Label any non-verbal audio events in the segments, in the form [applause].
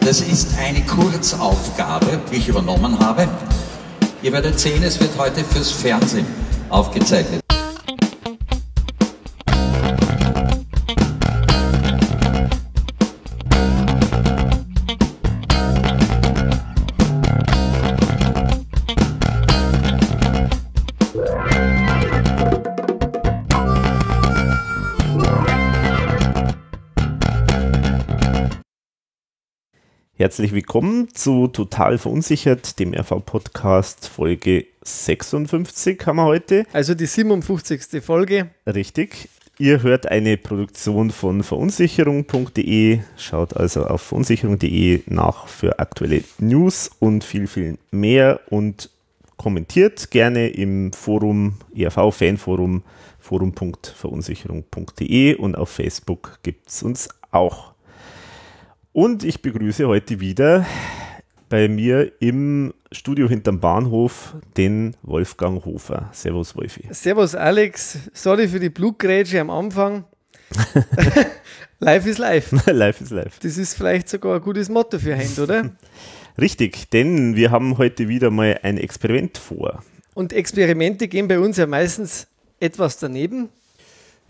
Das ist eine Kurzaufgabe, die ich übernommen habe. Ihr werdet sehen, es wird heute fürs Fernsehen aufgezeichnet. Herzlich willkommen zu Total Verunsichert, dem RV-Podcast Folge 56 haben wir heute. Also die 57. Folge. Richtig. Ihr hört eine Produktion von verunsicherung.de. Schaut also auf verunsicherung.de nach für aktuelle News und viel, viel mehr und kommentiert gerne im Forum, ERV-Fanforum, forum.verunsicherung.de und auf Facebook gibt es uns auch. Und ich begrüße heute wieder bei mir im Studio hinterm Bahnhof den Wolfgang Hofer. Servus, Wolfi. Servus, Alex. Sorry für die Blutgrätsche am Anfang. [laughs] [laughs] live ist live. live [laughs] ist live. Das ist vielleicht sogar ein gutes Motto für Hand, oder? Richtig, denn wir haben heute wieder mal ein Experiment vor. Und Experimente gehen bei uns ja meistens etwas daneben.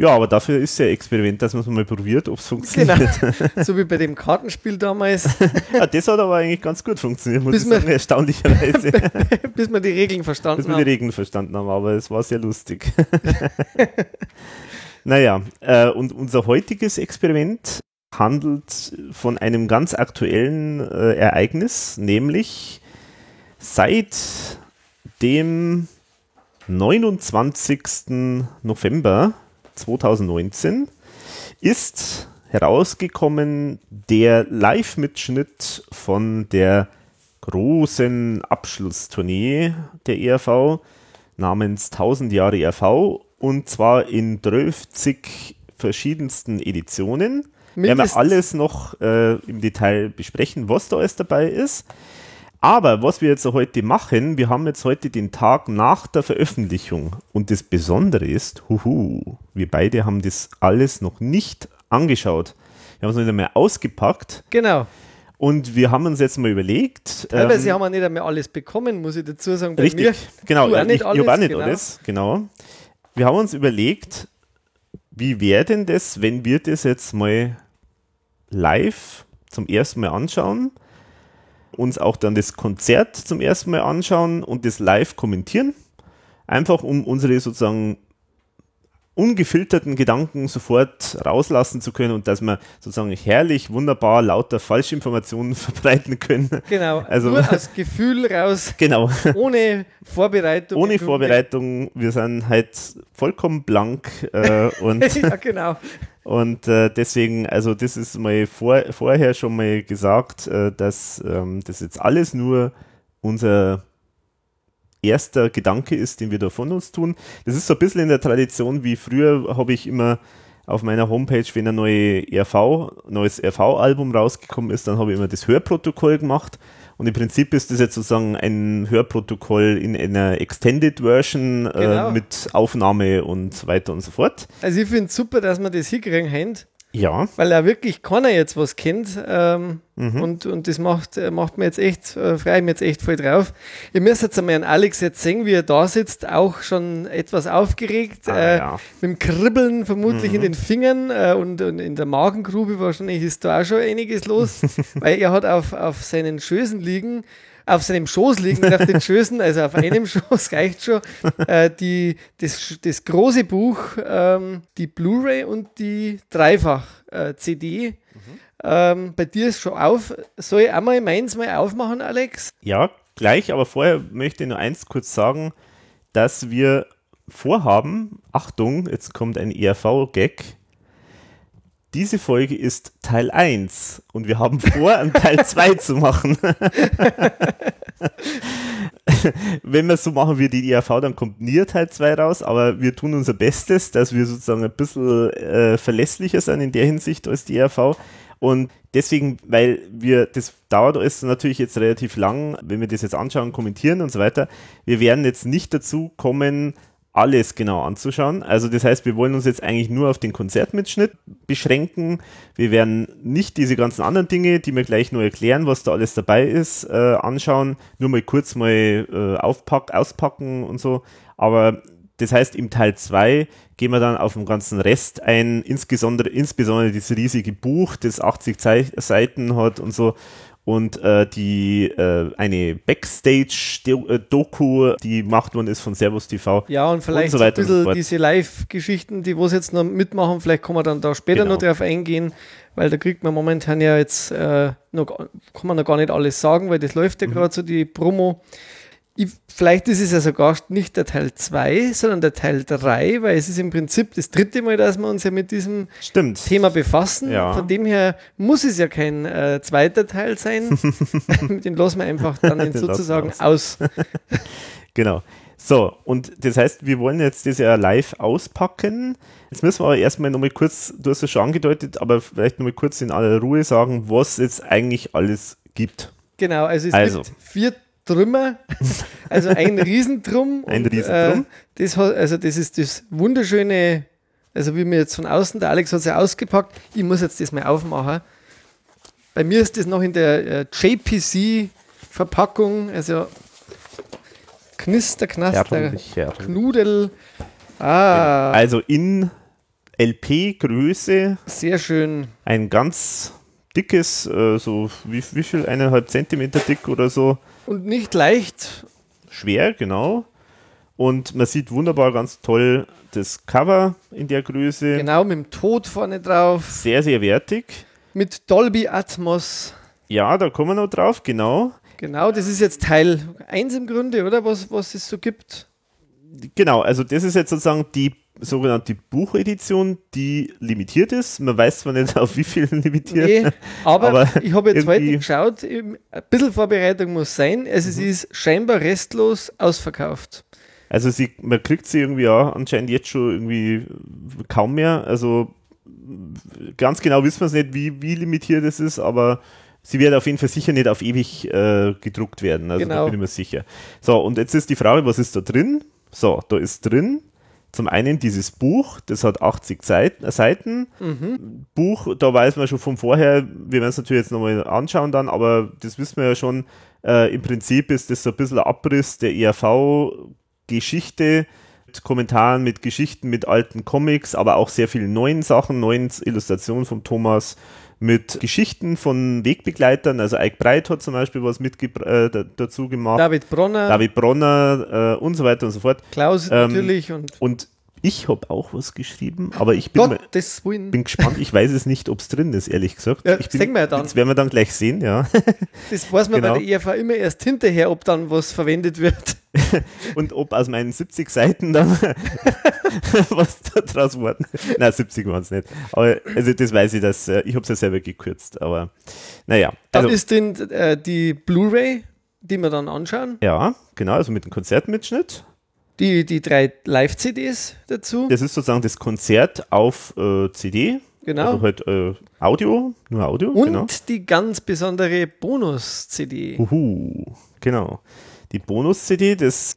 Ja, aber dafür ist ja Experiment, dass man es mal probiert, ob es funktioniert. Genau. [laughs] So wie bei dem Kartenspiel damals. ja, [laughs] das hat aber eigentlich ganz gut funktioniert, muss bis ich sagen, [laughs] man, erstaunlicherweise. bis wir die Regeln verstanden haben. Bis wir die Regeln verstanden haben, aber es war sehr lustig. naja, äh, und unser heutiges Experiment handelt von einem ganz aktuellen äh, Ereignis, nämlich seit dem 29. November 2019 ist herausgekommen der Live-Mitschnitt von der großen Abschlusstournee der ERV namens 1000 Jahre ERV und zwar in 30 verschiedensten Editionen. Mindestens. Werden wir alles noch äh, im Detail besprechen, was da alles dabei ist. Aber was wir jetzt heute machen, wir haben jetzt heute den Tag nach der Veröffentlichung. Und das Besondere ist, huhu, wir beide haben das alles noch nicht angeschaut. Wir haben es noch nicht einmal ausgepackt. Genau. Und wir haben uns jetzt mal überlegt. Teilweise ähm, haben wir nicht einmal alles bekommen, muss ich dazu sagen. Bei richtig, mir. [laughs] genau. Du auch nicht ich, alles, ich auch nicht genau. alles, genau. Wir haben uns überlegt, wie wäre denn das, wenn wir das jetzt mal live zum ersten Mal anschauen? Uns auch dann das Konzert zum ersten Mal anschauen und das live kommentieren. Einfach um unsere sozusagen ungefilterten Gedanken sofort rauslassen zu können und dass wir sozusagen herrlich, wunderbar lauter Falschinformationen [laughs] verbreiten können. Genau, also nur [laughs] aus Gefühl raus. Genau. Ohne Vorbereitung. Ohne Vorbereitung. Wir sind halt vollkommen blank äh, und [laughs] ja, genau. Und äh, deswegen, also das ist mal vor, vorher schon mal gesagt, äh, dass ähm, das jetzt alles nur unser erster Gedanke ist, den wir da von uns tun. Das ist so ein bisschen in der Tradition, wie früher habe ich immer auf meiner Homepage, wenn ein neue RV, neues RV-Album rausgekommen ist, dann habe ich immer das Hörprotokoll gemacht und im Prinzip ist das jetzt sozusagen ein Hörprotokoll in einer Extended Version äh, genau. äh, mit Aufnahme und so weiter und so fort. Also ich finde es super, dass man das hinkriegen haben. Ja. Weil er wirklich keiner jetzt was kennt. Ähm, mhm. und, und das macht, äh, macht mir jetzt echt, äh, freue ich mich jetzt echt voll drauf. Ihr müsst jetzt einmal an Alex jetzt sehen, wie er da sitzt, auch schon etwas aufgeregt. Ah, äh, ja. Mit dem Kribbeln vermutlich mhm. in den Fingern äh, und, und, in der Magengrube wahrscheinlich ist da auch schon einiges los, [laughs] weil er hat auf, auf seinen Schößen liegen auf seinem Schoß liegen, auf den [laughs] Schößen, also auf einem Schoß reicht schon, äh, die, das, das große Buch, ähm, die Blu-ray und die Dreifach-CD. Äh, mhm. ähm, bei dir ist schon auf. Soll ich einmal meins mal aufmachen, Alex? Ja, gleich, aber vorher möchte ich nur eins kurz sagen, dass wir vorhaben, Achtung, jetzt kommt ein ERV-Gag, diese Folge ist Teil 1 und wir haben vor, einen Teil [laughs] 2 zu machen. Wenn wir es so machen wie die IAV, dann kommt nie Teil 2 raus, aber wir tun unser Bestes, dass wir sozusagen ein bisschen äh, verlässlicher sind in der Hinsicht als die IAV. Und deswegen, weil wir, das dauert alles natürlich jetzt relativ lang, wenn wir das jetzt anschauen, kommentieren und so weiter, wir werden jetzt nicht dazu kommen, alles genau anzuschauen. Also das heißt, wir wollen uns jetzt eigentlich nur auf den Konzertmitschnitt beschränken. Wir werden nicht diese ganzen anderen Dinge, die wir gleich nur erklären, was da alles dabei ist, äh, anschauen. Nur mal kurz mal äh, aufpack, auspacken und so. Aber das heißt, im Teil 2 gehen wir dann auf den ganzen Rest ein, insbesondere, insbesondere dieses riesige Buch, das 80 Seiten hat und so und äh, die äh, eine Backstage-Doku, die gemacht worden ist von Servus TV. Ja, und vielleicht und so ein bisschen so diese Live-Geschichten, die was jetzt noch mitmachen, vielleicht kann man dann da später genau. noch drauf eingehen, weil da kriegt man momentan ja jetzt äh, noch, kann man noch gar nicht alles sagen, weil das läuft ja mhm. gerade so die Promo. Ich, vielleicht ist es ja sogar nicht der Teil 2, sondern der Teil 3, weil es ist im Prinzip das dritte Mal, dass wir uns ja mit diesem Stimmt. Thema befassen. Ja. Von dem her muss es ja kein äh, zweiter Teil sein. [laughs] [laughs] Den lassen wir einfach dann sozusagen aus. [laughs] genau. So, und das heißt, wir wollen jetzt das ja live auspacken. Jetzt müssen wir aber erstmal nochmal kurz, du hast es schon angedeutet, aber vielleicht nochmal kurz in aller Ruhe sagen, was es eigentlich alles gibt. Genau, also es also. gibt vier Trümmer, [laughs] also ein Riesentrum. ein und, Riesentrum. Äh, das, also das ist das wunderschöne, also wie mir jetzt von außen, der Alex hat es ja ausgepackt, ich muss jetzt das mal aufmachen. Bei mir ist das noch in der äh, JPC-Verpackung, also Knister, Knaster, Knudel. Ah. Also in LP-Größe. Sehr schön. Ein ganz dickes, äh, so wie, wie viel, eineinhalb Zentimeter dick oder so. Und nicht leicht. Schwer, genau. Und man sieht wunderbar ganz toll das Cover in der Größe. Genau, mit dem Tod vorne drauf. Sehr, sehr wertig. Mit Dolby Atmos. Ja, da kommen wir noch drauf, genau. Genau, das ist jetzt Teil 1 im Grunde, oder? Was, was es so gibt. Genau, also das ist jetzt sozusagen die sogenannte Buchedition, die limitiert ist. Man weiß zwar nicht, [laughs] auf wie viel limitiert. Nee, aber, aber ich habe jetzt heute geschaut, ein bisschen Vorbereitung muss sein. Also mhm. es ist scheinbar restlos ausverkauft. Also sie, man kriegt sie irgendwie auch anscheinend jetzt schon irgendwie kaum mehr. Also ganz genau wissen wir es nicht, wie, wie limitiert es ist, aber sie wird auf jeden Fall sicher nicht auf ewig äh, gedruckt werden. Also genau. da bin ich mir sicher. So, und jetzt ist die Frage, was ist da drin? So, da ist drin zum einen dieses Buch, das hat 80 Seiten. Mhm. Buch, da weiß man schon von vorher, wir werden es natürlich jetzt nochmal anschauen dann, aber das wissen wir ja schon, äh, im Prinzip ist das so ein bisschen ein Abriss der ERV-Geschichte, mit Kommentaren, mit Geschichten, mit alten Comics, aber auch sehr vielen neuen Sachen, neuen Illustrationen von Thomas, mit Geschichten von Wegbegleitern. Also Ike Breit hat zum Beispiel was mit äh, dazu gemacht. David Bronner. David Bronner äh, und so weiter und so fort. Klaus ähm, natürlich. Und, und ich habe auch was geschrieben, aber ich bin, mal, bin gespannt. Ich weiß es nicht, ob es drin ist, ehrlich gesagt. Ja, ich bin, wir ja dann. Das werden wir dann gleich sehen, ja. [laughs] Das weiß man genau. bei der ERV immer erst hinterher, ob dann was verwendet wird. [laughs] Und ob aus meinen 70 Seiten dann [laughs] was da draus wurde. Nein, 70 waren es nicht. Aber also das weiß ich, dass äh, ich habe es ja selber gekürzt. Aber naja. Also, dann ist drin äh, die Blu-ray, die wir dann anschauen. Ja, genau, also mit dem Konzertmitschnitt die, die drei Live-CDs dazu. Das ist sozusagen das Konzert auf äh, CD. Genau. Also halt äh, Audio, nur Audio. Und genau. die ganz besondere Bonus-CD. Uhu, genau. Die Bonus-CD, das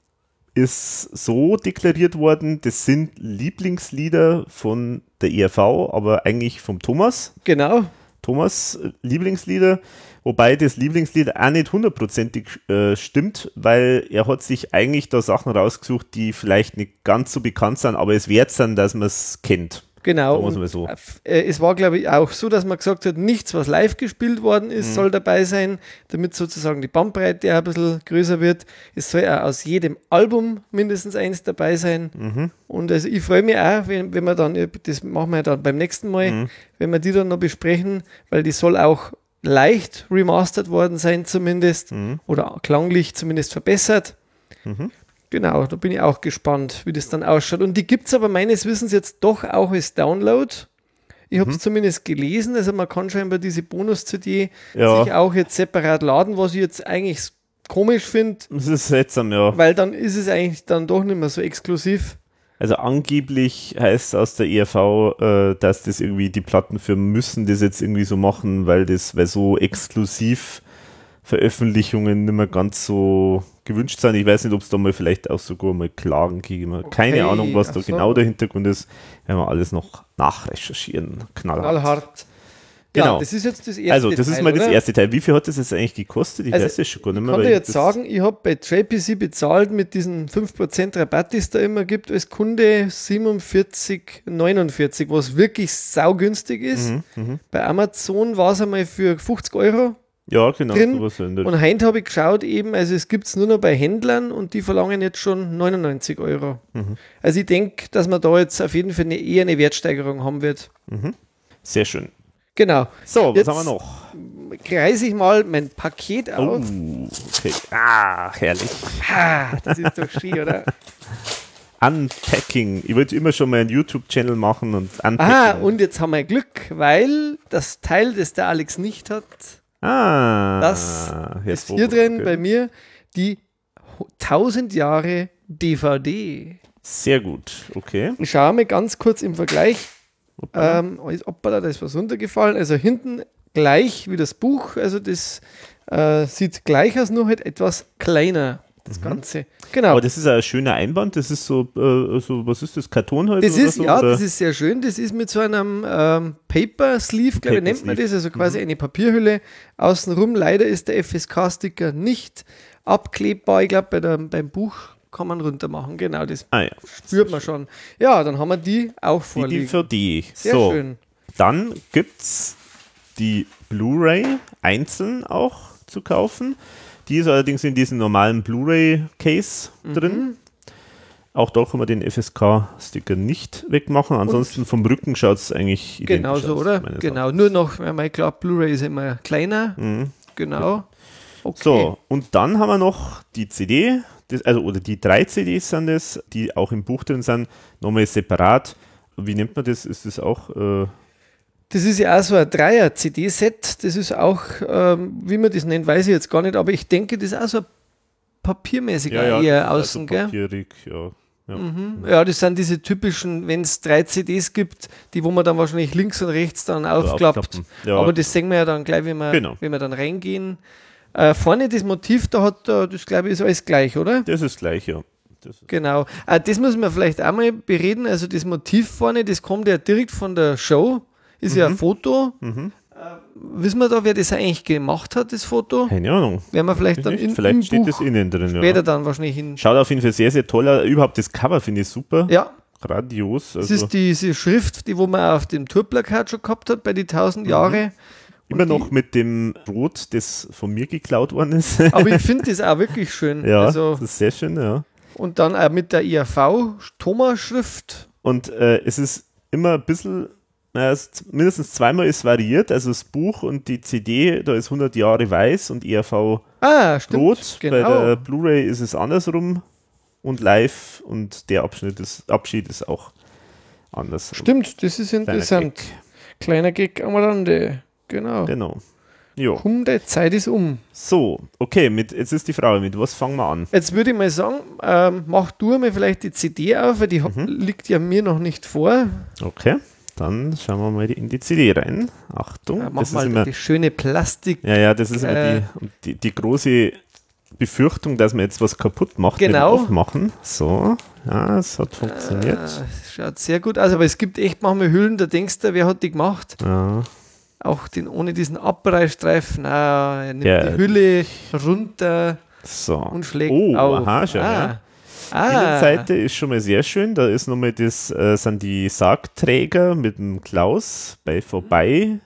ist so deklariert worden, das sind Lieblingslieder von der ERV, aber eigentlich vom Thomas. Genau. Thomas äh, Lieblingslieder. Wobei das Lieblingslied auch nicht hundertprozentig äh, stimmt, weil er hat sich eigentlich da Sachen rausgesucht, die vielleicht nicht ganz so bekannt sind, aber es wert sind, dass man es kennt. Genau. So. Äh, es war, glaube ich, auch so, dass man gesagt hat, nichts, was live gespielt worden ist, mhm. soll dabei sein, damit sozusagen die Bandbreite auch ein bisschen größer wird. Es soll auch aus jedem Album mindestens eins dabei sein. Mhm. Und also ich freue mich auch, wenn, wenn wir dann, das machen wir dann beim nächsten Mal, mhm. wenn wir die dann noch besprechen, weil die soll auch leicht remastered worden sein zumindest mhm. oder klanglich zumindest verbessert. Mhm. Genau, da bin ich auch gespannt, wie das dann ausschaut. Und die gibt es aber meines Wissens jetzt doch auch als Download. Ich habe es mhm. zumindest gelesen, also man kann scheinbar diese Bonus-CD ja. sich auch jetzt separat laden, was ich jetzt eigentlich komisch finde. Das ist seltsam, ja. Weil dann ist es eigentlich dann doch nicht mehr so exklusiv. Also angeblich heißt es aus der ERV, äh, dass das irgendwie die Plattenfirmen müssen das jetzt irgendwie so machen, weil das, weil so exklusiv Veröffentlichungen nicht mehr ganz so gewünscht sind. Ich weiß nicht, ob es da mal vielleicht auch sogar mal Klagen gegeben hat. Keine Ahnung, was da so. genau der Hintergrund ist. Werden wir alles noch nachrecherchieren. Knallhart. Knallhart. Genau. Ja, das ist jetzt das erste Also, das ist Teil, mal das oder? erste Teil. Wie viel hat das jetzt eigentlich gekostet? Ich Also, weiß es schon gar nicht Ich mehr. kann dir weil jetzt sagen, ich habe bei JPC bezahlt mit diesen 5% Rabatt, die es da immer gibt, als Kunde 47,49, was wirklich saugünstig ist. Mhm, Bei Amazon war es einmal für 50 Euro. Ja, genau. drin sowas Und heute habe ich geschaut, eben, also es gibt es nur noch bei Händlern und die verlangen jetzt schon 99 Euro. Mhm. Also ich denke, dass man da jetzt auf jeden Fall eine, eher eine Wertsteigerung haben wird. Sehr schön. Genau. So, was Jetzt- haben wir noch? Kreise ich mal mein Paket Oh, auf. okay. Ah, herrlich. Ah, das ist doch schön, oder? [laughs] Unpacking. Ich wollte immer schon mal einen YouTube-Channel machen und Unpacking. Aha, und jetzt haben wir Glück, weil das Teil, das der Alex nicht hat, ah, das ist hier drin okay. bei mir die 1000 Jahre DVD. Sehr gut, okay. Ich schaue mal ganz kurz im Vergleich. Ähm, ist- hoppala, da ist was runtergefallen. Also hinten gleich wie das Buch. Also das äh, sieht gleich aus, nur halt etwas kleiner, das Ganze. Genau. Mhm. Aber das ist ein schöner Einband. Das ist so, äh, so was ist das, Karton halt? Das ist, so, ja, oder? das ist sehr schön. Das ist mit so einem ähm, Paper Sleeve, glaube ich, nennt man das. Also quasi eine Papierhülle außenrum. Leider ist der FSK-Sticker nicht abklebbar. Ich glaube, bei der, beim Buch kann man runter machen. Genau, das Ah ja, spürt man schon. Ja, dann haben wir die auch die vorliegen. DVD. Sehr so, schön. dann gibt es die Blu-ray einzeln auch zu kaufen. Die ist allerdings in diesem normalen Blu-ray-Case Mhm. drin. Auch da kann man den FSK-Sticker nicht wegmachen. Ansonsten vom Rücken schaut es eigentlich Genau so, oder? Genau. Nur noch, ja, mein klar, Blu-ray ist immer kleiner. Mhm. Genau. Okay. So, und dann haben wir noch die CD, das, also oder die drei CDs sind es, die auch im Buch drin sind, nochmal separat. Wie nennt man das? Ist das auch äh, Das ist ja auch so ein Dreier-CD-Set. Das ist auch, ähm, wie man das nennt, weiß ich jetzt gar nicht, aber ich denke, das ist auch so ein papiermäßiger eher das ist außen, also gell? papierig, ja. ja. Mhm. Ja, das sind diese typischen, wenn es drei CDs gibt, die wo man dann wahrscheinlich links und rechts dann aufklappt. Ja. Aber das sehen wir ja dann gleich, wenn wir, Genau. wenn wir dann reingehen. Äh, vorne das Motiv, da hat äh, das glaube ich ist alles gleich, oder? Das ist gleich, ja. Das Genau. Äh, das muss man vielleicht auch mal bereden. Also das Motiv vorne, das kommt ja direkt von der Show. Ist ja ein Foto. Mhm. Äh, wissen wir da, wer das eigentlich gemacht hat, das Foto? keine Ahnung. Werden wir vielleicht dann in, Vielleicht steht Buch das innen drin. später Ja. dann wahrscheinlich hin. Schaut auf jeden Fall sehr, sehr toll aus. Überhaupt das Cover finde ich super. Ja, Grandios. das Also ist diese Schrift, die wo man auf dem Tourplakat schon gehabt hat bei die 1000 Jahre. Immer noch mit dem Rot, das von mir geklaut worden ist. Aber ich finde das auch wirklich schön. ja, Also, das ist sehr schön, ja. und dann auch mit der IAV-Thomas-Schrift. Und äh, es ist immer ein bisschen, naja, mindestens zweimal ist variiert. Also das Buch und die CD, da ist 100 Jahre weiß und ERV Ah, stimmt. rot. Bei genau. der Blu-ray ist es andersrum und live und der Abschnitt ist, Abschied ist auch anders. Stimmt, das ist Kleiner interessant. Gag. Kleiner Gag am Rande. Genau. Genau. Jo. Komm, die Zeit ist um. So, okay, mit, jetzt ist die Frage, mit was fangen wir an? Jetzt würde ich mal sagen, ähm, mach du mir vielleicht die CD auf, weil die Mhm. liegt ja mir noch nicht vor. Okay, dann schauen wir mal in die CD rein. Achtung, Äh, mach das ist mal immer, die schöne Plastik. ja, ja, das ist immer äh, die, und die, die große Befürchtung, dass man jetzt was kaputt macht Genau. Aufmachen. So, ja, es hat funktioniert. Äh, schaut sehr gut aus, aber es gibt echt manchmal Hüllen, da denkst du, wer hat die gemacht? Ja, Auch den, ohne diesen Abreißstreifen. Ah, er nimmt Ja. die Hülle runter so. und schlägt oh, auf. aha, schon, ja. ah. Ah. Innenseite ist schon mal sehr schön. Da ist nochmal das, äh, sind die Sargträger mit dem Klaus bei vorbei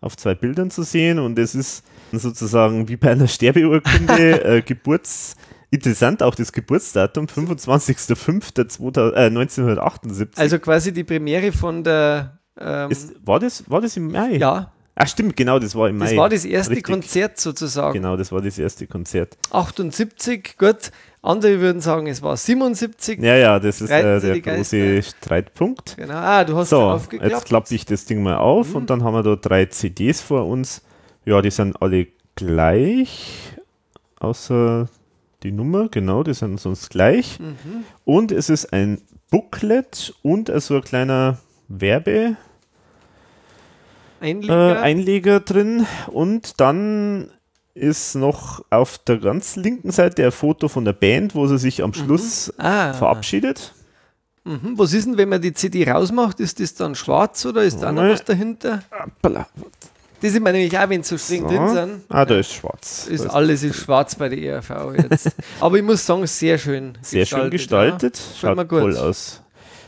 auf zwei Bildern zu sehen und es ist sozusagen wie bei einer Sterbeurkunde [laughs] äh, Geburts. Interessant auch das Geburtsdatum, 25.05.1978. Also quasi die Premiere von der. Ähm, ist, war, das, war das im Mai? ja, Ach stimmt, genau, das war im Mai. das war das erste Richtig. Konzert sozusagen. Genau, das war das erste Konzert. 78, gut. Andere würden sagen, es war 77. Ja, ja, das ist äh, der große Streitpunkt. Genau. Ah, du hast So, aufgeklappt. jetzt klappe ich das Ding mal auf Mhm. und dann haben wir da drei CDs vor uns. Ja, die sind alle gleich, außer die Nummer, genau, die sind sonst gleich. Mhm. Und es ist ein Booklet und so ein kleiner Werbe, äh, Einleger. Einleger drin und dann ist noch auf der ganz linken Seite ein Foto von der Band, wo sie sich am Schluss Ah. verabschiedet. Mhm. Was ist denn, wenn man die CD rausmacht? Ist das dann schwarz oder ist da noch Mal. was dahinter? Das ist mir nämlich auch, wenn so streng drin sind. Ah, da ist schwarz. Ist alles ist schwarz bei der ERV jetzt. Aber ich muss sagen, sehr schön sehr schön gestaltet. Ja. Schaut mir gut. toll aus.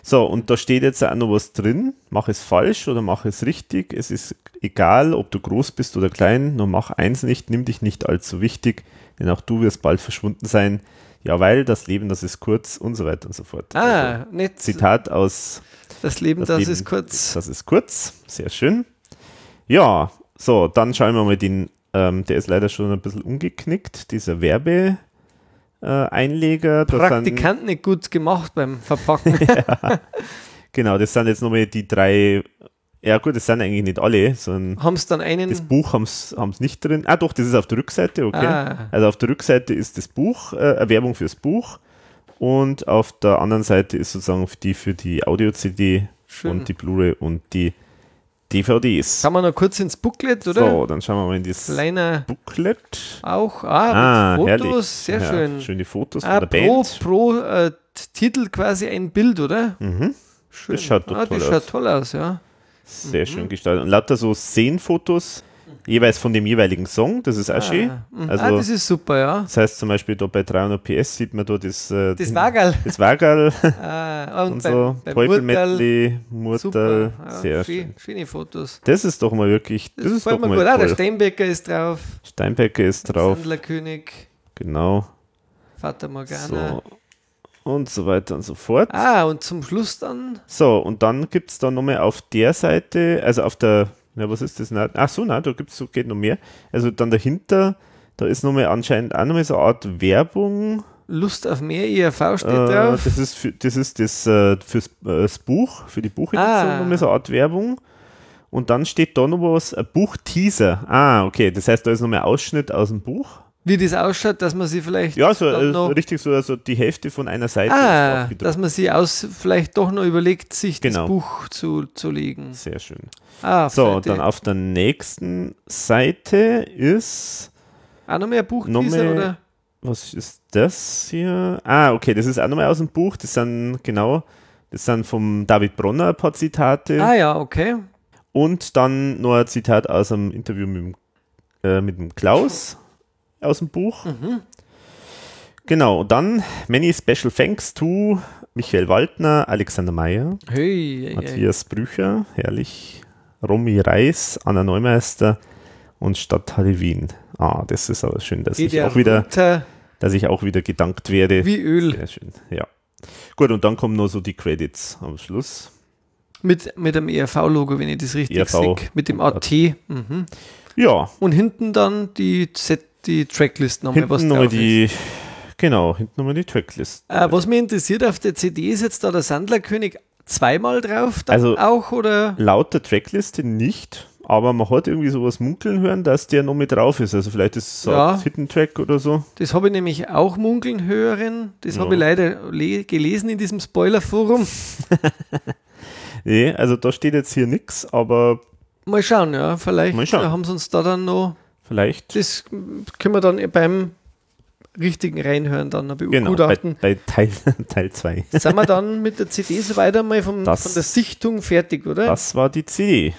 So, und da steht jetzt auch noch was drin. Mach es falsch oder mach es richtig. Es ist egal, ob du groß bist oder klein, nur mach eins nicht, nimm dich nicht allzu wichtig, denn auch du wirst bald verschwunden sein. Ja, weil das Leben, das ist kurz und so weiter und so fort. Also, Ah, nicht Zitat aus das Leben, das, Leben, ist kurz. Das ist kurz, sehr schön. Ja, so, dann schauen wir mal den, ähm, der ist leider schon ein bisschen umgeknickt, dieser Werbe. Äh, sind, Praktikant nicht gut gemacht beim Verpacken. [laughs] genau, das sind jetzt nochmal die drei, ja gut, das sind eigentlich nicht alle, sondern Haben es dann einen. das Buch haben es nicht drin. Ah doch, das ist auf der Rückseite, okay. Ah. Also auf der Rückseite ist das Buch, äh, eine Werbung fürs Buch und auf der anderen Seite ist sozusagen die für die Audio-CD und die Blu-ray und die DVDs. Kann man noch kurz ins Booklet, oder? So, dann schauen wir mal in das Kleiner Booklet. auch. Ah, Ah, mit herrlich. Fotos, sehr Ja, schön. Schöne Fotos Ah, von der pro, Band. pro äh, Titel quasi ein Bild, oder? Mhm. Schön. Das schaut ah, toll das aus. schaut toll aus, ja. Sehr Mhm. schön gestaltet. Und lauter so Szenenfotos, jeweils von dem jeweiligen Song. Das ist auch schön. Ah, mhm. Also, ah, das ist super, ja. das heißt zum Beispiel da bei 300 PS sieht man da das, äh, Das Wagerl. [laughs] das Wagerl Ah, und, und beim, so. beim Teufel Murtal. Ja, Sehr schön, schön. Schöne Fotos. Das ist doch mal wirklich, das, Das, ist doch mal gut. Ah, der toll. Steinbecker ist drauf. Steinbecker ist drauf. Sandlerkönig, Genau. Vater Morgana. So. Und so weiter und so fort. Ah, und zum Schluss dann So, und dann gibt es da nochmal auf der Seite, also auf der, ja, was ist das? Na, ach so, nein, da gibt's, so geht noch mehr. Also dann dahinter, da ist nochmal anscheinend auch nochmal so eine Art Werbung. Lust auf mehr ERV steht Äh, drauf. das ist, für, das, ist das äh, fürs äh, das Buch, für die Buchedition Ah. nochmal so eine Art Werbung. Und dann steht da noch was, ein Buch-Teaser. Ah, okay, das heißt, da ist nochmal ein Ausschnitt aus dem Buch. Wie das ausschaut, dass man sie vielleicht Ja, so noch, richtig so also die Hälfte von einer Seite. ah, dass man sie aus vielleicht doch noch überlegt, sich Genau. das Buch zu, zu legen. Sehr schön. Ah, So, Seite. dann auf der nächsten Seite ist auch noch mehr Buch noch dieser, mehr- oder? Was ist das hier? Ah, okay, das ist auch nochmal aus dem Buch. Das sind, genau, das sind vom David Bronner ein paar Zitate. Ah ja, okay. Und dann noch ein Zitat aus einem Interview mit dem, äh, mit dem Klaus aus dem Buch. Mhm. Genau, und dann many special thanks to Michael Waldner, Alexander Meyer, Hey, hey, hey. Matthias Brücher, herrlich, Romy Reis, Anna Neumeister und Stadthalle Wien. Ah, das ist aber schön, dass Geht ich auch wieder runter dass ich auch wieder gedankt werde. wie Öl. Sehr schön, ja. Gut, und dann kommen noch so die Credits am Schluss. Mit, mit dem ERV-Logo, wenn ich das richtig ERV. sehe. Mit dem AT. Mhm. Ja, Und hinten dann die, Z die Tracklist nochmal, was hinten nochmal drauf ist. die, genau, hinten nochmal die Tracklist. Äh, was mich interessiert, auf der CD ist jetzt da der Sandlerkönig zweimal drauf, Also- auch, oder? Laut der Trackliste nicht, aber man hat irgendwie sowas munkeln hören, dass der noch mit drauf ist. Also vielleicht ist es so Ja. ein Hidden Track oder so. Das habe ich nämlich auch munkeln hören. Das Ja. habe ich leider le gelesen in diesem Spoilerforum. [laughs] Nee, also da steht jetzt hier nichts, aber Mal schauen, ja, vielleicht Mal schauen. haben sie uns da dann noch, vielleicht das können wir dann beim richtigen Reinhören dann noch genau, bei, begutachten. bei Teil 2. [laughs] Teil zwei. Sind wir dann mit der CD so weiter mal vom, Das- von der Sichtung fertig, oder? Das war die CD.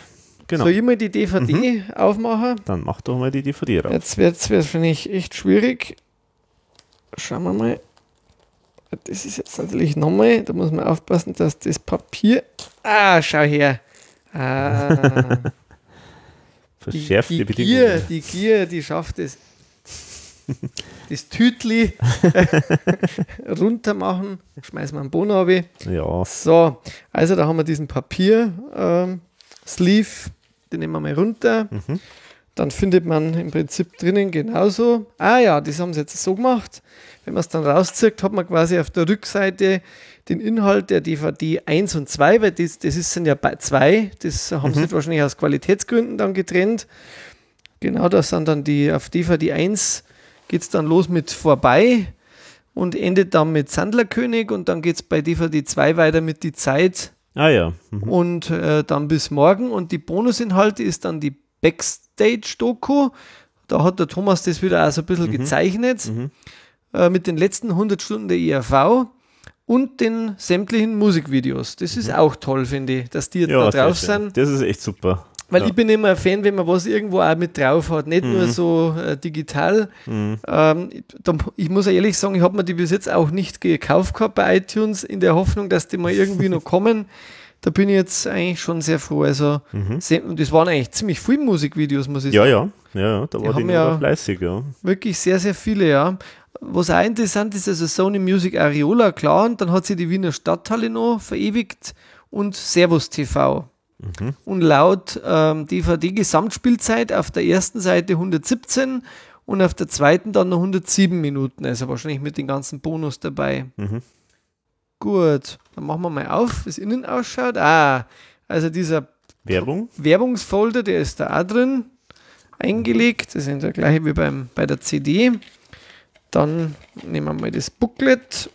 Genau. Soll ich mal die DVD aufmachen? Dann mach doch mal die DVD raus. Jetzt wird es wahrscheinlich echt schwierig. Schauen wir mal. Das ist jetzt natürlich nochmal, da muss man aufpassen, dass das Papier. Ah, schau her. Ah, [laughs] Verschärfte die Bedingungen. Gier, die Gier, die schafft es. [laughs] Das Tütli [laughs] runter machen. Schmeißen wir einen Boden runter. Ja, So, also da haben wir diesen Papier ähm, Sleeve, den nehmen wir mal runter. Mhm. Dann findet man im Prinzip drinnen genauso. Ah ja, das haben sie jetzt so gemacht. Wenn man es dann rauszieht, hat man quasi auf der Rückseite den Inhalt der DVD 1 und 2, weil das, das ist, sind ja bei- zwei. Das haben sie wahrscheinlich aus Qualitätsgründen dann getrennt. Genau, das sind dann die, auf DVD 1 geht es dann los mit Vorbei und endet dann mit Sandlerkönig und dann geht es bei DVD 2 weiter mit Die Zeit ah ja. Mhm. und äh, dann bis morgen. Und die Bonusinhalte ist dann die Backstage-Doku. Da hat der Thomas das wieder auch so ein bisschen Mhm. gezeichnet äh, mit den letzten 100 Stunden der IAV und den sämtlichen Musikvideos. Das ist auch toll, finde ich, dass die jetzt Mhm. Ja, da drauf sind. Das ist echt super. Weil ja. ich bin immer ein Fan, wenn man was irgendwo auch mit drauf hat, nicht Mhm. nur so äh, digital. Ähm, ich- da, ich muss ehrlich sagen, ich habe mir die bis jetzt auch nicht gekauft gehabt bei iTunes, in der Hoffnung, dass die mal irgendwie noch kommen. [laughs] Da bin ich jetzt eigentlich schon sehr froh. Also, und das waren eigentlich ziemlich viele Musikvideos, muss ich Mhm. Ja, sagen. ja, ja, ja, da war die Nora ja- fleißig, ja. Wirklich sehr, sehr viele, ja. Was auch interessant ist, also Sony Music Areola, klar, und dann hat sie die Wiener Stadthalle noch verewigt und Servus TV. Und laut ähm, DVD-Gesamtspielzeit auf der ersten Seite 117 und auf der zweiten dann noch 107 Minuten, also wahrscheinlich mit den ganzen Bonus dabei. Mhm. Gut, dann machen wir mal auf, wie es innen ausschaut. Ah, also dieser Werbung. Werbungsfolder, der ist da auch drin, eingelegt. Das ist der gleiche wie beim, bei der CD. Dann nehmen wir mal das Booklet.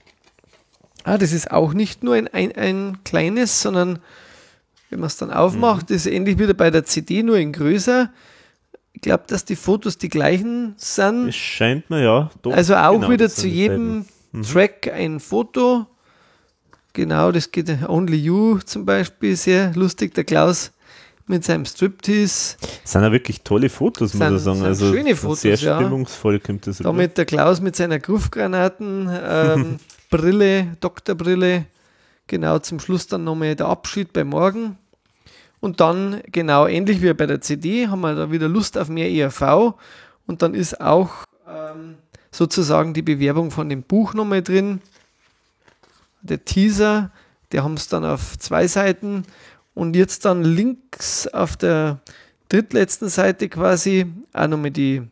Ah, das ist auch nicht nur ein, ein, ein kleines, sondern wenn man es dann aufmacht, ist ähnlich wieder bei der CD, nur in größer. Ich glaube, dass die Fotos die gleichen sind. Es scheint mir ja. Doch, Also auch genau, wieder zu jedem beiden. Track ein Foto. Genau, das geht Only You zum Beispiel, sehr lustig. Der Klaus mit seinem Striptease. Das sind ja wirklich tolle Fotos, muss Sind- ich sagen. Also schöne Fotos, sehr ja. stimmungsvoll kommt das. Damit der Klaus mit seiner Gruffgranaten, ähm, [laughs] Brille, Doktorbrille. Genau, zum Schluss dann nochmal der Abschied bei Morgen. Und dann, genau, ähnlich wie bei der CD, haben wir da wieder Lust auf mehr ERV. Und dann ist auch ähm, sozusagen die Bewerbung von dem Buch nochmal drin. Der Teaser, der haben es dann auf zwei Seiten. Und jetzt dann links auf der drittletzten Seite quasi auch nochmal die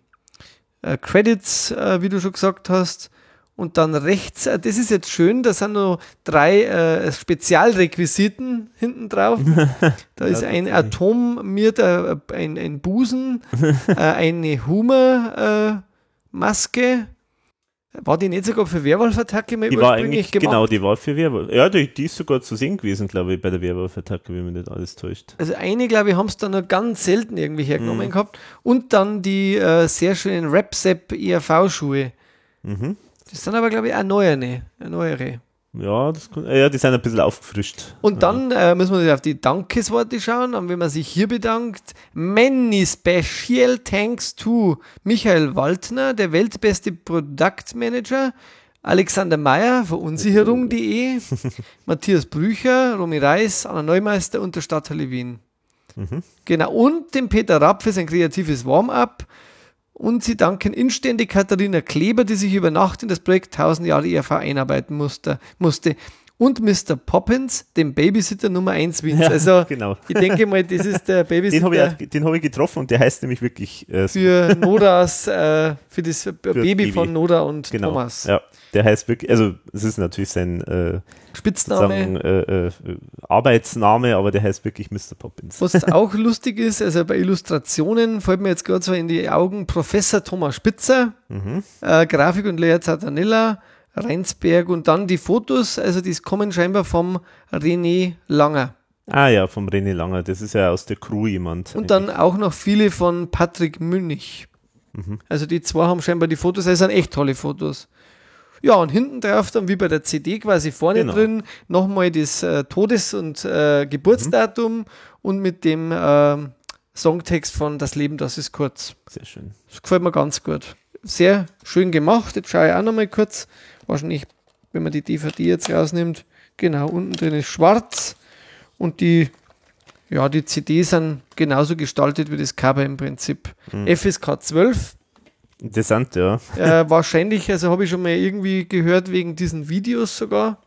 äh, Credits, äh, wie du schon gesagt hast. Und dann rechts, äh, das ist jetzt schön, da sind noch drei äh, Spezialrequisiten hinten drauf. [laughs] Da ist ein Atom, mir der, ein, ein Busen, [laughs] äh, eine Humor-Maske. War die nicht sogar für Werwolf-Attacke mal die war ursprünglich eigentlich, gemacht? genau, die war für Werwolf. Ja, die, die ist sogar zu sehen gewesen, glaube ich, bei der Werwolf-Attacke, wenn mich nicht alles täuscht. Also eine, glaube ich, haben es dann noch ganz selten irgendwie hergenommen Mhm. gehabt. Und dann die äh, sehr schönen Rap-Sep ERV-Schuhe. Mhm. Das sind aber, glaube ich, auch neuere. Eine neuere. Ja, das, ja, die sind ein bisschen aufgefrischt. Und dann äh, muss man sich auf die Dankesworte schauen. Und wenn man sich hier bedankt, many special thanks to Michael Waldner, der weltbeste Produktmanager, Alexander Meyer von unsicherung.de, [laughs] Matthias Brücher, Romy Reis, Anna Neumeister und der Stadthalle Wien. Genau, und dem Peter Rapp für sein kreatives Warm-up. Und sie danken inständig Katharina Kleber, die sich über Nacht in das Projekt 1000 Jahre ERV einarbeiten musste. musste. Und Mr. Poppins, dem Babysitter Nummer 1 Wins. Ja, also, genau. ich denke mal, das ist der [laughs] Den habe Babysitter ich, den hab ich getroffen und der heißt nämlich wirklich äh, für Nodas, äh, für das Baby, Baby. von Noda und genau. Thomas. Ja, der heißt wirklich, also es ist natürlich sein äh, Spitzname. äh, äh, Arbeitsname, aber der heißt wirklich Mr. Poppins. Was [laughs] auch lustig ist, also bei Illustrationen fällt mir jetzt gerade so in die Augen Professor Thomas Spitzer, Mhm. äh, Grafik und Lea Zatanella, Reinsberg und dann die Fotos, also die kommen scheinbar vom René Langer. Ah ja, vom René Langer, das ist ja aus der Crew jemand. Und dann auch noch viele von Patrick Münch. Also die zwei haben scheinbar die Fotos, das sind echt tolle Fotos. Ja, und hinten drauf dann wie bei der CD quasi vorne Genau. drin nochmal das äh, Todes- und äh, Geburtsdatum und mit dem ähm, Songtext von Das Leben, das ist kurz. Sehr schön. Das gefällt mir ganz gut. Sehr schön gemacht. Jetzt schaue ich auch nochmal kurz. Wahrscheinlich, wenn man die DVD jetzt rausnimmt. Genau, unten drin ist schwarz. Und die, ja, die CDs sind genauso gestaltet wie das Cover im Prinzip. FSK 12. Interessant, ja. Äh, wahrscheinlich, also habe ich schon mal irgendwie gehört, wegen diesen Videos sogar.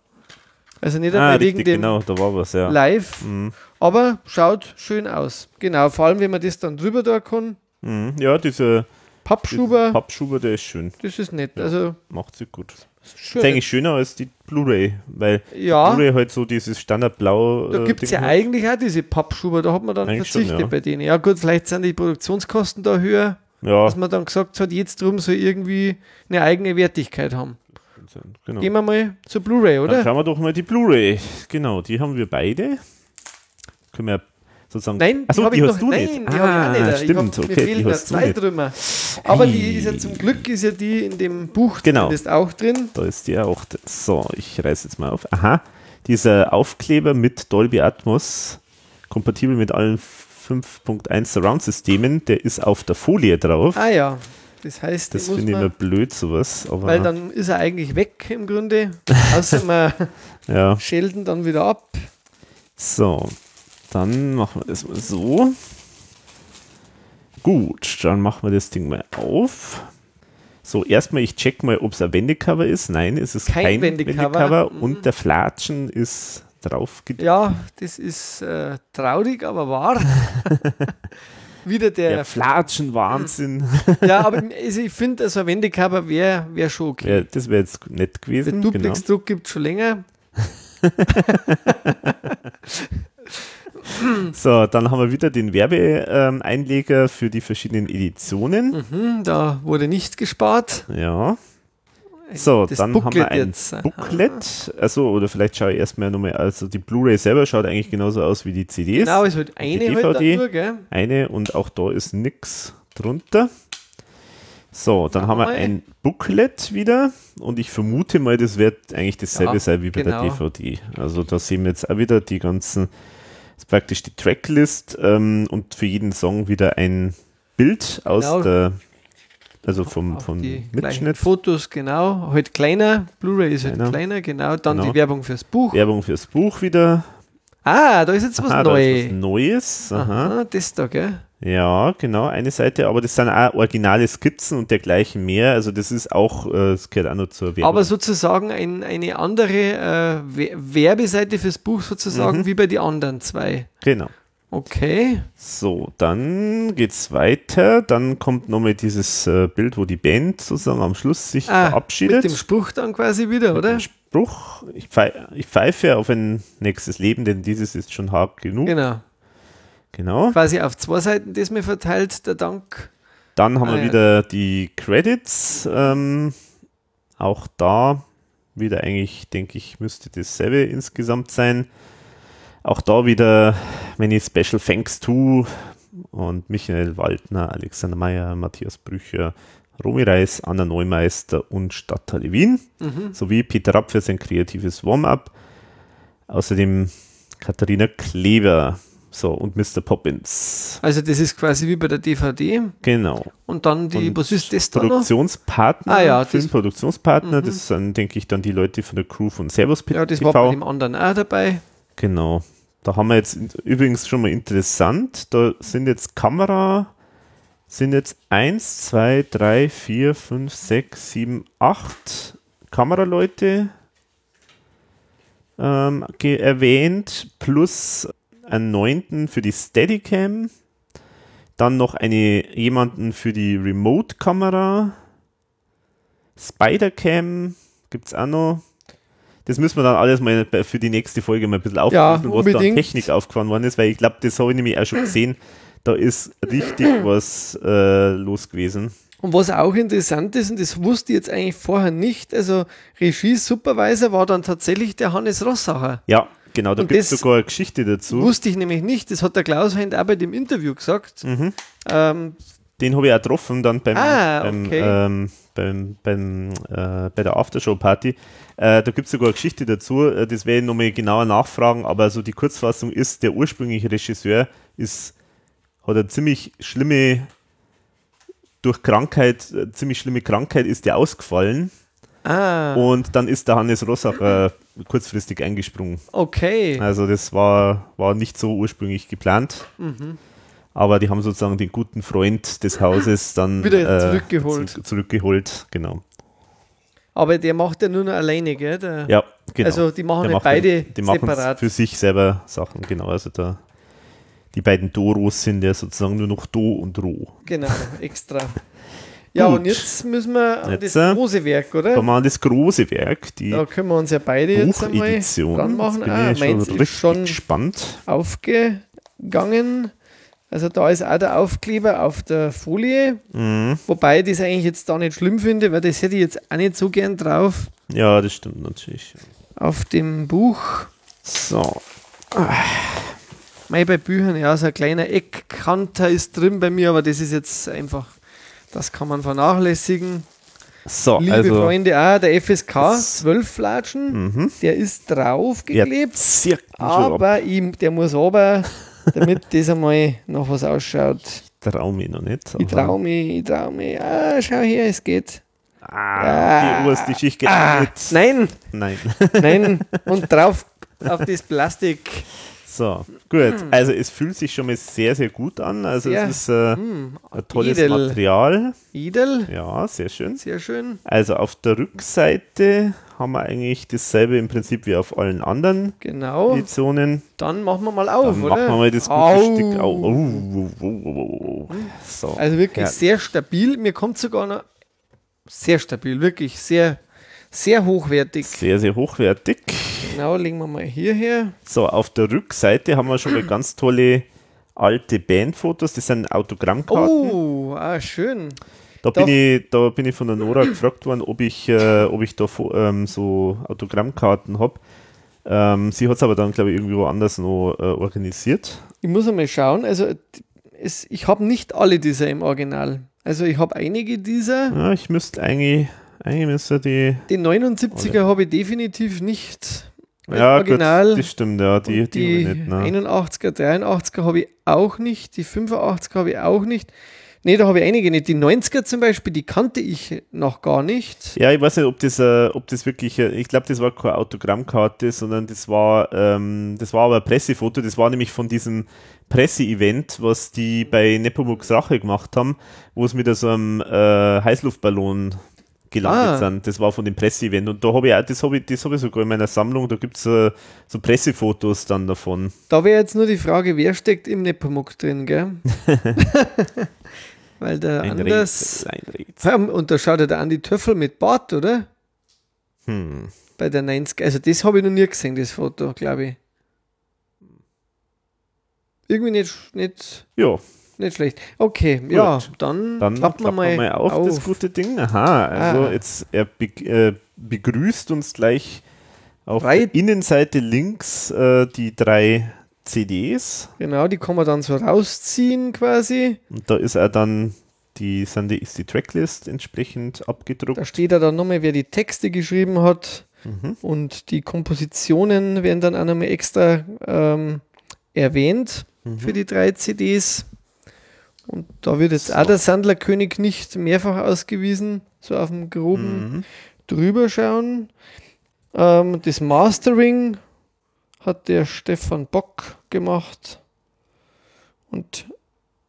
Also nicht Ah, einmal wegen richtig, dem genau, da war was, ja. Live. Mhm. Aber schaut schön aus. Genau, vor allem, wenn man das dann drüber da kann. Mhm. Ja, dieser Pappschuber, Pappschuber, der ist schön. das ist nett. Also Macht sich gut. schön. Ist eigentlich schöner als die Blu-ray, weil Ja. Blu-ray halt so dieses Standardblau. Da äh, gibt es ja hat. eigentlich auch diese Pappschuber, da hat man dann Eigentlich schon, verzichtet ja. bei denen. Ja gut, vielleicht sind die Produktionskosten da höher, Ja, dass man dann gesagt hat, jetzt drum soll irgendwie eine eigene Wertigkeit haben. genau. Gehen wir mal zur Blu-ray, Dann oder? schauen wir doch mal die Blu-ray. Genau, die haben wir beide. Können wir sozusagen. Nein, Achso, die ich hast noch, du nein, nicht. die ah, ich nicht. stimmt, ich hab, okay, mir fehlen die da zwei drüber. Aber die ist ja zum Glück ist ja die in dem Buch Genau. zumindest auch drin. Da ist die auch. drin. So, ich reiße jetzt mal auf. Aha, dieser Aufkleber mit Dolby Atmos, kompatibel mit allen 5.1 Surround-Systemen, der ist auf der Folie drauf. Ah ja, das heißt, das finde ich immer man, blöd, sowas. Aber weil dann ist er eigentlich weg im Grunde. Außer [laughs] wir ja, schelten dann wieder ab. so. Dann machen wir das mal so. Gut, dann machen wir das Ding mal auf. So, erstmal, ich check mal, ob es ein Wendecover ist. Nein, es ist Kein kein, Wendecover. Wendecover. Mhm. Und der Flatschen ist drauf Ja, das ist äh, traurig, aber wahr. [laughs] wieder der. Der Flatschen-Wahnsinn. [laughs] Ja, aber also ich finde, also ein Wendecover wäre wär schon okay. Ja, das wäre jetzt nett Der gewesen. Genau. Duplex-Druck gibt es schon länger. [laughs] So, dann haben wir wieder den Werbeeinleger für die verschiedenen Editionen. Mhm, da wurde nicht gespart. Ja. So, dann haben Booklet wir ein jetzt. Booklet. Also, oder vielleicht schaue ich erstmal nochmal, also die Blu-ray selber schaut eigentlich genauso aus wie die CDs. Genau, es wird eine Die halt DVD. nur, gell? Eine und auch da ist nichts drunter. So, dann haben wir ein Booklet wieder und ich vermute mal, das wird eigentlich dasselbe Ja, sein wie bei genau. der DVD. Also da sehen wir jetzt auch wieder die ganzen, ist praktisch die Tracklist ähm, und für jeden Song wieder ein Bild aus Genau. der, also vom, vom Mitschnitt. Fotos, genau. Halt kleiner. Blu-ray ist halt Kleiner. kleiner, genau. Dann Genau. die Werbung fürs Buch. Werbung fürs Buch wieder. Ah, da ist jetzt was Aha, da ist was Neues. Neues. Aha. Aha, das da, gell? Ja, genau, eine Seite, aber das sind auch originale Skizzen und dergleichen mehr. Also das ist auch, äh, das gehört auch noch zur Werbung. Aber sozusagen ein, eine andere äh, We- Werbeseite fürs Buch sozusagen Mhm. wie bei den anderen zwei. genau. Okay. So, dann geht's weiter. Dann kommt nochmal dieses äh, Bild, wo die Band sozusagen am Schluss sich Ah, verabschiedet. Mit dem Spruch dann quasi wieder, oder? Mit dem Spruch, ich, pfei ich pfeife auf ein nächstes Leben, denn dieses ist schon hart genug. Genau. Genau. Quasi auf zwei Seiten das mir verteilt, der Dank. Dann haben Ah, wir ja. wieder die Credits. Ähm, auch da wieder eigentlich, denke ich, müsste dasselbe insgesamt sein. Auch da wieder many special thanks to und Michael Waldner, Alexander Meyer, Matthias Brücher, Romy Reis, Anna Neumeister und Stadthalle Wien, Mhm. sowie Peter Rapp für sein kreatives Warm-up. Außerdem Katharina Kleber, so und Mr. Poppins. Also das ist quasi wie bei der DVD. Genau. Und dann die, Und was ist das da noch? Produktionspartner, Ah ja, das- Filmproduktionspartner, Mhm. das sind, denke ich, dann die Leute von der Crew von Servus Ja, das TV. war bei dem anderen auch dabei. Genau. Da haben wir jetzt übrigens schon mal interessant, da sind jetzt Kamera, sind jetzt 1, 2, 3, 4, 5, 6, 7, 8 Kameraleute ähm, erwähnt, plus einen neunten für die Steadicam, dann noch eine, jemanden für die Remote-Kamera, Spidercam gibt es auch noch. Das müssen wir dann alles mal für die nächste Folge mal ein bisschen auflösen, was da an. Technik aufgefahren worden ist, weil ich glaube, das habe ich nämlich auch schon gesehen. Da ist richtig [clears throat] was äh, los gewesen. Und was auch interessant ist, und das wusste ich jetzt eigentlich vorher nicht, also Regie-Supervisor war dann tatsächlich der Hannes Rossacher. Ja, genau, da Und gibt es sogar eine Geschichte dazu. Wusste ich nämlich nicht, das hat der Klaus Heinz auch bei dem Interview gesagt. Mhm. Ähm, Den habe ich auch getroffen dann beim, Ah, beim, okay. ähm, beim, beim äh, bei der Aftershow-Party. Äh, da gibt es sogar eine Geschichte dazu, äh, das werde ich nochmal genauer nachfragen, aber so die Kurzfassung ist, der ursprüngliche Regisseur ist, hat eine ziemlich schlimme, durch Krankheit, äh, ziemlich schlimme Krankheit ist der ausgefallen ah, und dann ist der Hannes Rossacher kurzfristig eingesprungen. okay. Also das war, war nicht so ursprünglich geplant. Mhm. Aber die haben sozusagen den guten Freund des Hauses dann Wieder äh, zurückgeholt. zurück- zurückgeholt, genau. Aber der macht ja nur noch alleine, gell? Der, Ja, genau. Also die machen nicht macht beide die separat. für sich selber Sachen, genau. Also da die beiden Doros sind ja sozusagen nur noch Do und Ro. Genau, [laughs] extra. Ja, Gut. und jetzt müssen wir an Jetzt, das äh, große Werk, oder? Kommen wir an das große Werk, die Da können wir uns ja beide jetzt einmal dran Jetzt machen. bin Ah, ich schon richtig ist schon gespannt. aufgegangen. Also da ist auch der Aufkleber auf der Folie, Mhm. wobei ich das eigentlich jetzt da nicht schlimm finde, weil das hätte ich jetzt auch nicht so gern drauf Ja, das stimmt natürlich. auf dem Buch. So, Mei, bei Büchern, ja, so ein kleiner Eckkanter ist drin bei mir, aber das ist jetzt einfach, das kann man vernachlässigen. So, Liebe also Freunde, ah, der FSK Das- 12 Flatschen, mhm. der ist draufgeklebt, aber ihm, der muss aber, damit das einmal noch was ausschaut. Trau mich noch nicht. Ich aber- trau mich, ich trau mich. Ah, schau her, es geht. Ah, die oberste Schicht geht Ah, nicht. nein, Nein. nein. [laughs] Und drauf auf das Plastik. So, gut. Also es fühlt sich schon mal sehr, sehr gut an. Also Sehr, es ist äh, Hm, ein tolles edel. Material. Idel, Ja, sehr schön. sehr schön. Also auf der Rückseite haben wir eigentlich dasselbe im Prinzip wie auf allen anderen Genau. Editionen. Dann machen wir mal auf, Dann oder? machen wir mal das gute Au. Stück auf. Oh, oh, oh. So. Also wirklich Ja. sehr stabil. Mir kommt sogar noch sehr stabil, wirklich sehr, sehr hochwertig. Sehr, sehr hochwertig. Genau, legen wir mal hierher. So, auf der Rückseite haben wir schon mal [clears throat] ganz tolle alte Bandfotos. Das sind Autogrammkarten. Oh, ah, schön. Da bin, ich, da bin ich von der Nora gefragt worden, ob ich, äh, ob ich da ähm, so Autogrammkarten habe. Ähm, sie hat es aber dann, glaube ich, irgendwie woanders noch äh, organisiert. Ich muss einmal schauen. Also, es, ich habe nicht alle dieser im Original. Also, ich habe einige dieser. Ja, ich müsste eigentlich, eigentlich müsste die. Den 79er habe ich definitiv nicht. Ja, Original. gut, das stimmt, ja, die, die, die, nicht. Ne? 81er, 83er habe ich auch nicht, die 85er habe ich auch nicht. Ne, da habe ich einige nicht. Die 90er zum Beispiel, die kannte ich noch gar nicht. Ja, ich weiß nicht, ob das, äh, ob das wirklich, äh, ich glaube, das war keine Autogrammkarte, sondern das war, ähm, das war aber ein Pressefoto. Das war nämlich von diesem Presseevent, was die bei Nepomuk Sache gemacht haben, wo es mit so einem äh, Heißluftballon gelandet Ah. sind. Das war von dem Presseevent. Und da habe ich auch, das habe ich, das habe ich sogar in meiner Sammlung, da gibt es äh, so Pressefotos dann davon. Da wäre jetzt nur die Frage, wer steckt im Nepomuk drin, gell? [laughs] [laughs] Weil der Ein Anders. Rätsel, Und da schaut ja der Andi Töffel mit Bart, oder? Hm. Bei der 90 Also das habe ich noch nie gesehen, das Foto, glaube ich. Irgendwie nicht, nicht, Ja, nicht schlecht. Okay, ja, Gut. dann, Dann klappen wir mal, mal auf, das gute Ding. Aha, also Ah. jetzt er be begrüßt uns gleich auf Drei- der Innenseite links äh, die drei CDs Genau, die kann man dann so rausziehen quasi. und da ist er dann die, sind die, ist die Tracklist entsprechend abgedruckt. Da steht ja dann nochmal, wer die Texte geschrieben hat. Mhm. Und die Kompositionen werden dann auch nochmal extra ähm, erwähnt Mhm. für die drei CDs. Und da wird jetzt So. auch der Sandlerkönig nicht mehrfach ausgewiesen, so auf dem groben Mhm. drüber schauen. Ähm, das Mastering hat der Stefan Bock gemacht. Und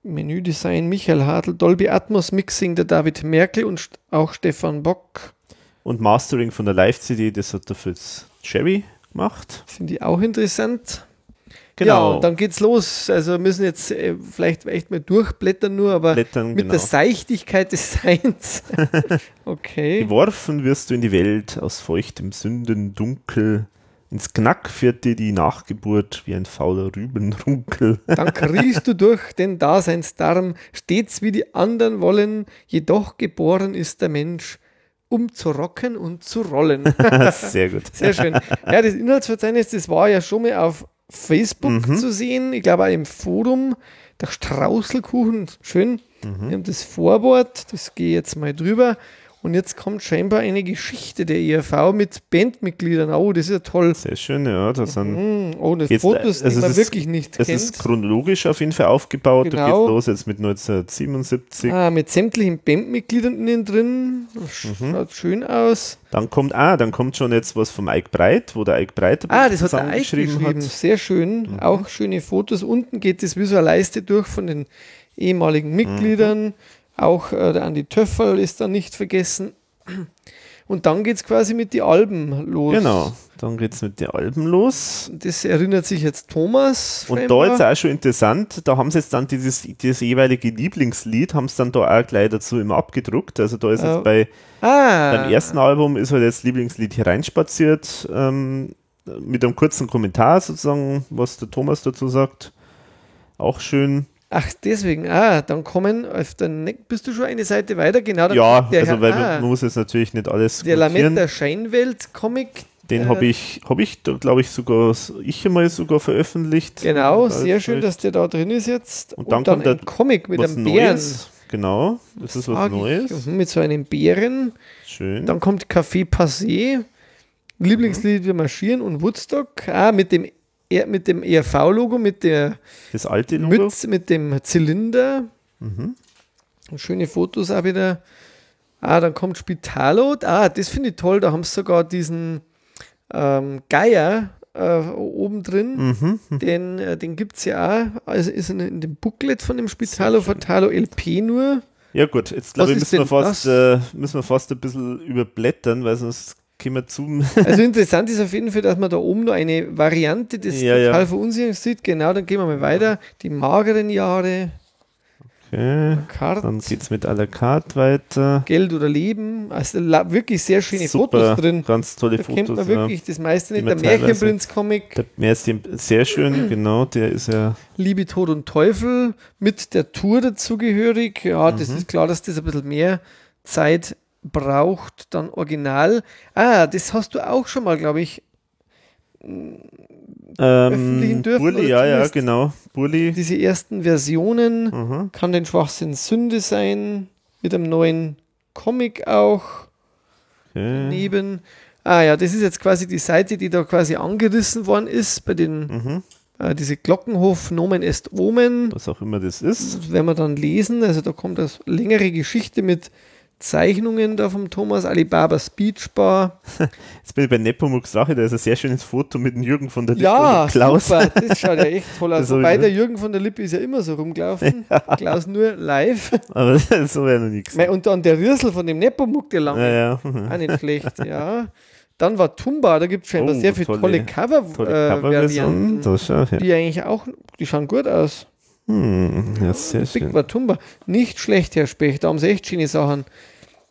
Menüdesign Michael Hartl, Dolby Atmos Mixing der David Merkel und auch Stefan Bock. Und Mastering von der Live-CD, das hat der Fritz Cherry gemacht. Finde ich auch interessant. Ja, Genau. und dann geht's los. Also wir müssen jetzt äh, vielleicht echt mal durchblättern nur, aber Blättern, mit genau. der Seichtigkeit des Seins. [laughs] okay. Geworfen wirst du in die Welt aus feuchtem Sündendunkel. Ins Knack führt dir die Nachgeburt wie ein fauler Rübenrunkel. [laughs] Dann kriechst du durch den Daseinsdarm, stets wie die anderen wollen, jedoch geboren ist der Mensch, um zu rocken und zu rollen. [laughs] Sehr gut. Sehr schön. Ja, das Inhaltsverzeichnis, das war ja schon mal auf Facebook Mhm. zu sehen. Ich glaube auch im Forum. Der Straußelkuchen, schön. Mhm. Wir haben das Vorwort, das gehe ich jetzt mal drüber. Und jetzt kommt scheinbar eine Geschichte der ERV mit Bandmitgliedern. Oh, das ist ja toll. Sehr schön, ja. Da sind Hm, Oh, das Jetzt, Fotos, die also man ist- wirklich nicht Es kennt. ist chronologisch auf jeden Fall aufgebaut. Da Genau. geht los jetzt mit 1977. Ah, mit sämtlichen Bandmitgliedern innen drin. Das Mhm. Schaut schön aus. Dann kommt, ah, dann kommt schon jetzt was vom Ike Breit, wo der Ike Breit Ah, das hat der zusammengeschrieben geschrieben. hat. Sehr schön. Mhm. Auch schöne Fotos. Unten geht es wie so eine Leiste durch von den ehemaligen Mitgliedern. Mhm. Auch äh, der Andi Töffel ist da nicht vergessen. Und dann geht es quasi mit den Alben los. Genau, dann geht es mit den Alben los. Das erinnert sich jetzt Thomas. Und scheinbar. da jetzt auch schon interessant, da haben sie jetzt dann dieses, dieses jeweilige Lieblingslied, haben sie dann da auch gleich dazu immer abgedruckt. Also da ist jetzt bei, ah, beim ersten Album ist halt jetzt Lieblingslied hereinspaziert, ähm, mit einem kurzen Kommentar sozusagen, was der Thomas dazu sagt. Auch schön. Ach, deswegen. Ah, dann kommen auf der ne bist du schon eine Seite weiter? Genau. dann Ja, der also Herr- weil ah, man muss jetzt natürlich nicht alles Der kommentieren. Lametta Scheinwelt Comic, Den Äh, habe ich, habe ich, glaube ich, sogar, ich einmal sogar veröffentlicht. Genau, Und sehr schön, dass der da drin ist jetzt. Und dann kommt ein der- Comic mit einem Bären. Neues. Genau, das ist was. Neues. Mhm, Mit so einem Bären. Schön. Dann kommt Café Passé. Lieblingslied Wir marschieren und Woodstock. Ah, mit dem, mit dem ERV-Logo, mit der Das alte Logo. Mütze, mit dem Zylinder. Mhm. Schöne Fotos auch wieder. Ah, dann kommt Spitalo. Ah, das finde ich toll. Da haben sie sogar diesen ähm, Geier äh, oben drin. Mhm. Den, äh, den gibt es ja auch. Also ist in, in dem Booklet von dem Spitalo Fatalo LP nur. Ja gut, jetzt glaube ich, müssen wir, fast, äh, müssen wir fast ein bisschen überblättern, weil sonst können wir zu. Also interessant ist auf jeden Fall, dass man da oben noch eine Variante des Ja, ja. total verunsichernd sieht. Genau, dann gehen wir mal weiter. Die mageren Jahre, Okay. Dann geht es mit à la carte weiter. Geld oder Leben. Also wirklich sehr schöne Super, Fotos drin. ganz tolle Da kennt Fotos. man ja. wirklich das meiste nicht. Der man Märchenprinz-Comic, Der Märchen, sehr schön, [clears throat] genau, der ist ja. Liebe, Tod und Teufel, mit der Tour dazugehörig. Ja, das Mhm. ist klar, dass das ein bisschen mehr Zeit braucht. Dann Original. Ah, das hast du auch schon mal, glaube ich. Ähm, dürfen Burli, ja, ja, genau. Burli. Diese ersten Versionen. Mhm. Kann den Schwachsinn Sünde sein. Mit einem neuen Comic auch. Okay. Neben. Ah ja, das ist jetzt quasi die Seite, die da quasi angerissen worden ist bei den, Mhm. äh, diese Glockenhof Nomen est Omen. Was auch immer das ist. Das werden wir dann lesen. Also da kommt eine längere Geschichte mit Zeichnungen da vom Thomas Alibaba Speech Bar. [laughs] Jetzt bin ich bei Nepomuk Sache, da ist ein sehr schönes Foto mit dem Jürgen von der Lippe Ja, und Klaus. super. Das schaut ja echt toll [laughs] aus. Wobei schon- der Jürgen von der Lippe ist ja immer so rumgelaufen. [laughs] Klaus nur live. Aber so wäre noch nichts. Und dann der Rüssel von dem Nepomuk, der lange. Ja, ja. Auch nicht schlecht, ja. Dann war Tumba, da gibt es scheinbar Oh, sehr viele tolle, tolle- Cover-Varianten. Tolle. Das schau, ja. die eigentlich auch, die schauen gut aus. Hm, ja, sehr Big schön. Watumba. Nicht schlecht, Herr Specht, da haben sie echt schöne Sachen.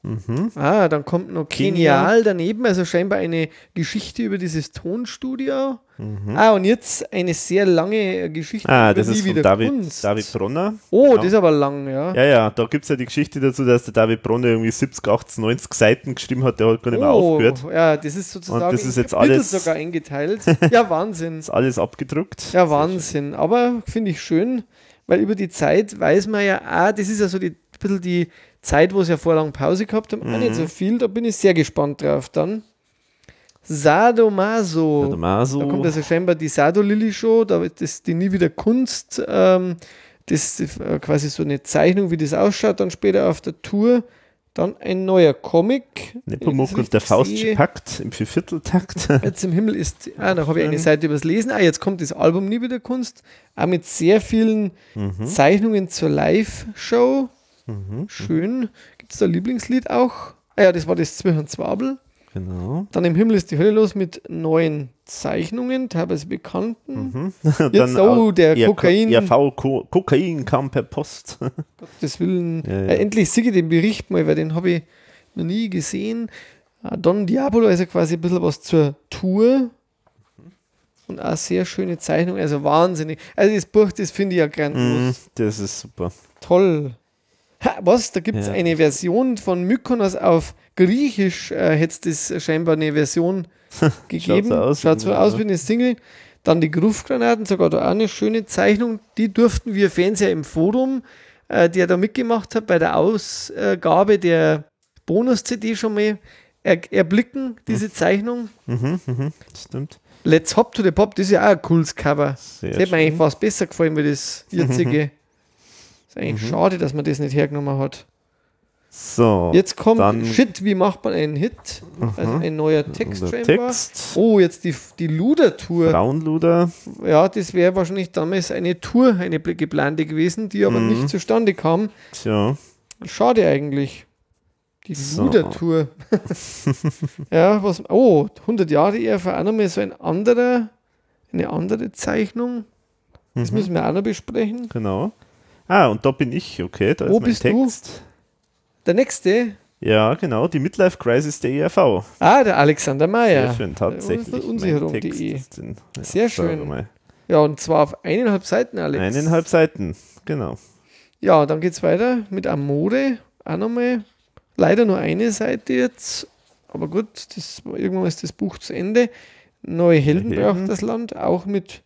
Mhm. Ah, dann kommt noch. Genial daneben, also scheinbar eine Geschichte über dieses Tonstudio. Mhm. Ah, und jetzt eine sehr lange Geschichte Ah, über das ist von David, Kunst. David Bronner. Oh, Genau. das ist aber lang, ja. Ja, ja, da gibt es ja die Geschichte dazu, dass der David Bronner irgendwie 70, 80, 90 Seiten geschrieben hat, der hat gar nicht mehr oh, aufgehört. ja, das ist sozusagen das ist jetzt alles- sogar eingeteilt. [laughs] Ja, Wahnsinn. Ist alles abgedruckt. Ja, Wahnsinn. Aber finde ich schön, weil über die Zeit weiß man ja, ah, das ist ja so die, ein bisschen die Zeit, wo sie ja vorher lang Pause gehabt haben. Auch Mhm. nicht so viel, da bin ich sehr gespannt drauf dann. Sadomaso. Sadomaso. Da kommt also scheinbar die Sado Lilly Show, da wird das die nie wieder Kunst, ähm, das ist äh, quasi so eine Zeichnung, wie das ausschaut, dann später auf der Tour. Dann ein neuer Comic. Nepomuk und der. Pakt im Viervierteltakt. [laughs] Jetzt im Himmel ist, ah, da habe ich eine Seite übers Lesen. Ah, jetzt kommt das Album Nie wieder Kunst. Auch mit sehr vielen Mhm. Zeichnungen zur Live-Show. Schön. Gibt es da Lieblingslied auch? Ah ja, das war das Zwischenzwabel. Genau. Dann im Himmel ist die Hölle los mit neuen Zeichnungen, teilweise bekannten. Und [laughs] Jetzt, oh, der ja, Kokain. Ja, Ko Kokain kam per Post. [laughs] Gottes Willen. Ja, ja. Äh, endlich sehe ich den Bericht mal, weil den habe ich noch nie gesehen. Ah, Don Diabolo, also quasi ein bisschen was zur Tour. Und auch sehr schöne Zeichnung, also wahnsinnig. Also das Buch, das finde ich ja grandios. Mhm, das ist super. Toll. Ha, was? Da gibt es Ja. eine Version von Mykonos auf Griechisch. Äh, Hätte es das scheinbar eine Version [laughs] gegeben. so aus, Schaut so ja. aus wie eine Single. Dann die Gruftgranaten, sogar da auch eine schöne Zeichnung. Die durften wir Fans ja im Forum, äh, der da mitgemacht hat, bei der Ausgabe der Bonus-CD schon mal er erblicken, diese Zeichnung. Mhm, mhm, stimmt. Let's Hop to the Pop, das ist ja auch ein cooles Cover. Sehr Das hätte mir eigentlich fast besser gefallen wie das jetzige. Ist Mhm. eigentlich schade, dass man das nicht hergenommen hat. So, Jetzt kommt dann- Shit, wie macht man einen Hit? Also ein neuer Text. Text. Oh, jetzt die, die Luder-Tour. Braunluder. Ja, das wäre wahrscheinlich damals eine Tour, eine geplante gewesen, die aber Mhm. nicht zustande kam. Tja, Schade eigentlich. Die So. Luder-Tour. [laughs] ja, was. Oh, 100 Jahre ERV auch nochmal so ein anderer, eine andere Zeichnung. Das Mhm. müssen wir auch noch besprechen. genau. Ah, und da bin ich, okay, da Wo ist mein bist du? Der nächste. Ja, genau, die Midlife Crisis der ERV. Ah, der Alexander Mayer. Sehr schön, tatsächlich. Unsicherung.de. In- ja, Sehr schön. Ja, und zwar auf eineinhalb Seiten, Alex. Eineinhalb Seiten, genau. Ja, dann geht's weiter mit Amore. Auch nochmal. Leider nur eine Seite jetzt. aber gut, das, irgendwann ist das Buch zu Ende. Neue Helden Helden. braucht das Land, auch mit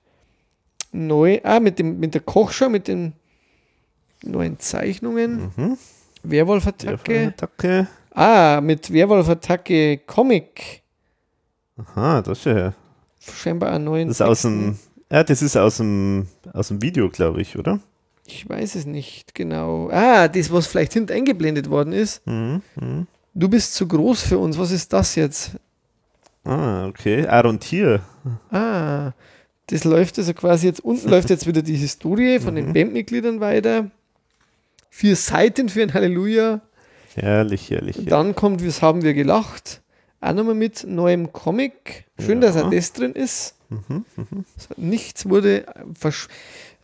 neu, ah, mit, dem, mit der Kochschau, mit den neuen Zeichnungen. Mhm. Werwolf-Attacke. Attacke. Ah, mit Werwolf-Attacke Comic. Aha, das ist ja. Scheinbar einen neuen Das ist aus dem. Ja, das ist aus dem, aus dem Video, glaube ich, oder? Ich weiß es nicht genau. Ah, das, was vielleicht hinten eingeblendet worden ist. Mhm. Mhm. Du bist zu groß für uns. Was ist das jetzt? Ah, okay. Aaron Tier. Ah, das läuft also quasi jetzt unten läuft jetzt wieder die Historie von Mhm. den Bandmitgliedern weiter. Vier Seiten für ein Halleluja. Herrlich, herrlich. Und dann kommt, was haben wir gelacht? Auch nochmal mit neuem Comic. Schön, dass Ja. auch das drin ist. Mhm, mhm. Nichts wurde versch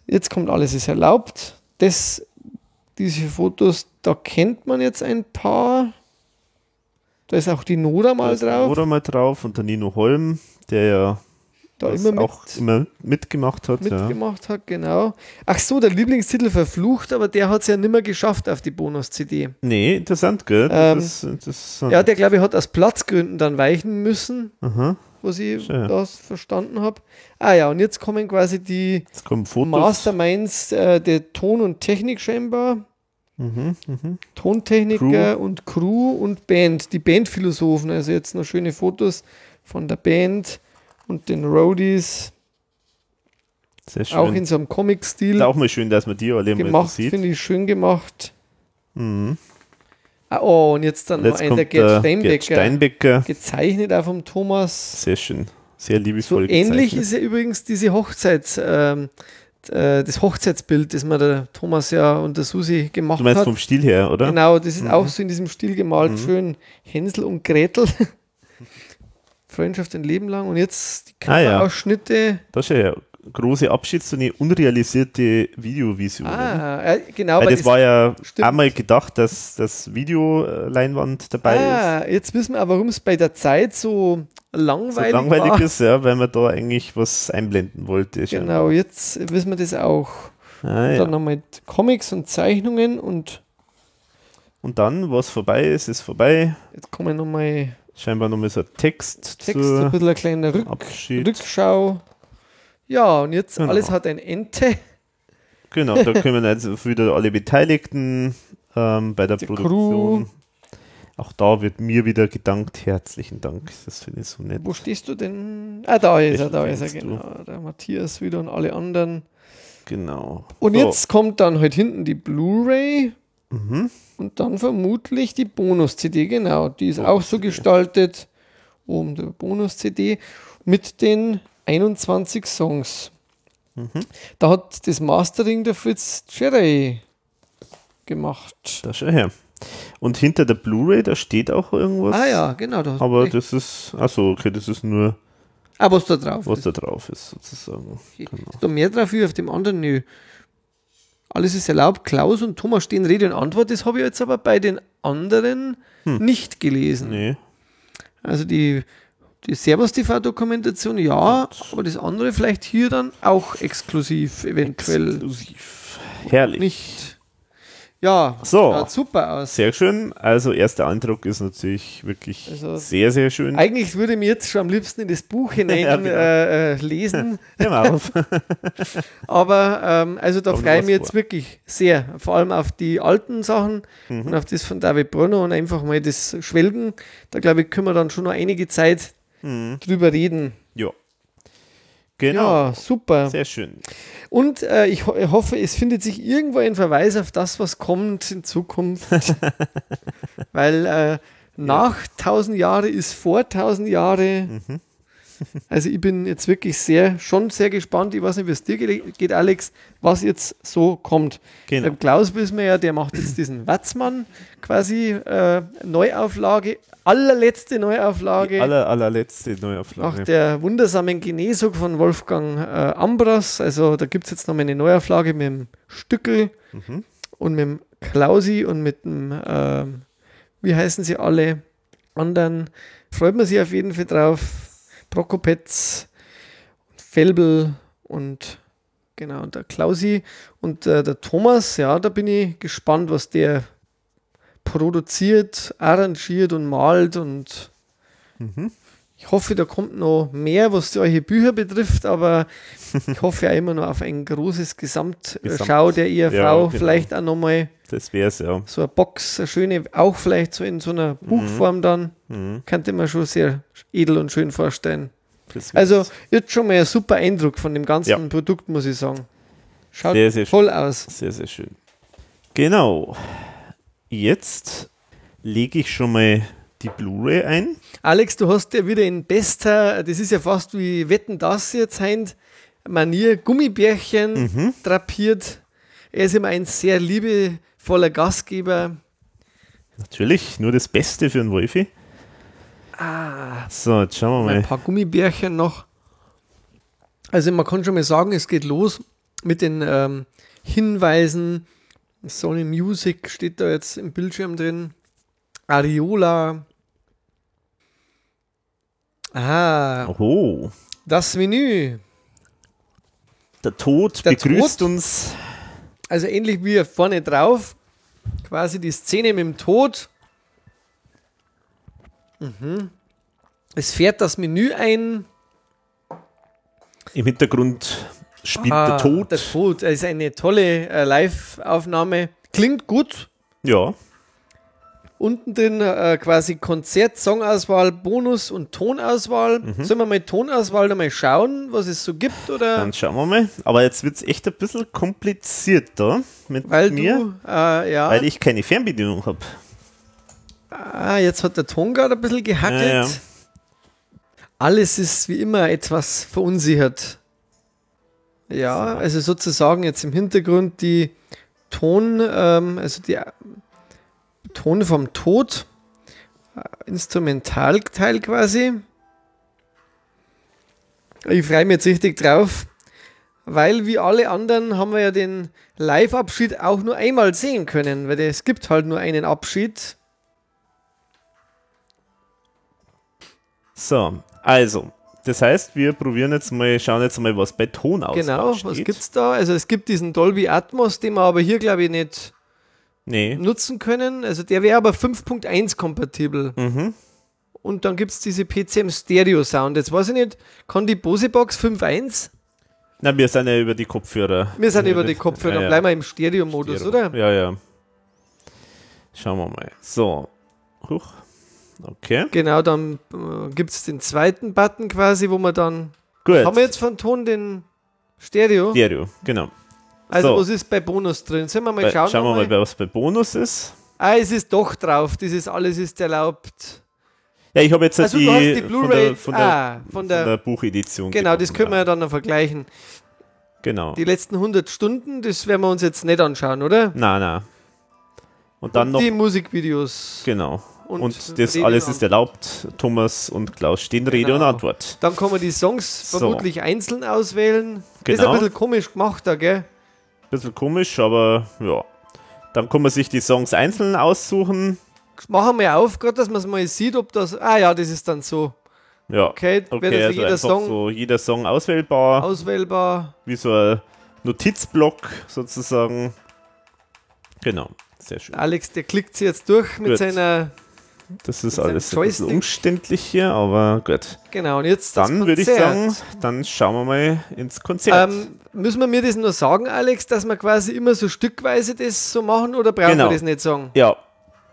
Jetzt kommt alles ist erlaubt. Das, diese Fotos, da kennt man jetzt ein paar. Da ist auch die Nora Da mal drauf. Nora mal drauf und der Nino Holm, der ja Da das immer mit, auch immer mitgemacht hat. ja. mitgemacht hat, genau. Ach so, der Lieblingstitel verflucht, aber der hat es ja nimmer geschafft auf die Bonus-CD. Nee, interessant, gell? Ähm, Das interessant. Ja, der glaube ich hat aus Platzgründen dann weichen müssen, Aha. was ich Schön. das verstanden habe. Ah ja, und jetzt kommen quasi die Jetzt kommen Fotos. Masterminds äh, der Ton- und Technik scheinbar. Mhm, mhm. Tontechniker und Crew und Band, die Bandphilosophen. Also jetzt noch schöne Fotos von der Band und den Roadies, Sehr schön. auch in so einem Comic-Stil ist auch mal schön, dass man die alle mal so gemacht, sieht. finde ich schön gemacht. Mhm. Ah, oh, und jetzt dann Und noch jetzt ein der Gerd Steinbecker, Gerd Steinbecker. gezeichnet auch vom Thomas. Sehr schön. Sehr So liebevoll ähnlich gezeichnet. ist ja übrigens diese Hochzeits, ähm, äh, das Hochzeitsbild, das mir der Thomas ja und der Susi gemacht Du meinst hat. vom Stil her, oder? Genau, das ist Mhm. auch so in diesem Stil gemalt, Mhm. schön Hänsel und Gretel. [laughs] Freundschaft ein Leben lang. Und jetzt die Ah, ja. Kameraausschnitte. Das ist ja große Abschiedsszene, unrealisierte Videovisionen. Ah, äh, genau, Weil weil das, war ja stimmt. einmal gedacht, dass das Videoleinwand dabei ist. ah, jetzt wissen wir auch, warum es bei der Zeit so So langweilig, langweilig war. ist, ja, weil man da eigentlich was einblenden wollte. Genau, jetzt wissen wir das auch. Ah, Dann ja. noch mit Comics und Zeichnungen und Und dann, was vorbei ist, ist vorbei. jetzt kommen nochmal Scheinbar nochmal so ein Text, Text, ein bisschen ein kleiner Rück Abschied. Rückschau. Ja, und jetzt Genau. alles hat ein Ente. Genau, da können jetzt [laughs] wieder alle Beteiligten ähm, bei der Die Produktion. Auch da wird mir wieder gedankt. Herzlichen Dank. Das finde ich so nett. Wo stehst du denn? Ah, da ist er, da ist er, meinst du? genau. Der Matthias wieder und alle anderen. Genau. Und So. jetzt kommt dann halt hinten die Blu-ray Mhm. und dann vermutlich die Bonus-CD, genau. Die ist auch so gestaltet. Oben der Bonus-CD mit den 21 Songs. Mhm. Da hat das Mastering der Fritz Cherry gemacht. Da schau her. Und hinter der Blu-ray, da steht auch irgendwas. Ah ja, genau. Da Aber das ist, achso, okay, das ist nur, ah, was da drauf was ist. da drauf ist, sozusagen. Okay. Genau. Ist da mehr drauf wie auf dem anderen? Nö. Alles ist erlaubt. Klaus und Thomas stehen Rede und Antwort. Das habe ich jetzt aber bei den anderen nicht gelesen. Hm. Nee. Also die, die Servus-TV-Dokumentation, ja, aber das andere vielleicht hier dann auch exklusiv, eventuell Exklusiv. Herrlich. nicht. Ja, So. schaut super aus. Sehr schön. Also erster Eindruck ist natürlich wirklich Also- sehr, sehr schön. Eigentlich würde ich mir jetzt schon am liebsten in das Buch [laughs] hinein Ja, genau. äh, äh, lesen, [laughs] Hör auf. [laughs] aber ähm, also da freue ich mich jetzt vor. wirklich sehr, vor allem auf die alten Sachen Mhm. und auf das von David Brunner und einfach mal das Schwelgen. Da glaube ich, können wir dann schon noch einige Zeit Mhm. drüber reden. Ja. Genau. Ja, super. Sehr schön. Und äh, ich, ho hoffe, es findet sich irgendwo ein Verweis auf das, was kommt in Zukunft. [laughs] Weil äh, nach 1000 Jahre ist vor 1000 Jahre. Mhm. Also ich bin jetzt wirklich sehr, schon sehr gespannt. Ich weiß nicht, wie es dir ge- geht, Alex, was jetzt so kommt. Genau. Beim Klaus wissen wir ja, der macht jetzt diesen Watzmann quasi äh, Neuauflage, allerletzte Neuauflage. Die aller, allerletzte Nach Neuauflage. der wundersamen Genesung von Wolfgang äh, Ambras, also da gibt es jetzt noch mal eine Neuauflage mit dem Stückel Mhm. und mit dem Klausi und mit dem, ähm, wie heißen sie alle anderen, freut man sich auf jeden Fall drauf. Prokopetz, Felbel und genau, der Klausi. Und äh, der Thomas, ja, da bin ich gespannt, was der produziert, arrangiert und malt und Ich hoffe, da kommt noch mehr, was solche Bücher betrifft, aber ich hoffe auch immer noch auf ein großes Gesamtschau Gesamt- der IRV, Ja, genau. vielleicht auch nochmal Das wäre es ja. so eine Box, eine schöne, auch vielleicht so in so einer Buchform dann. Mhm. Könnte man schon sehr edel und schön vorstellen. Also jetzt schon mal ein super Eindruck von dem ganzen Ja. Produkt, muss ich sagen. Schaut Sehr, sehr toll aus. Sehr, sehr schön. Genau. Jetzt lege ich schon mal die Blu-ray ein. Alex, du hast ja wieder in bester, das ist ja fast wie Wetten das jetzt heint, Manier, Gummibärchen Mhm. drapiert. Er ist immer ein sehr liebevoller Gastgeber. Natürlich, nur das Beste für einen Wolfi. Ah, So, jetzt schauen wir ein mal. paar Gummibärchen noch. Also man kann schon mal sagen, es geht los mit den ähm, Hinweisen. Sony Music steht da jetzt im Bildschirm drin. Ariola. Ah, Oho, das Menü. der Tod Der begrüßt Tod? uns. Also ähnlich wie vorne drauf. Quasi die Szene mit dem Tod. Mhm. Es fährt das Menü ein. Im Hintergrund spielt Ah, der Tod. Der Tod. Das ist eine tolle äh, Live-Aufnahme. Klingt gut. Ja, Unten drin äh, quasi Konzert, Songauswahl, Bonus und Tonauswahl. Mhm. Sollen wir mal Tonauswahl noch mal schauen, was es so gibt? Oder? dann schauen wir mal. Aber jetzt wird es echt ein bisschen komplizierter mit weil mir, du, äh, ja, weil ich keine Fernbedienung habe. ah, jetzt hat der Ton gerade ein bisschen gehackelt. Ja, ja. Alles ist wie immer etwas verunsichert. Ja, also sozusagen jetzt im Hintergrund die Ton, ähm, also die Ton vom Tod, Instrumentalteil quasi. Ich freue mich jetzt richtig drauf, weil wie alle anderen haben wir ja den Live-Abschied auch nur einmal sehen können, weil es gibt halt nur einen Abschied. So, also, das heißt, wir probieren jetzt mal, schauen jetzt mal, was bei Tonauswahl Genau, steht. was gibt's da? Also es gibt diesen Dolby Atmos, den wir aber hier glaube ich nicht Nee. nutzen können. Also der wäre aber 5.1 kompatibel. Mhm. Und dann gibt es diese PCM Stereo Sound. Jetzt weiß ich nicht, kann die Bose Box 5.1? Na, wir sind ja über die Kopfhörer. Wir sind Ja, über die Kopfhörer, ja, dann bleiben wir im Stereo-Modus, Stereo. oder? Ja, ja. Schauen wir mal. So. Huch. Okay. Genau, dann äh, gibt es den zweiten Button quasi, wo man dann. Gut. Haben wir jetzt von Ton den Stereo? Stereo, genau. Also so. was ist bei Bonus drin? Sollen wir mal schauen? schauen wir nochmal? mal, was bei Bonus ist. Ah, es ist doch drauf. Dieses alles ist erlaubt. Ja, ich habe jetzt Also die, die von Blu-ray. der, von der, ah, von von der. Buchedition. genau, das können wir ja. dann noch vergleichen. Genau. Die letzten 100 Stunden, das werden wir uns jetzt nicht anschauen, oder? Na, na. Und dann und noch. die Musikvideos. Genau. und Und, das Rede alles ist erlaubt. Thomas und Klaus stehen Rede Genau. und Antwort. Dann kann man die Songs So. vermutlich einzeln auswählen. Das ist Genau. ein bisschen komisch gemacht da, gell? Bisschen komisch, aber ja. Dann kann man sich die Songs einzeln aussuchen. Machen wir auf, gerade dass man es mal sieht, ob das. Ah ja, das ist dann so. Ja. Okay, Okay, also jeder einfach Song so jeder Song auswählbar, auswählbar. wie so ein Notizblock sozusagen. Genau, sehr schön. Alex, der klickt sie jetzt durch mit Gut. seiner. Das ist alles ein bisschen umständlich hier, aber gut. Genau, und jetzt. Dann würde ich sagen, dann schauen wir mal ins Konzert. Ähm, müssen wir mir das nur sagen, Alex, dass wir quasi immer so stückweise das so machen oder brauchen Genau. wir das nicht sagen? ja,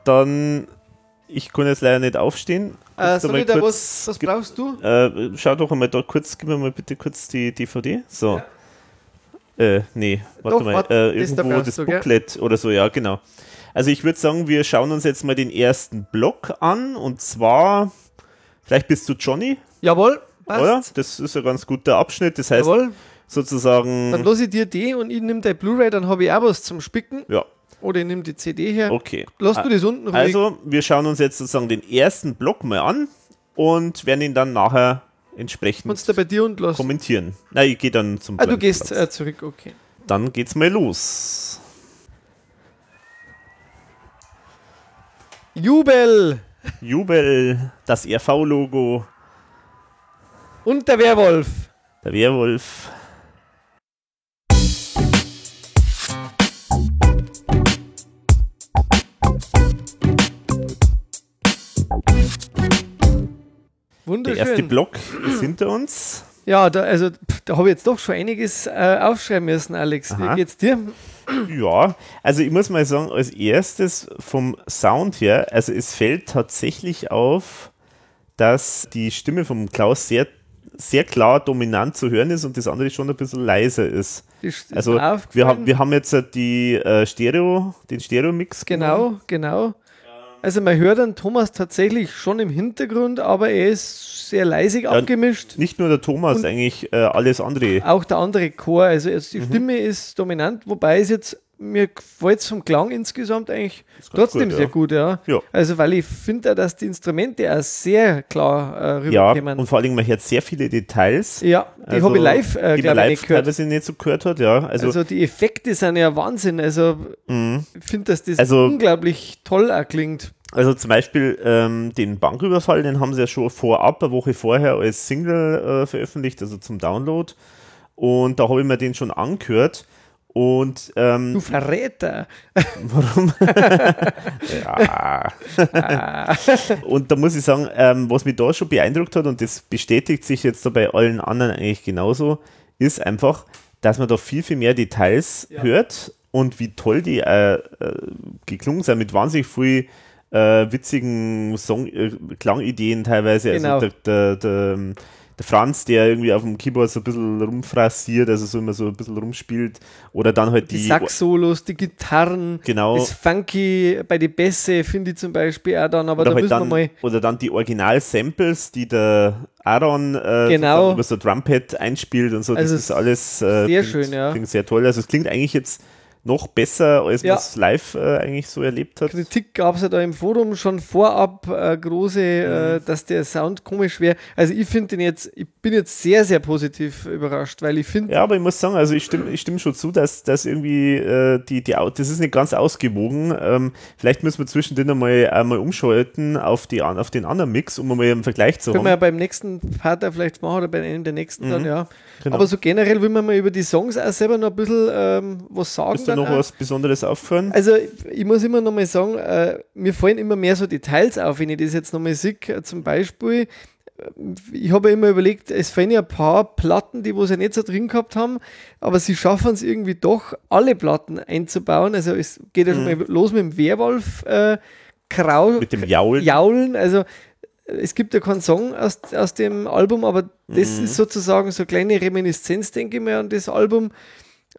dann, ich kann jetzt leider nicht aufstehen. Äh, ich da kurz- was, was brauchst du? Äh, schau doch einmal da kurz, gib mir mal bitte kurz die DVD. So. Äh, nee, warte Doch, mal. warte, äh, das da irgendwo das du, gell? Booklet oder so, ja, genau. Also ich würde sagen, wir schauen uns jetzt mal den ersten Block an und zwar, vielleicht bist du Johnny, Jawohl, passt. oder? Das ist ein ganz guter Abschnitt. Das heißt Jawohl, dann sozusagen, lasse ich dir die und ich nehme dein Blu-ray, dann habe ich auch was zum Spicken. ja, Oder ich nehme die CD her. okay. Lass du das unten ruhig. Also, wir schauen uns jetzt sozusagen den ersten Block mal an und werden ihn dann nachher entsprechend Kannst du bei dir und lassen. kommentieren. Na, ich gehe dann zum Ah, du gehst äh, zurück, okay. Dann geht's mal los. Jubel Jubel, das RV-Logo, und der Werwolf. der Werwolf. Wunderschön. Der erste Block ist hinter uns. Ja, da, also da habe ich jetzt doch schon einiges äh, aufschreiben müssen, Alex. Aha. Wie geht's dir? Ja, also ich muss mal sagen, als erstes vom Sound her, also es fällt tatsächlich auf, dass die Stimme vom Klaus sehr, sehr klar dominant zu hören ist und das andere schon ein bisschen leiser ist. Ist, Also wir haben, wir haben jetzt die äh, Stereo, den Stereo-Mix. genommen. Genau, genau. Also man hört dann Thomas tatsächlich schon im Hintergrund, aber er ist sehr leisig abgemischt. Nicht nur der Thomas, Und- eigentlich äh, alles andere. Auch der andere Chor, also jetzt Mhm. die Stimme ist dominant, wobei es jetzt mir gefällt es vom Klang insgesamt eigentlich trotzdem gut, sehr ja. gut, ja. Ja. Also weil ich finde, dass die Instrumente auch sehr klar äh, Ja, rüberkommen. und vor allem, man hört sehr viele Details. Ja, die Also, habe ich live, äh, glaube ich, live nicht gehört. teilweise nicht so gehört hat, ja. Also, Also, die Effekte sind ja Wahnsinn. Also mhm. ich finde, dass das Also- unglaublich toll auch klingt. Also zum Beispiel ähm, den Banküberfall, den haben sie ja schon vorab, eine Woche vorher als Single äh, veröffentlicht, also zum Download. Und da habe ich mir den schon angehört. Und ähm, Du Verräter. [laughs] warum? ja. und da muss ich sagen, ähm, was mich da schon beeindruckt hat, und das bestätigt sich jetzt da bei allen anderen eigentlich genauso, ist einfach, dass man da viel, viel mehr Details Ja. hört und wie toll die äh, äh, geklungen sind mit wahnsinnig viel äh, witzigen Song, äh, Klangideen teilweise. Genau. Also der, der, der, der Franz, der irgendwie auf dem Keyboard so ein bisschen rumfrassiert, also so immer so ein bisschen rumspielt. Oder dann halt Die, die. Sax-Solos, die Gitarren, Genau. das Funky bei den Bässe finde ich zum Beispiel auch dann, aber oder, da halt müssen dann, wir mal. oder dann die Original-Samples, die der Aaron äh, Genau. über so Drumpad einspielt und so. Also das ist alles äh, sehr klingt, schön, ja. klingt sehr toll. Also es klingt eigentlich jetzt noch besser, als Ja. man es live äh, eigentlich so erlebt hat. Kritik gab es ja da im Forum schon vorab äh, große, Mhm. äh, dass der Sound komisch wäre. Also ich finde den jetzt, ich bin jetzt sehr, sehr positiv überrascht, weil ich finde, Ja, aber ich muss sagen, also ich stimme, ich stimme schon zu, dass, dass irgendwie äh, die, die, das ist nicht ganz ausgewogen. Ähm, vielleicht müssen wir zwischendrin einmal, einmal umschalten auf, die, an- auf den anderen Mix, um mal einen Vergleich zu können wir ja haben. beim nächsten Part auch vielleicht machen oder bei einem der nächsten dann, ja. Genau. Aber so generell will man mal über die Songs auch selber noch ein bisschen ähm, was sagen. Da noch auch. was Besonderes aufgefallen? Also ich muss immer noch mal sagen, äh, mir fallen immer mehr so Details auf, wenn ich das jetzt noch mal sehe. Äh, Zum Beispiel, äh, ich habe ja immer überlegt, es fallen ja ein paar Platten, die wo sie nicht so drin gehabt haben, aber sie schaffen es irgendwie doch, alle Platten einzubauen. Also es geht ja schon mal los mit dem Werwolf äh, Krau Mit dem Jaul. Jaulen. Also äh, es gibt ja keinen Song aus, aus dem Album, aber das ist sozusagen so eine kleine Reminiszenz, denke ich mal, an das Album.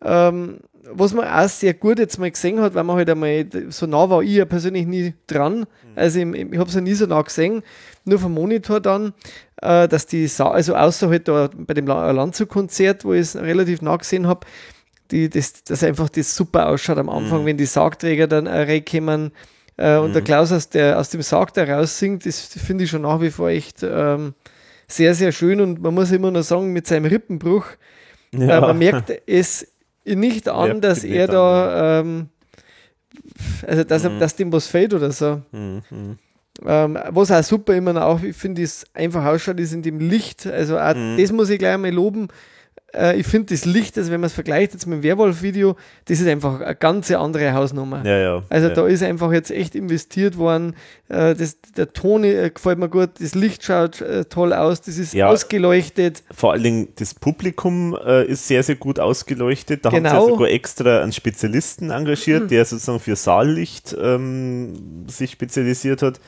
Ähm, was man auch sehr gut jetzt mal gesehen hat, weil man halt einmal, so nah war ich ja persönlich nie dran, also im, im, ich habe es ja nie so nah gesehen, nur vom Monitor dann, äh, dass die, Sa also außer halt da bei dem La- Landshut-Konzert, wo ich es relativ nah gesehen habe, die, das, dass einfach das super ausschaut am Anfang, wenn die Sargträger dann äh, reinkommen äh, und der Klaus aus, der, aus dem Sarg da raus singt, das finde ich schon nach wie vor echt ähm, sehr, sehr schön. Und man muss immer noch sagen, mit seinem Rippenbruch, äh, man merkt es nicht an, Merkt dass er da, ähm, also dass, er, dass dem was fehlt oder so. Mhm, mhm. Ähm, was auch super immer noch, auch, ich finde, es einfach ausschaut, ist in dem Licht. Also auch Mhm. das muss ich gleich mal loben. Äh, ich finde das Licht, also wenn man es vergleicht jetzt mit dem Werwolf-Video, das ist einfach eine ganz andere Hausnummer. Ja, ja. Also ja. da ist einfach jetzt echt investiert worden. Äh, das, der Ton äh, gefällt mir gut, das Licht schaut äh, toll aus, das ist ausgeleuchtet. Vor allen Dingen das Publikum äh, ist sehr, sehr gut ausgeleuchtet. Da haben Genau. sie ja sogar extra einen Spezialisten engagiert, der sozusagen für Saallicht ähm, sich spezialisiert hat.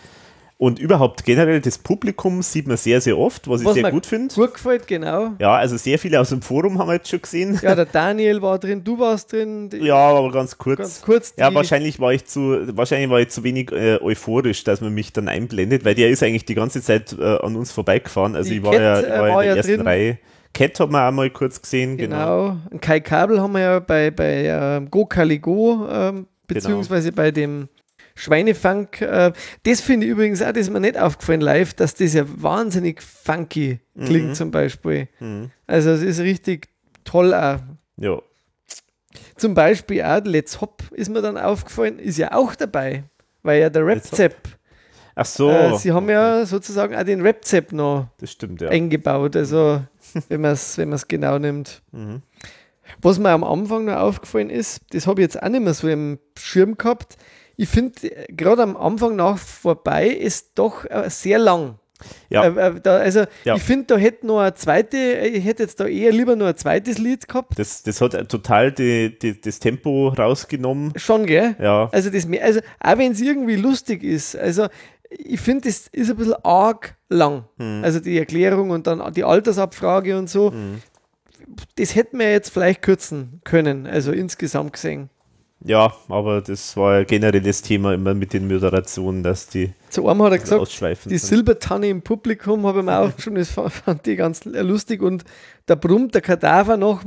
Und überhaupt generell das Publikum sieht man sehr, sehr oft, was ich Was sehr mir gut finde. Gut gefällt, genau. Ja, also sehr viele aus dem Forum haben wir jetzt schon gesehen. Ja, der Daniel war drin, du warst drin. Ja, aber ganz kurz. Ganz kurz. ja, wahrscheinlich war ich zu, wahrscheinlich war ich zu wenig äh, euphorisch, dass man mich dann einblendet, weil der ist eigentlich die ganze Zeit äh, an uns vorbeigefahren. Also Die ich war Cat, ja, ich war war in der ja ersten drin. Reihe. Cat hat man auch mal kurz gesehen, genau. Genau. Kai Kabel haben wir ja bei, bei ähm, Go Kali Go, ähm, beziehungsweise bei dem Schweinefunk. Äh, das finde ich übrigens auch, das ist mir nicht aufgefallen live, dass das ja wahnsinnig funky klingt Mhm. zum Beispiel. Mhm. Also es ist richtig toll auch. Ja. Zum Beispiel auch Let's Hop ist mir dann aufgefallen, ist ja auch dabei, weil ja der. Rap-Zap, Ach so. äh, sie haben okay. ja sozusagen auch den Rap-Zap noch Das stimmt, ja. eingebaut, also [laughs] wenn man es wenn man's genau nimmt. Mhm. Was mir am Anfang noch aufgefallen ist, das habe ich jetzt auch nicht mehr so im Schirm gehabt. Ich finde, gerade am Anfang nach vorbei ist doch äh, sehr lang. Ja. Äh, äh, da, also ja. ich finde, da hätte noch eine zweite, ich hätte jetzt da eher lieber noch ein zweites Lied gehabt. Das, das hat total die, die, das Tempo rausgenommen. Schon, gell? Ja. Also, das, also auch wenn es irgendwie lustig ist, also ich finde, das ist ein bisschen arg lang. Hm. Also die Erklärung und dann die Altersabfrage und so. Hm. Das hätten wir jetzt vielleicht kürzen können, also insgesamt gesehen. Ja, aber das war ja generell das Thema immer mit den Moderationen, dass die. Zu einem hat er gesagt, die Silbertanne im Publikum habe ich mir auch schon, das [laughs] fand ich ganz lustig und da brummt der Kadaver noch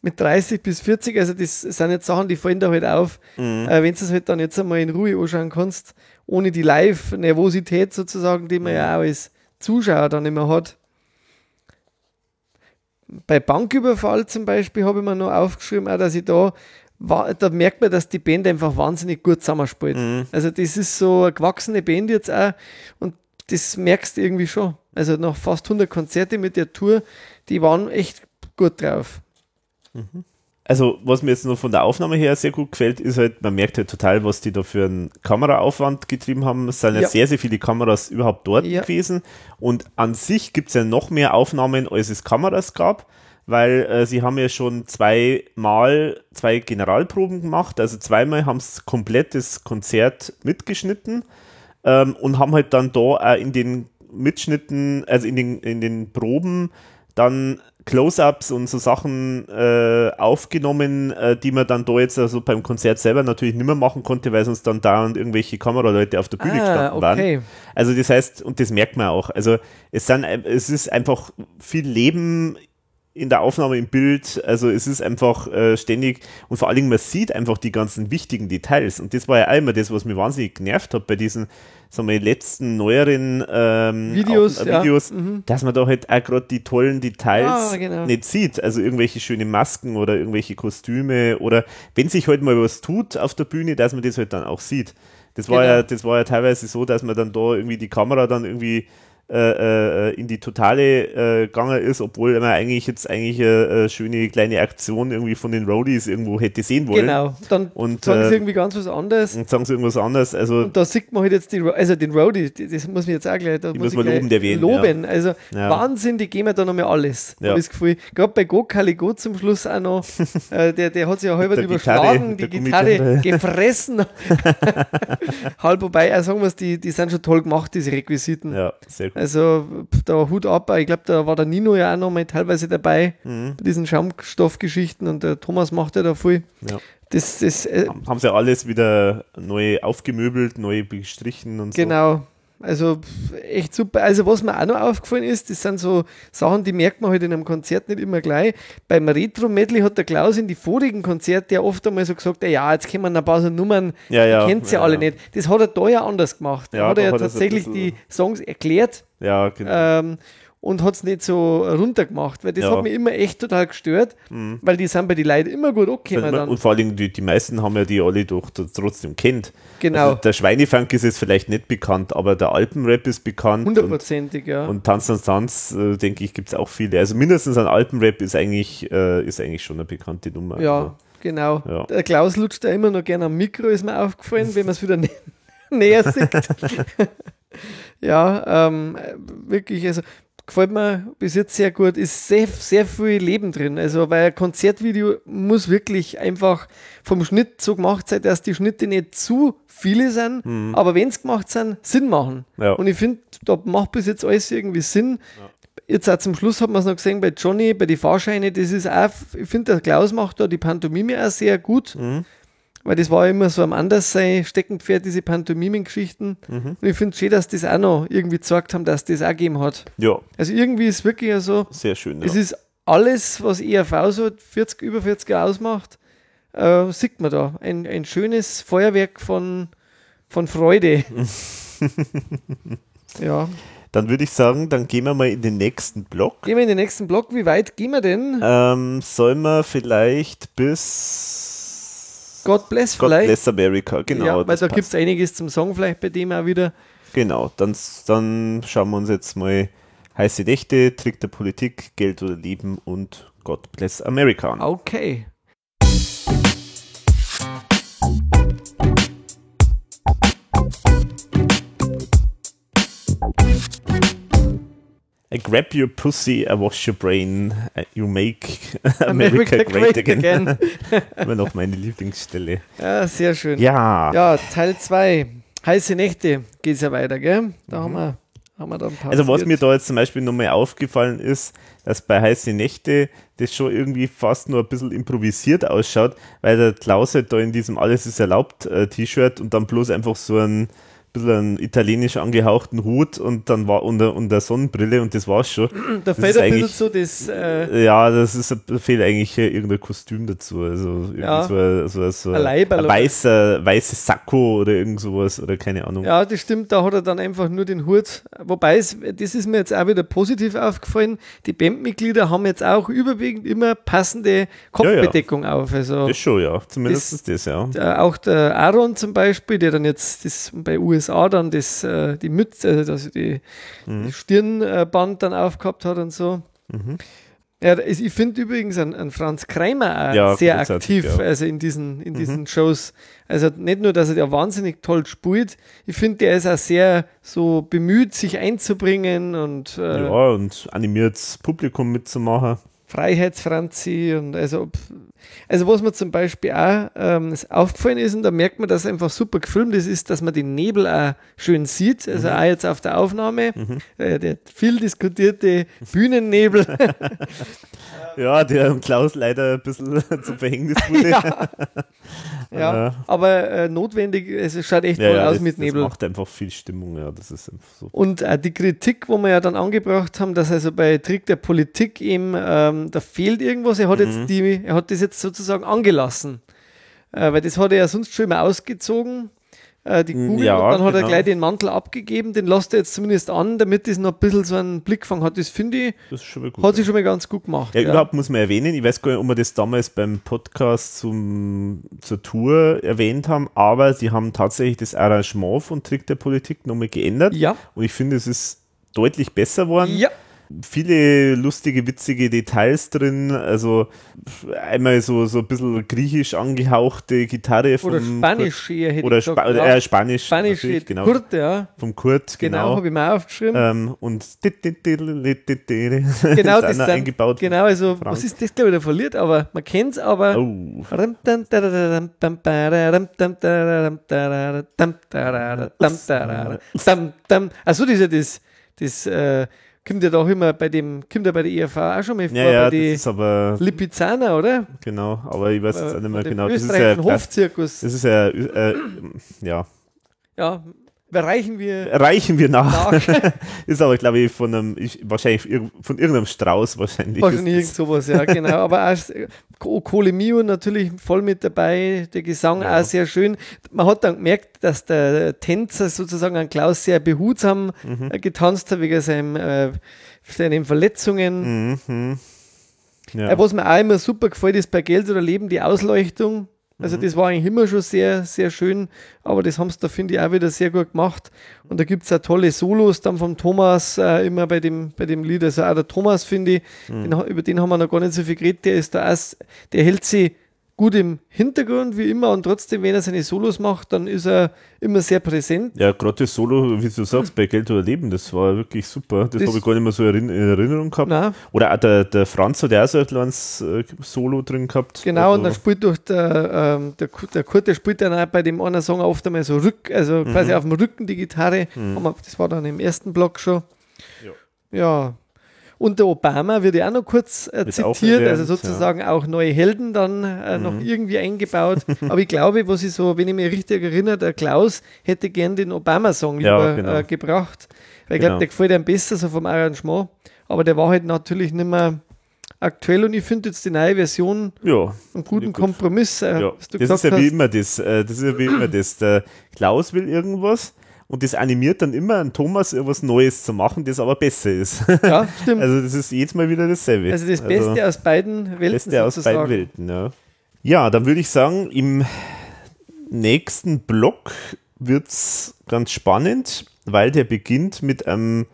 mit 30 bis 40, also das sind jetzt Sachen, die fallen da halt auf, mhm. äh, wenn du es halt dann jetzt einmal in Ruhe anschauen kannst, ohne die Live-Nervosität sozusagen, die man mhm. ja auch als Zuschauer dann immer hat. Bei Banküberfall zum Beispiel habe ich mir noch aufgeschrieben, auch, dass ich da da merkt man, dass die Band einfach wahnsinnig gut zusammenspielt. Mhm. Also das ist so eine gewachsene Band jetzt auch und das merkst du irgendwie schon. Also nach fast 100 Konzerte mit der Tour, die waren echt gut drauf. Mhm. Also was mir jetzt noch von der Aufnahme her sehr gut gefällt, ist halt, man merkt halt total, was die da für einen Kameraaufwand getrieben haben. Es sind ja, ja sehr, sehr viele Kameras überhaupt dort ja. gewesen und an sich gibt es ja noch mehr Aufnahmen, als es Kameras gab weil äh, sie haben ja schon zweimal zwei Generalproben gemacht, also zweimal haben sie komplett das Konzert mitgeschnitten ähm, und haben halt dann da auch in den Mitschnitten, also in den, in den Proben dann Close-ups und so Sachen äh, aufgenommen, äh, die man dann da jetzt also beim Konzert selber natürlich nicht mehr machen konnte, weil sonst dann dauernd irgendwelche Kameraleute auf der Bühne ah, gestanden okay. waren. Also das heißt, und das merkt man auch, also es, sind, es ist einfach viel Leben in der Aufnahme im Bild. Also es ist einfach äh, ständig und vor allen Dingen man sieht einfach die ganzen wichtigen Details. Und das war ja auch immer das, was mir wahnsinnig genervt hat bei diesen sagen wir, letzten neueren ähm, Videos, Auf, äh, Videos ja. mhm. dass man da halt auch gerade die tollen Details ah, genau. nicht sieht. Also irgendwelche schönen Masken oder irgendwelche Kostüme oder wenn sich halt mal was tut auf der Bühne, dass man das halt dann auch sieht. Das war genau. ja, das war ja teilweise so, dass man dann da irgendwie die Kamera dann irgendwie äh, äh, in die totale äh, gegangen ist, obwohl man eigentlich jetzt eigentlich eine, schöne kleine Aktion irgendwie von den Roadies irgendwo hätte sehen wollen. Genau, dann und, sagen sie äh, irgendwie ganz was anderes. Und sagen sie irgendwas anderes. Also, und da sieht man halt jetzt die, also den Roadies, das muss man jetzt auch gleich, da muss, muss man loben, erwähnen, loben. Ja. Also ja. Wahnsinn, die geben da nochmal alles. Ja. Habe ich das Gefühl. Gerade bei Go Caligo zum Schluss auch noch, [laughs] äh, der, der hat sich ja halb überschlagen, die Gitarre gefressen. [laughs] [laughs] Halb wobei, auch sagen wir es, die, die sind schon toll gemacht, diese Requisiten. Ja, sehr gut. Also da Hut ab, ich glaube, da war der Nino ja auch noch mal teilweise dabei mhm. bei diesen Schaumstoffgeschichten und der Thomas macht ja da viel. Ja. Das, das, äh, haben sie alles wieder neu aufgemöbelt, neu bestrichen und so. Genau, also echt super. Also was mir auch noch aufgefallen ist, das sind so Sachen, die merkt man halt in einem Konzert nicht immer gleich. Beim Retro-Medley hat der Klaus in die vorigen Konzerte ja oft einmal so gesagt, ja, jetzt kommen ein paar so Nummern, ja, ja, kennt sie ja, alle nicht. Das hat er da ja anders gemacht. Da hat er ja tatsächlich die Songs erklärt. Ja, genau. Ähm, und hat es nicht so runtergemacht, weil das ja. hat mich immer echt total gestört, mhm. weil die sind bei den Leuten immer gut angekommen. Und vor allem die, die meisten haben ja die alle doch trotzdem kennt. Genau. Also der Schweinefunk ist jetzt vielleicht nicht bekannt, aber der Alpenrap ist bekannt. Hundertprozentig, ja. Und Tanz und Tanz, äh, denke ich, gibt es auch viele. Also mindestens ein Alpenrap ist eigentlich, äh, ist eigentlich schon eine bekannte Nummer. Ja, also, genau. Ja. Der Klaus lutscht da immer noch gerne am Mikro, ist mir aufgefallen, [laughs] wenn man es wieder nä [laughs] näher sieht. [laughs] ja, ähm, wirklich, also gefällt mir bis jetzt sehr gut. Ist sehr, sehr viel Leben drin. Also, weil ein Konzertvideo muss wirklich einfach vom Schnitt so gemacht sein, dass die Schnitte nicht zu viele sind, mhm. aber wenn es gemacht sind, Sinn machen. Ja. Und ich finde, da macht bis jetzt alles irgendwie Sinn. Ja. Jetzt auch zum Schluss hat man es noch gesehen bei Johnny, bei den Fahrscheinen, das ist auch, ich finde, der Klaus macht da die Pantomime auch sehr gut. Mhm. Weil das war immer so am Anderssein Steckenpferd, diese Pantomimen-Geschichten. Mhm. Und ich finde es schön, dass das auch noch irgendwie gezeigt haben, dass das auch gegeben hat. Ja. Also irgendwie ist es wirklich so. Sehr schön. Ja. Es ist alles, was ERV so 40, über 40 ausmacht, äh, sieht man da. Ein, ein schönes Feuerwerk von, von Freude. [laughs] ja. Dann würde ich sagen, dann gehen wir mal in den nächsten Block. Gehen wir in den nächsten Block. Wie weit gehen wir denn? Ähm, sollen wir vielleicht bis God Bless God vielleicht. Bless America, genau. Ja, weil da gibt es einiges zum Song vielleicht bei dem auch wieder. Genau, dann, dann schauen wir uns jetzt mal heiße Nächte, Trick der Politik, Geld oder Leben und God Bless America an. Okay. Grab your pussy, I wash your brain, you make [laughs] America, America great, again. again. [laughs] Immer noch meine Lieblingsstelle. [laughs] Ja, sehr schön. Ja. Ja, Teil 2. Heiße Nächte geht es ja weiter, gell? Da mhm. haben wir haben wir dann also was mir da jetzt zum Beispiel nochmal aufgefallen ist, dass bei Heiße Nächte das schon irgendwie fast nur ein bisschen improvisiert ausschaut, weil der Klaus halt da in diesem Alles ist erlaubt äh, T-Shirt und dann bloß einfach so ein bisschen einen italienisch angehauchten Hut und dann war unter, unter Sonnenbrille und das war's schon. Da fehlt ein bisschen so das. Äh ja, das ist, da fehlt eigentlich irgendein Kostüm dazu. Also ja. so, so, so ein, ein, ein weißer, weißes Sakko oder irgend sowas oder keine Ahnung. Ja, das stimmt, da hat er dann einfach nur den Hut. Wobei, es, das ist mir jetzt auch wieder positiv aufgefallen. Die Bandmitglieder haben jetzt auch überwiegend immer passende Kopfbedeckung ja, ja. auf. Also das schon, ja. Zumindest das, das ja. Auch der Aaron zum Beispiel, der dann jetzt das bei US USA dann das, äh, die Mütze, also die, mhm. die Stirnband dann aufgehabt hat und so. Mhm. Ja, ich finde übrigens an, an, Franz Kreimer auch ja, sehr aktiv, ja. also in diesen, in diesen mhm. Shows. Also nicht nur, dass er ja wahnsinnig toll spielt, ich finde, der ist auch sehr so bemüht, sich einzubringen und äh, ja, und animiert Publikum mitzumachen. Freiheitsfranzi und also, also was mir zum Beispiel auch ähm, aufgefallen ist und da merkt man, dass einfach super gefilmt ist, ist, dass man den Nebel auch schön sieht, also mhm. auch jetzt auf der Aufnahme, mhm. äh, der viel diskutierte Bühnennebel. [laughs] ja, der Klaus leider ein bisschen [laughs] zum Verhängnis wurde. [laughs] ja, ja aber äh, notwendig, es schaut echt ja, toll ja, aus das, mit Nebel. Das macht einfach viel Stimmung, ja, das ist einfach so. Und äh, die Kritik, wo wir ja dann angebracht haben, dass also bei Trick der Politik eben ähm, da fehlt irgendwas. Er hat mhm. jetzt die, er hat das jetzt sozusagen angelassen. Äh, weil das hat er ja sonst schon immer ausgezogen, äh, die Kugel, ja, und dann hat genau. er gleich den Mantel abgegeben, den lässt er jetzt zumindest an, damit das noch ein bisschen so einen Blickfang hat. Das finde ich, das gut, hat sich schon mal ganz gut gemacht. Ja, ja, überhaupt muss man erwähnen, ich weiß gar nicht, ob wir das damals beim Podcast zum, zur Tour erwähnt haben, aber sie haben tatsächlich das Arrangement von Trick der Politik nochmal geändert. Ja. Und ich finde, es ist deutlich besser geworden. Ja viele lustige, witzige Details drin. Also einmal so, so ein bisschen griechisch angehauchte Gitarre vom Oder Spanisch hier hätte Oder Spa gesagt, äh, Spanisch. Spanisch, genau. Kurt, ja. Vom Kurt, genau. Genau, habe ich mir aufgeschrieben. Ähm, und genau, [laughs] das ist dann, eingebaut. Genau, also Frank. was ist das, glaube ich, der verliert, aber man kennt es aber. Oh. Also ja das, das äh, kommt ja doch immer bei dem, kommt ja bei der IFA auch schon mal vor, ja, ja, bei aber, Lipizzaner, oder? Genau, aber ich weiß jetzt auch nicht mehr genau. Das ist ja, Hofzirkus. Das ist ja, äh, ja. Ja, Reichen wir, Reichen wir nach. nach. [laughs] ist aber, glaube ich, von einem, ich, wahrscheinlich von irgendeinem Strauß wahrscheinlich. Wahrscheinlich irgend sowas, ja, genau. Aber auch Kohle Mio natürlich voll mit dabei, der Gesang ja. auch sehr schön. Man hat dann gemerkt, dass der Tänzer sozusagen an Klaus sehr behutsam mhm. Äh, getanzt hat, wegen seinem, äh, seinen Verletzungen. Mhm. Ja. Äh, was mir auch immer super gefällt, ist bei Geld oder Leben die Ausleuchtung. Also mhm. das war eigentlich immer schon sehr, sehr schön, aber das haben sie da, finde ich, auch wieder sehr gut gemacht. Und da gibt es auch tolle Solos dann vom Thomas, äh, immer bei dem, bei dem Lied. Also auch der Thomas, finde ich, mhm. den, über den haben wir noch gar nicht so viel geredet, der ist da auch, der hält sich gut im Hintergrund, wie immer, und trotzdem, wenn er seine Solos macht, dann ist er immer sehr präsent. Ja, gerade das Solo, wie du sagst, bei Geld oder Leben, das war wirklich super. Das, das habe ich gar nicht mehr so in Erinnerung gehabt. Nein. Oder auch der, der Franz hat ja auch so ein kleines äh, Solo drin gehabt. Genau, also und dann spielt durch der, ähm, der, der Kurt, der spielt dann auch bei dem anderen Song oft einmal so Rück, also mhm. quasi auf dem Rücken die Gitarre. Mhm. Das war dann im ersten Block schon. Ja. Ja, und der Obama wird ja auch noch kurz äh, zitiert, also sozusagen ja. auch neue Helden dann äh, mhm. noch irgendwie eingebaut. Aber ich glaube, was ich so, wenn ich mich richtig erinnere, der Klaus hätte gern den Obama-Song ja, genau. äh, gebracht. Weil ich genau. glaube, der gefällt einem besser so vom Arrangement. Aber der war halt natürlich nicht mehr aktuell und ich finde jetzt die neue Version ja, einen guten Kompromiss. Äh, ja. das ist ja wie immer das. Äh, das ist ja wie immer das. Der Klaus will irgendwas und das animiert dann immer an Thomas was Neues zu machen, das aber besser ist. Ja, [laughs] stimmt. Also das ist jedes Mal wieder dasselbe. Also das Beste also, aus beiden Welten. Beste aus beiden Welten, ja. Ja, dann würde ich sagen, im nächsten Block wird es ganz spannend, weil der beginnt mit einem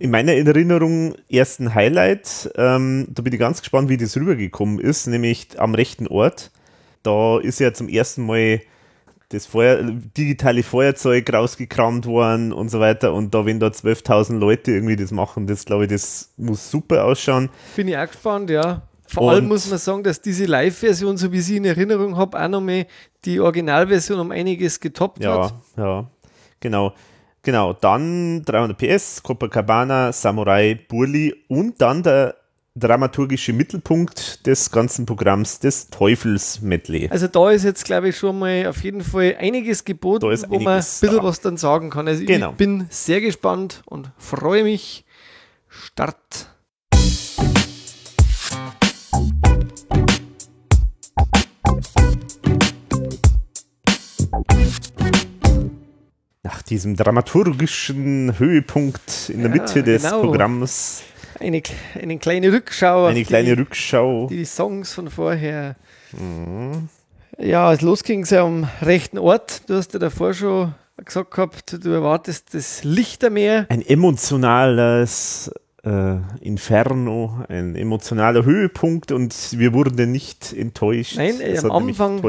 in meiner Erinnerung ersten Highlight. Ähm, da bin ich ganz gespannt, wie das rübergekommen ist, nämlich am rechten Ort. Da ist ja zum ersten Mal das Feuer, digitale Feuerzeug rausgekramt worden und so weiter. Und da, wenn da 12.000 Leute irgendwie das machen, das glaube ich, das muss super ausschauen. Bin ich auch gespannt, ja. Vor allem muss man sagen, dass diese Live-Version, so wie ich sie in Erinnerung habe, auch nochmal die Originalversion um einiges getoppt ja, hat. Ja, ja, genau. Genau, dann 300 PS, Copacabana, Samurai, Burli und dann der dramaturgische Mittelpunkt des ganzen Programms, des Teufels-Medley. Also da ist jetzt, glaube ich, schon mal auf jeden Fall einiges geboten, wo einiges man ein bisschen da. was dann sagen kann. Also genau. ich bin sehr gespannt und freue mich. Start. Nach diesem dramaturgischen Höhepunkt in der ja, Mitte des genau. Programms eine, eine kleine Rückschau. Eine kleine die, Rückschau. Die, die Songs von vorher. Mhm. Ja, los ging es ja am rechten Ort. Du hast ja davor schon gesagt gehabt, du erwartest das Lichtermeer. Ein emotionales äh, Inferno, ein emotionaler Höhepunkt und wir wurden nicht enttäuscht. Nein, das am Anfang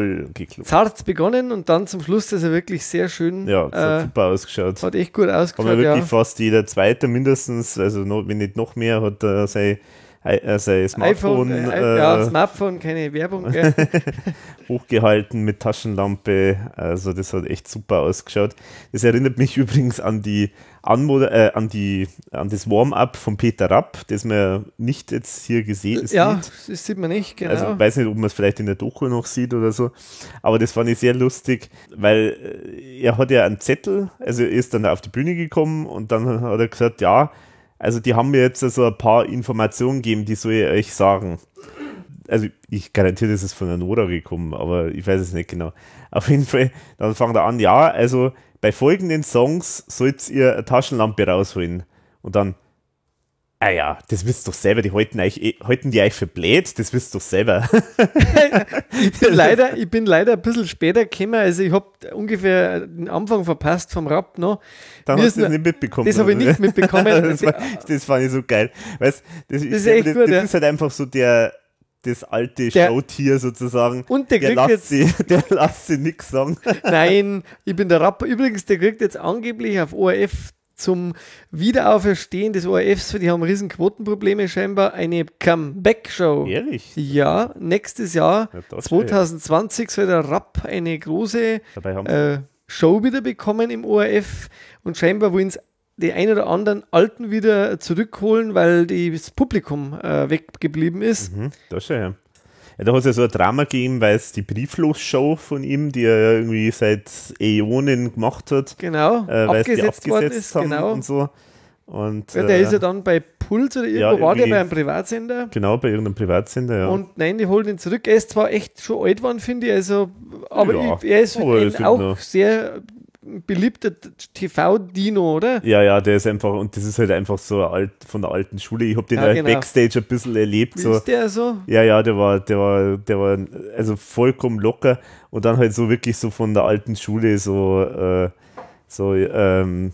zart begonnen und dann zum Schluss ist er wirklich sehr schön. Ja, das hat äh, super ausgeschaut. Hat echt gut ausgeschaut. Aber wirklich ja. fast jeder Zweite mindestens, also noch, wenn nicht noch mehr, hat er sein äh, sein Smartphone. IPhone, äh, ja, äh, Smartphone, keine Werbung. [laughs] hochgehalten mit Taschenlampe. Also das hat echt super ausgeschaut. Das erinnert mich übrigens an die Anmoder äh, an die an das Warm-up von Peter Rapp, das man nicht jetzt hier gesehen sieht. Ja, das sieht man nicht, genau. Also weiß nicht, ob man es vielleicht in der Doku noch sieht oder so. Aber das fand ich sehr lustig, weil äh, er hat ja einen Zettel, also er ist dann auf die Bühne gekommen und dann hat er gesagt, ja, also die haben mir jetzt so also ein paar Informationen gegeben, die soll ich euch sagen. Also ich garantiere, das ist von der Nora gekommen, aber ich weiß es nicht genau. Auf jeden Fall, dann fangen er an, ja, also bei folgenden Songs sollt ihr eine Taschenlampe rausholen. Und dann, Ah ja, das wisst doch selber, die halten, euch, eh, halten die euch für blöd, das wisst doch selber. ich, [laughs] bin leider, ich bin leider ein bisschen später gekommen, also ich habe ungefähr den Anfang verpasst vom Rap noch. Dann hast du das nicht mitbekommen. Das habe ich nicht mitbekommen. [laughs] das, war, das fand ich so geil. Weißt, das, das, ist, echt das, gut, das ja. ist halt einfach so der, das alte der, Showtier sozusagen. Und der, der kriegt jetzt. Sie, [laughs] der lässt sie nichts sagen. Nein, ich bin der Rapper. Übrigens, der kriegt jetzt angeblich auf ORF zum Wiederauferstehen des ORFs, die haben riesen Quotenprobleme scheinbar, eine Comeback-Show. Ehrlich? Ja, nächstes Jahr, ja, 2020, soll der Rapp eine große äh, Show wieder bekommen im ORF und scheinbar wollen es die ein oder anderen Alten wieder zurückholen, weil das Publikum äh, weggeblieben ist. Mhm, das schon, ja. Ja, da hat es ja so ein Drama gegeben, weil es die Brieflos-Show von ihm, die er ja irgendwie seit Äonen gemacht hat, genau, äh, weil abgesetzt, die abgesetzt ist, haben genau. und so. Und, ja, der äh, ist ja dann bei Puls oder irgendwo, ja, war der bei einem Privatsender? Genau, bei irgendeinem Privatsender, ja. Und nein, die holen ihn zurück. Er ist zwar echt schon alt geworden, finde ich, also, aber ja, ich, er ist auch sehr beliebter TV-Dino, oder? Ja, ja, der ist einfach, und das ist halt einfach so alt, von der alten Schule. Ich habe den ja, genau. Backstage ein bisschen erlebt. So. Ist der so? Ja, ja, der war, der war, der war also vollkommen locker und dann halt so wirklich so von der alten Schule so äh, so, ähm,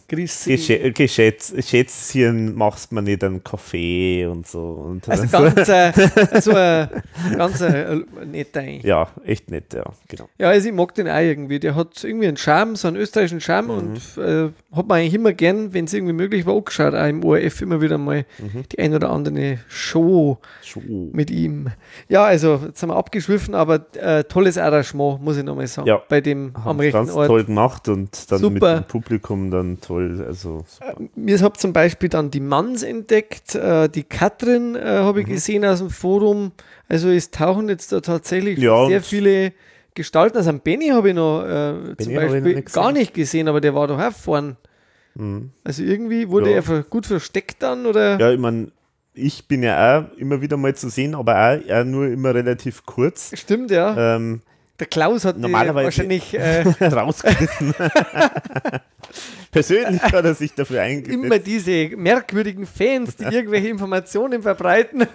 Geschätzchen machst man nicht einen Kaffee und so. Und also [laughs] ganz, äh, so ein ganz äh, netter Ja, echt nett, ja, genau. Ja, also ich mag den auch irgendwie. Der hat irgendwie einen Charme, so einen österreichischen Charme mhm. und äh, hat man eigentlich immer gern, wenn es irgendwie möglich war, angeschaut, auch im ORF immer wieder mal mhm. die ein oder andere Show, Show, mit ihm. Ja, also jetzt haben wir abgeschwiffen, aber äh, tolles Arrangement, muss ich nochmal sagen, ja. bei dem am rechten ganz Ort. toll gemacht und dann Super. mit Publikum dann toll. Also äh, mir habe zum Beispiel dann die Manns entdeckt, äh, die Katrin äh, habe ich mhm. gesehen aus dem Forum. Also es tauchen jetzt da tatsächlich ja, sehr viele Gestalten. Also am Benny habe ich noch äh, zum Beispiel nicht gar nicht gesehen, aber der war doch auch vorn. Mhm. Also irgendwie wurde ja. er gut versteckt dann oder? Ja, ich meine, ich bin ja auch immer wieder mal zu sehen, aber auch, auch nur immer relativ kurz. Stimmt, ja. Ähm, der Klaus hat normalerweise wahrscheinlich äh, [laughs] rausgeritten. [laughs] Persönlich hat er sich dafür eingesetzt. Immer diese merkwürdigen Fans, die [laughs] irgendwelche Informationen verbreiten.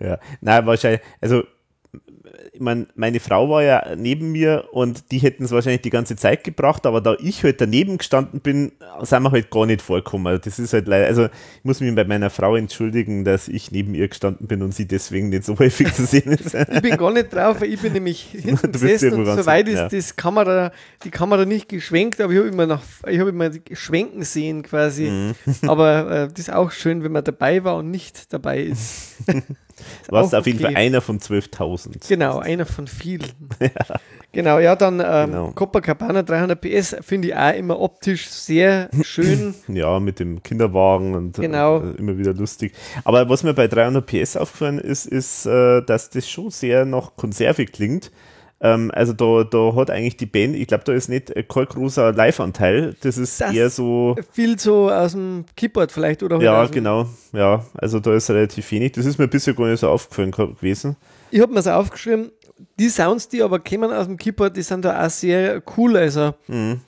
ja, nein, wahrscheinlich, also ich mein, meine Frau war ja neben mir und die hätten es wahrscheinlich die ganze Zeit gebracht, aber da ich halt daneben gestanden bin, sind wir halt gar nicht vorgekommen. Das ist halt leider, also ich muss mich bei meiner Frau entschuldigen, dass ich neben ihr gestanden bin und sie deswegen nicht so [laughs] häufig zu sehen ist. ich bin gar nicht drauf, ich bin nämlich [laughs] hinten gesessen und so weit ist ja. das Kamera, die Kamera nicht geschwenkt, aber ich habe immer nach, ich habe immer schwenken sehen quasi. Mhm. aber äh, das ist auch schön, wenn man dabei war und nicht dabei ist. [laughs] Du warst auf okay. jeden Fall einer von 12.000. Genau, einer von vielen. ja. Genau, ja, dann ähm, genau. Copacabana 300 PS finde ich auch immer optisch sehr schön. [clears throat] ja, mit dem Kinderwagen und genau. äh, immer wieder lustig. Aber was mir bei 300 PS aufgefallen ist, ist, äh, dass das schon sehr nach Konserve klingt. Ähm, also da, da hat eigentlich die Band, ich glaube, da ist nicht kein großer Live-Anteil. Das ist das eher so. Viel so aus dem Keyboard vielleicht, oder? Ja, genau. Ja, also da ist relativ wenig. Das ist mir bisher gar nicht so aufgefallen gewesen. Ich habe mir so aufgeschrieben, die Sounds, die aber kommen aus dem Keyboard, die sind da auch sehr cool. Also, mhm.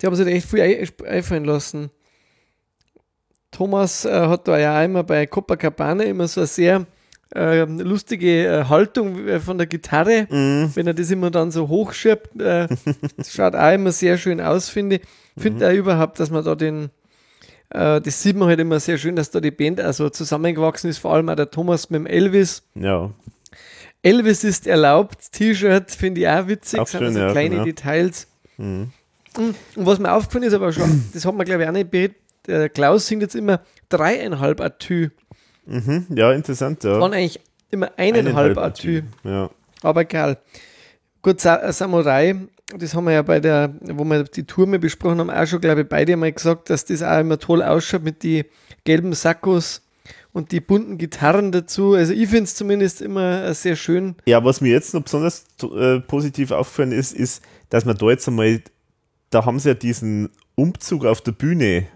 die haben sich da echt viel einfallen lassen. Thomas äh, hat da ja auch immer bei Copacabana immer so sehr äh, lustige äh, Haltung äh, von der Gitarre, mhm. wenn er das immer dann so hochschirbt. Äh, das schaut auch immer sehr schön aus, finde ich. Finde mhm. auch überhaupt, dass man da den, äh, das sieht man halt immer sehr schön, dass da die Band also zusammengewachsen ist, vor allem auch der Thomas mit dem Elvis. Ja. Elvis ist erlaubt, T-Shirt finde ich auch witzig, auch sind schön, also ja, kleine genau. Details. Mhm. Und was mir aufgefallen ist, aber schon, das hat man glaube ich auch nicht berichtet, der Klaus singt jetzt immer dreieinhalb Atü. Mhm, ja, interessant, ja. Waren eigentlich immer eineinhalb, eineinhalb Atü. Ja. Aber egal. Gut, Sa Samurai, das haben wir ja bei der, wo wir die Turme besprochen haben, auch schon, glaube ich, beide mal gesagt, dass das auch immer toll ausschaut mit den gelben Sakkos und die bunten Gitarren dazu. Also ich finde es zumindest immer sehr schön. Ja, was mir jetzt noch besonders äh, positiv aufgefallen ist, ist, dass man da jetzt einmal, da haben sie ja diesen Umzug auf der Bühne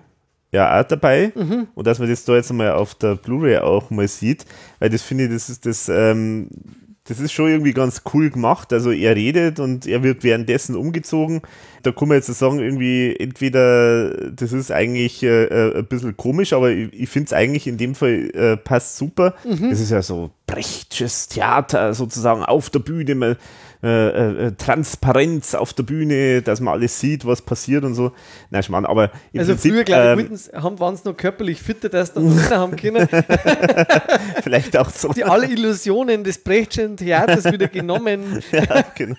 ja auch dabei mhm. und dass man das da jetzt mal auf der Blu-ray auch mal sieht, weil das finde ich, das ist das, ähm, das ist schon irgendwie ganz cool gemacht. Also er redet und er wird währenddessen umgezogen. Da kann man jetzt sagen, irgendwie entweder das ist eigentlich äh, äh ein bisschen komisch, aber ich, ich finde es eigentlich in dem Fall äh, passt super. Mhm. Das ist ja so Brechtsches Theater sozusagen auf der Bühne. Man, äh, äh, Transparenz auf der Bühne, dass man alles sieht, was passiert und so. Nein, Schmarrn, aber im Also Prinzip, früher, glaube ich, ähm, waren es noch körperlich fitter, dass dann haben können. [laughs] Vielleicht auch so. Die alle Illusionen des Brechtschen Theaters wieder genommen. [laughs] ja, genau.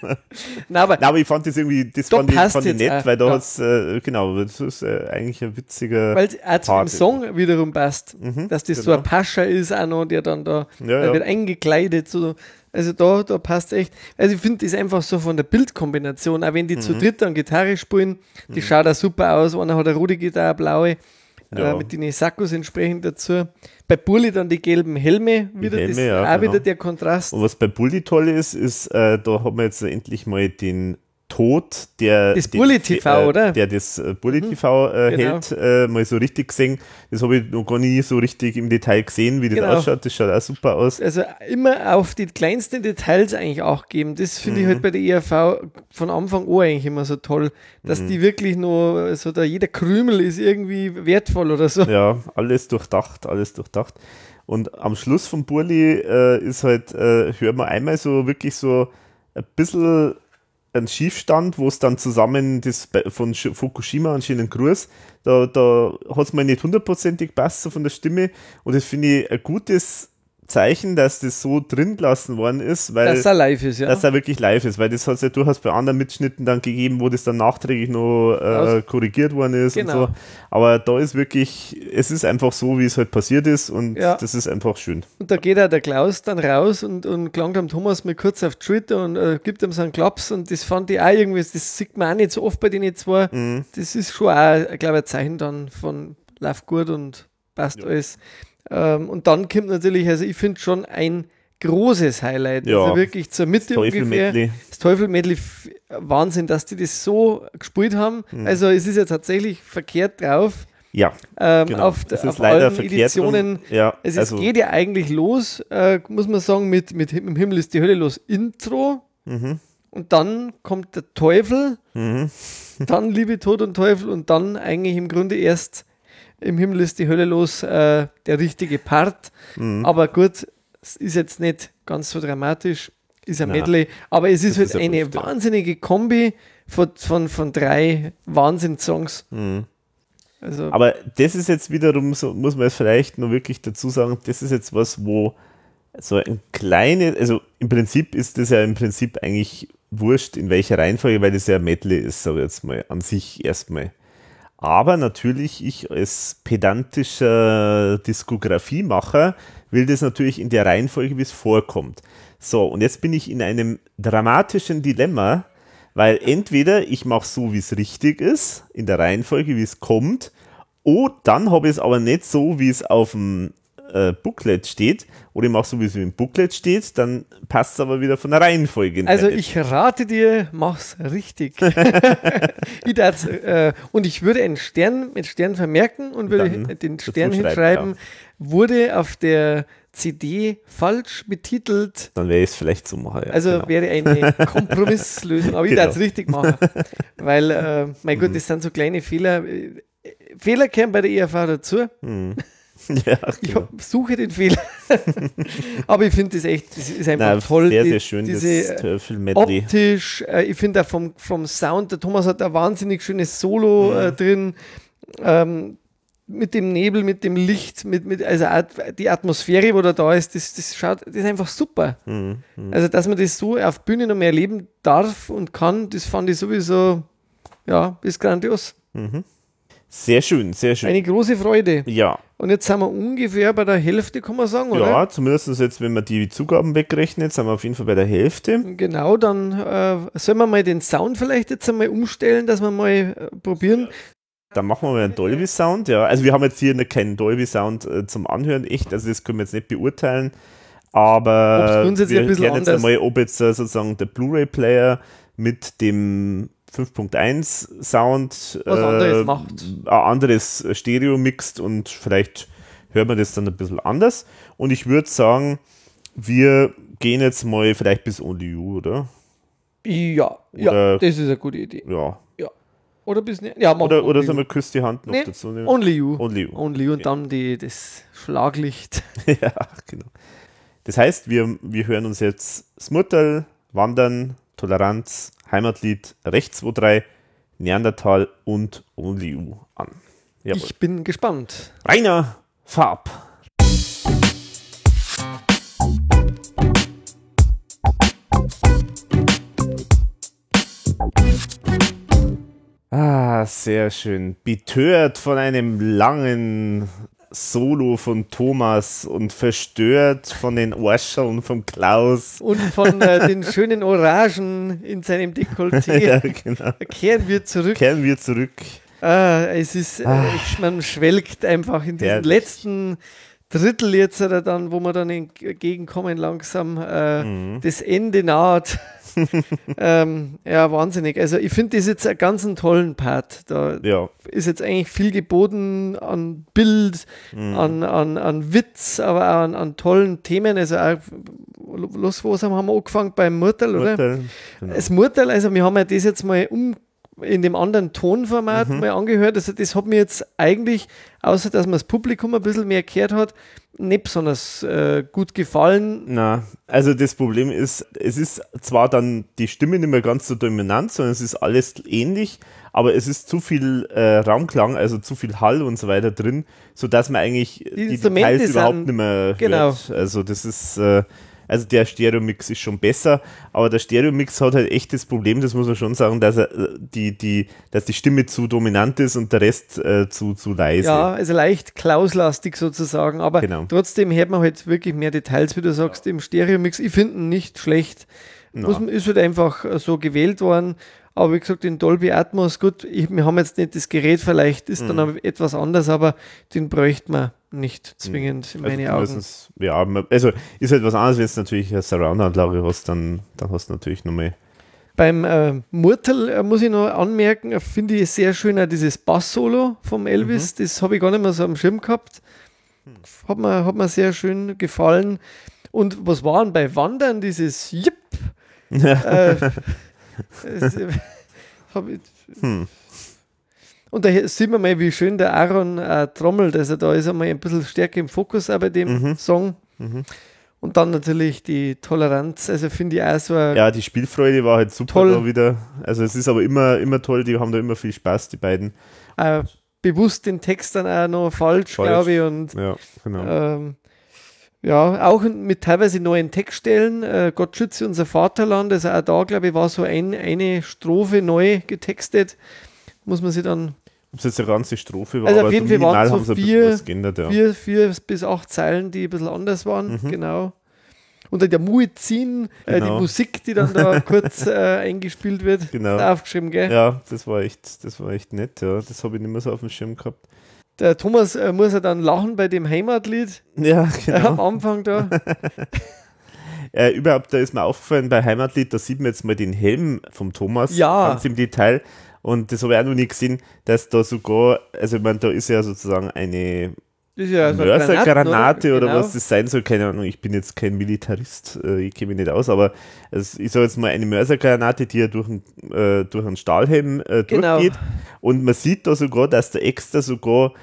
Nein, aber, Nein, aber ich fand das irgendwie, das fand ich, fand ich nett, auch, weil da ja. hat es, äh, genau, das ist äh, eigentlich ein witziger Weil es auch zu dem Song wiederum passt, mhm, dass das genau. so ein Pascha ist auch noch, der dann da, ja, der ja. wird eingekleidet, so also da, da passt echt. Also ich finde das einfach so von der Bildkombination, auch wenn die mhm. zu dritt dann Gitarre spielen, die mhm. schaut auch super aus. Einer hat eine rote Gitarre, blaue, äh, ja. äh, mit den Sakkos entsprechend dazu. Bei Bulli dann die gelben Helme, wieder, Helme, das ja, auch genau. wieder der Kontrast. Und was bei Bulli toll ist, ist, äh, da haben wir jetzt endlich mal den Tod, der das Bully TV, äh, oder? Der das äh, Bully TV äh, genau. hält, äh, mal so richtig gesehen. Das habe ich noch gar nie so richtig im Detail gesehen, wie das genau. ausschaut. Das schaut auch super aus. Also immer auf die kleinsten Details eigentlich auch geben. Das finde mhm. ich halt bei der ERV von Anfang an eigentlich immer so toll, dass mhm. die wirklich nur, so da jeder Krümel ist irgendwie wertvoll oder so. Ja, alles durchdacht, alles durchdacht. Und am Schluss von Burli äh, ist halt, äh, hören wir einmal so wirklich so ein bisschen ein Schiefstand, wo es dann zusammen das von Fukushima und Schienen Gruß, da, da hat es mir nicht hundertprozentig so von der Stimme. Und das finde ich ein gutes Zeichen, dass das so drin gelassen worden ist, weil dass er live ist, ja. Dass er wirklich live ist, weil das hat es ja durchaus bei anderen Mitschnitten dann gegeben, wo das dann nachträglich noch äh, korrigiert worden ist genau. und so. Aber da ist wirklich, es ist einfach so, wie es halt passiert ist und ja. das ist einfach schön. Und da geht auch der Klaus dann raus und, und klangt am Thomas mal kurz auf Twitter und äh, gibt ihm so einen Klaps und das fand ich auch irgendwie, das sieht man auch nicht so oft bei den zwei. Mhm. Das ist schon auch, glaube ich, ein Zeichen dann von Lauf gut und passt ja. alles. Ähm, und dann kommt natürlich, also ich finde schon ein großes Highlight. Ja, also wirklich zur Mitte Teufel ungefähr. Das Teufel-Medley, Wahnsinn, dass die das so gespielt haben. Mhm. Also es ist ja tatsächlich verkehrt drauf. Ja, ähm, genau. auf, es ist auf leider allen Editionen. Um, ja, es also geht ja eigentlich los, äh, muss man sagen, mit, mit Im Himmel ist die Hölle los Intro. Mhm. Und dann kommt der Teufel, mhm. dann Liebe, Tod und Teufel und dann eigentlich im Grunde erst im Himmel ist die Hölle los, äh, der richtige Part. Mhm. Aber gut, es ist jetzt nicht ganz so dramatisch. ist ein Na, Medley, aber es ist das halt ist ein eine ja. wahnsinnige Kombi von, von, von drei Wahnsinnssongs. Mhm. Also, Aber das ist jetzt wiederum, so muss man jetzt vielleicht nur wirklich dazu sagen, das ist jetzt was, wo so ein kleine, also im Prinzip ist das ja im Prinzip eigentlich wurscht, in welcher Reihenfolge, weil das ja ein Medley ist, aber jetzt mal an sich erstmal. Aber natürlich, ich als pedantischer Diskografiemacher will das natürlich in der Reihenfolge, wie es vorkommt. So, und jetzt bin ich in einem dramatischen Dilemma, weil entweder ich mache so, wie es richtig ist, in der Reihenfolge, wie es kommt, oder dann habe ich es aber nicht so, wie es auf dem äh, Booklet steht, oder ich mache so, wie es im Booklet steht, dann passt es aber wieder von der Reihenfolge. also nicht. ich rate dir, mach's richtig. [laughs] ich äh, und ich würde einen Stern mit Stern vermerken und würde Dann den Stern schreiben, hinschreiben, wurde auf der CD falsch betitelt. dann ich es vielleicht so machen. Ja, Also genau. wäre eine [laughs] Kompromisslösung, aber ich Genau. darf es richtig machen. [laughs] Weil, äh, mein Gott, das sind so kleine Fehler. Äh, Fehler kehren bei der ERV dazu. [laughs] ja, Ich genau. hab, suche den Fehler. [laughs] aber ich finde das echt, das ist einfach Na, toll. sehr, sehr schön, Diese, das äh, Töffel-Medley. optisch, äh, ich finde auch vom, vom Sound, der Thomas hat ein wahnsinnig schönes Solo äh, drin. Ähm, mit dem Nebel, mit dem Licht, mit, mit, also die Atmosphäre, wo da da ist, das, das schaut, das ist einfach super. Also, dass man das so auf Bühne noch mehr erleben darf und kann, das fand ich sowieso, ja, ist grandios. Sehr schön, sehr schön. Eine große Freude. ja, Und jetzt sind wir ungefähr bei der Hälfte, kann man sagen, oder? ja, zumindest jetzt, wenn man die Zugaben wegrechnet, sind wir auf jeden Fall bei der Hälfte. Genau, dann äh, sollen wir mal den Sound vielleicht jetzt einmal umstellen, dass wir mal äh, probieren. Dann machen wir mal einen Dolby Sound, ja. Also wir haben jetzt hier ne- keinen Dolby Sound äh, zum Anhören, echt, also das können wir jetzt nicht beurteilen. Aber wir ein bisschen klären jetzt anders- einmal, ob jetzt äh, sozusagen der Blu-ray-Player mit dem 5.1 Sound Was anderes macht. ein anderes Stereo mixt und vielleicht hört man das dann ein bisschen anders. Und ich würde sagen, wir gehen jetzt mal vielleicht bis Only You, oder? Ja, ja, Oder- das ist eine gute Idee. Ja. Ja. Oder bis ne Ja, Oder, oder You. wir Küss die Hand noch Nee, dazu nehmen? Only You. Only You. Only You und dann die, das Schlaglicht. [laughs] ja, genau. Das heißt, wir, wir hören uns jetzt Smutterl, Wandern, Toleranz, Heimatlied, Recht 23, Neandertal und Only You an. Jawohl. Ich bin gespannt. Rainer Farb. Ah, sehr schön. Betört von einem langen Solo von Thomas und verstört von den Arscheln von Klaus. Und von äh, den schönen Orangen in seinem Dekolleté [laughs] ja, genau. kehren wir zurück. Kehren wir zurück. Ah, es ist, äh, ich- man schwelgt einfach in diesen letzten Drittel jetzt oder dann, wo wir dann entgegenkommen langsam, äh, Mhm. das Ende naht. [laughs] ähm, ja, wahnsinnig. Also ich finde das jetzt einen ganz tollen Part. Da Ja, ist jetzt eigentlich viel geboten an Bild, Mhm. an, an, an Witz, aber auch an, an tollen Themen. Also auch, los, wo haben wir angefangen? Beim Murtel, oder? Urteil. Genau. Das Murteil, also wir haben ja das jetzt mal um in dem anderen Tonformat Mhm. mal angehört. Also das hat mir jetzt eigentlich, außer dass man das Publikum ein bisschen mehr gehört hat, nicht besonders äh, gut gefallen. Na, also das Problem ist, es ist zwar dann die Stimme nicht mehr ganz so dominant, sondern es ist alles ähnlich, aber es ist zu viel äh, Raumklang, also zu viel Hall und so weiter drin, sodass man eigentlich die, Instrumente Details überhaupt nicht mehr genau. hört. Also das ist, äh, also der Stereo-Mix ist schon besser, aber der Stereo-Mix hat halt echt das Problem, das muss man schon sagen, dass er die, die, dass die Stimme zu dominant ist und der Rest äh, zu, zu leise. Ja, also leicht klauslastig sozusagen, aber Genau. trotzdem hört man halt wirklich mehr Details, wie du sagst, im Stereo-Mix. Ich finde ihn nicht schlecht. Muss, man- ist halt einfach so gewählt worden. Aber wie gesagt, in Dolby Atmos, gut, ich, wir haben jetzt nicht das Gerät, vielleicht ist Mhm. dann etwas anders, aber den bräuchte man nicht zwingend in Also meine Augen. Ja, also ist halt was anderes, wenn du natürlich eine Surround-Anlage hast, dann, dann hast du natürlich nochmal. Beim äh, Murtel äh, muss ich noch anmerken, finde ich sehr schön auch dieses Bass-Solo vom Elvis. Das habe ich gar nicht mehr so am Schirm gehabt. Hat mir, hat mir sehr schön gefallen. Und was waren bei Wandern dieses Jipp? [laughs] äh, äh, [laughs] ich, Und da sieht man mal, wie schön der Aaron äh, trommelt. Also da ist er mal ein bisschen stärker im Fokus auch bei dem Song. Und dann natürlich die Toleranz, also finde ich auch so Ja, die Spielfreude war halt super Toll. da wieder. Also es ist aber immer, immer toll, die haben da immer viel Spaß, die beiden. äh, bewusst den Text dann auch noch falsch, Falsch. glaube ich. Und Ja, genau. ähm, ja, auch mit teilweise neuen Textstellen. Äh, Gott schütze unser Vaterland. Also auch da, glaube ich, war so ein, eine Strophe neu getextet. Muss man sich dann Ob es jetzt eine ganze Strophe war, Also auf jeden Fall waren so haben sie vier- geändert, ja. vier, vier bis acht Zeilen, die ein bisschen anders waren. Mhm. Genau. Und dann der Muezzin, äh, die Genau. Musik, die dann da [laughs] kurz äh, eingespielt wird, Genau. aufgeschrieben, gell? Ja, das war echt, das war echt nett, ja. Das habe ich nicht mehr so auf dem Schirm gehabt. Der Thomas äh, muss ja dann lachen bei dem Heimatlied Ja, äh, am genau. Anfang da. [laughs] Äh, überhaupt, da ist mir aufgefallen, bei Heimatlied, da sieht man jetzt mal den Helm vom Thomas Ja. ganz im Detail. Und das habe ich auch noch nie gesehen, dass da sogar, also ich meine, da ist ja sozusagen eine ja so Mörsergranate oder Genau. was das sein soll, keine Ahnung, ich bin jetzt kein Militarist, äh, ich kenne mich nicht aus, aber es ist jetzt mal eine Mörsergranate, die ja durch, einen, äh, durch einen Stahlhelm äh, Genau. durchgeht und man sieht da sogar, dass der extra sogar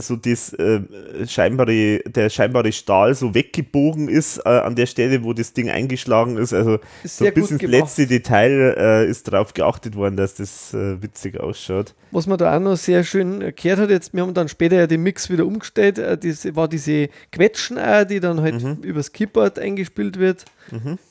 so das äh, scheinbare, der scheinbare Stahl so weggebogen ist äh, an der Stelle, wo das Ding eingeschlagen ist, also Ist so bis ins gemacht. letzte Detail äh, ist darauf geachtet worden, dass das äh, witzig ausschaut. Was man da auch noch sehr schön erklärt hat, jetzt, wir haben dann später ja den Mix wieder umgestellt, äh, das war diese Quetschen die dann halt Mhm. übers Keyboard eingespielt wird.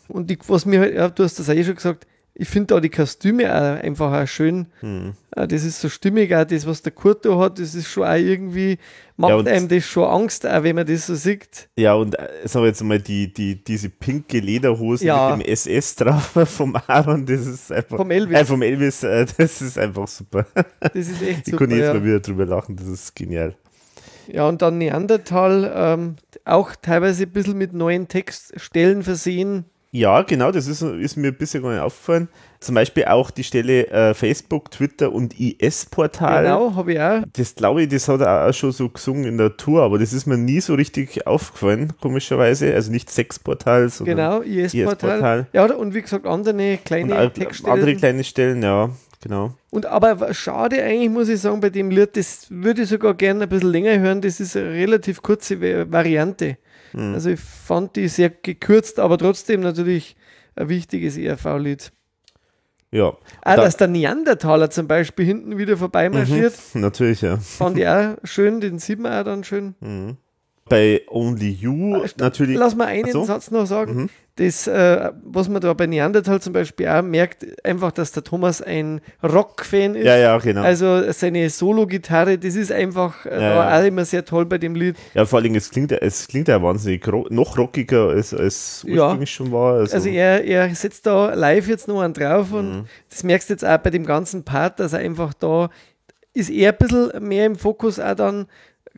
Und die, was mir halt, ja, du hast das auch eh schon gesagt, ich finde da die Kostüme auch einfach auch schön. Hm. Äh, Das ist so stimmig, auch das, was der Kurt da hat, das ist schon auch irgendwie, macht Ja, einem das schon Angst, auch wenn man das so sieht. Ja, und äh, sagen wir jetzt mal, die, die, diese pinke Lederhose Ja. mit dem SS drauf [laughs] vom Aaron, das ist einfach. Vom Elvis. Äh, vom Elvis, äh, [laughs] das ist einfach super. Das ist echt Ich super. kann jetzt Ja. mal wieder drüber lachen, das ist genial. ja, und dann Neandertal, ähm, auch teilweise ein bisschen mit neuen Textstellen versehen. Ja, genau, das ist, ist mir bisher gar nicht aufgefallen. Zum Beispiel auch die Stelle äh, Facebook, Twitter und IS-Portal. Genau, habe ich auch. Das glaube ich, das hat er auch schon so gesungen in der Tour, aber das ist mir nie so richtig aufgefallen, komischerweise. Also nicht Sexportal, sondern Genau, IS-Portal. IS-Portal. Ja, und wie gesagt, andere und kleine auch Textstellen. andere kleine Stellen, ja, genau. Und aber schade eigentlich, muss ich sagen, bei dem Lied, das würde ich sogar gerne ein bisschen länger hören. Das ist eine relativ kurze Va- Variante. Hm. Also ich fand die sehr gekürzt, aber trotzdem natürlich ein wichtiges ERV-Lied. Ja. Auch, Da- dass der Neandertaler zum Beispiel hinten wieder vorbeimarschiert, Natürlich, ja. fand ich auch schön, den sieht man auch dann schön. Bei Only You natürlich. Lass mal einen so. Satz noch sagen. Mhm. Das, äh, was man da bei Neandertal zum Beispiel auch merkt, einfach, dass der Thomas ein Rock-Fan ist. Ja, ja, genau. Also seine Solo-Gitarre, das ist einfach äh, Ja, ja. auch immer sehr toll bei dem Lied. ja, vor allem, es klingt, es klingt ja wahnsinnig ro noch rockiger, als es Ja. ursprünglich schon war. Also, Also er, er setzt da live jetzt noch einen drauf und Mhm. das merkst du jetzt auch bei dem ganzen Part, dass er einfach da ist er ein bisschen mehr im Fokus auch dann,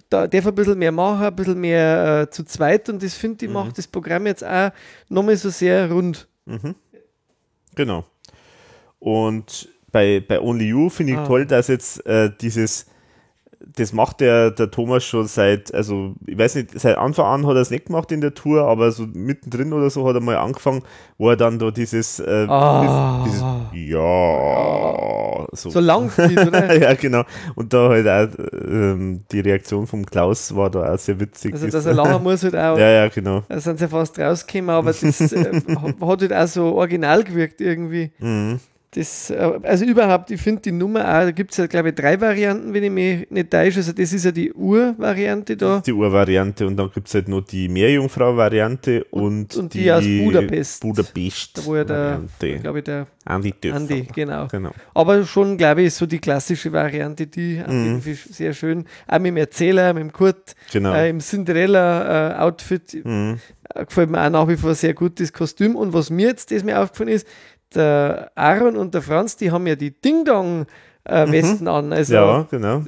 da darf ein bisschen mehr machen, ein bisschen mehr äh, zu zweit und das finde ich Mhm. macht das Programm jetzt auch nochmal so sehr rund. Genau. Und bei, bei Only You finde ich Ah. toll, dass jetzt äh, dieses, das macht der, der Thomas schon seit, also ich weiß nicht, seit Anfang an hat er es nicht gemacht in der Tour, aber so mittendrin oder so hat er mal angefangen, wo er dann da dieses, äh, Ah. dieses, dieses Ja, so. So lang zieht, [laughs] oder? ja, genau. Und da halt auch ähm, die Reaktion vom Klaus war da auch sehr witzig. Also dass er lachen muss halt [laughs] auch. ja, ja, genau. Da sind sie fast rausgekommen, aber das äh, [laughs] hat halt auch so original gewirkt irgendwie. Mhm. Das, äh, also überhaupt, ich finde die Nummer auch, da gibt es ja, glaube ich, drei Varianten, wenn ich mich nicht täusche. Also das ist ja die Ur-Variante da. Die Urvariante und dann gibt es halt noch die Meerjungfrau-Variante und, und die aus Budapest. Budapest Da wo ja der, glaube ich, der Andi Döpfer. Andi, genau. Genau. Aber schon, glaube ich, so die klassische Variante, die Fall sehr schön, auch mit dem Erzähler, mit dem Kurt, Genau. äh, im Cinderella-Outfit, Mhm. äh, gefällt mir auch nach wie vor sehr gut das Kostüm. Und was mir jetzt, das mir aufgefallen ist, der Aaron und der Franz, die haben ja die Ding-Dong-Westen an. Also Mhm. ja, genau.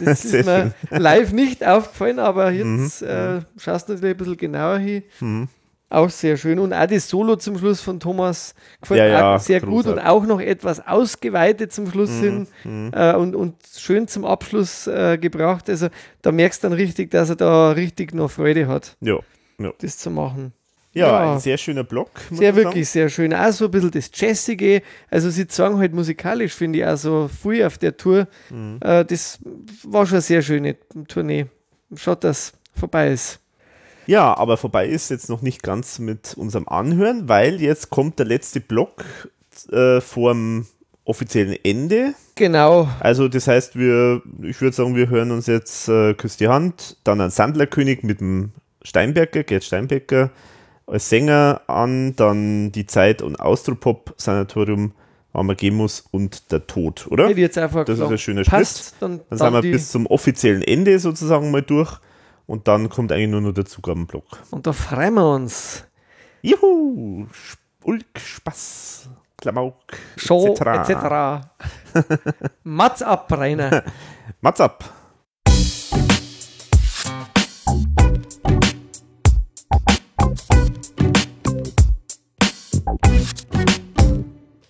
das [laughs] ist mir live nicht aufgefallen, aber jetzt äh, schaust du natürlich ein bisschen genauer hin. Mhm. Auch sehr schön. Und auch das Solo zum Schluss von Thomas gefällt Ja, mir ja, sehr gut und großartig. auch noch etwas ausgeweitet zum Schluss Mhm, hin äh, und, und schön zum Abschluss äh, gebracht. Also da merkst du dann richtig, dass er da richtig noch Freude hat, Ja. Ja, das zu machen. Ja, Ja. ein sehr schöner Block. Sehr wirklich sehr schön. Auch so ein bisschen das Jazzige. Also sie sagen halt musikalisch, finde ich, auch so früh auf der Tour. Mhm. Äh, das war schon eine sehr schöne Tournee. Schaut, dass vorbei ist. Ja, aber vorbei ist jetzt noch nicht ganz mit unserem Anhören, weil jetzt kommt der letzte Block äh, vorm offiziellen Ende. Genau. Also das heißt, wir, ich würde sagen, wir hören uns jetzt äh, Küss die Hand, dann ein Sandlerkönig mit dem Steinbecker, Gerd Steinbecker als Sänger an, dann die Zeit- und Austropop-Sanatorium Amagemus und der Tod, oder? Hätte jetzt einfach Das ist ein schöner passt. Dann, Dann, dann sind wir bis zum offiziellen Ende sozusagen mal durch und dann kommt eigentlich nur noch der Zugabenblock. und da freuen wir uns. Juhu! Ulk, Spaß, Klamauk, Show etc. etc. [laughs] Mats ab, Rainer. Mats ab!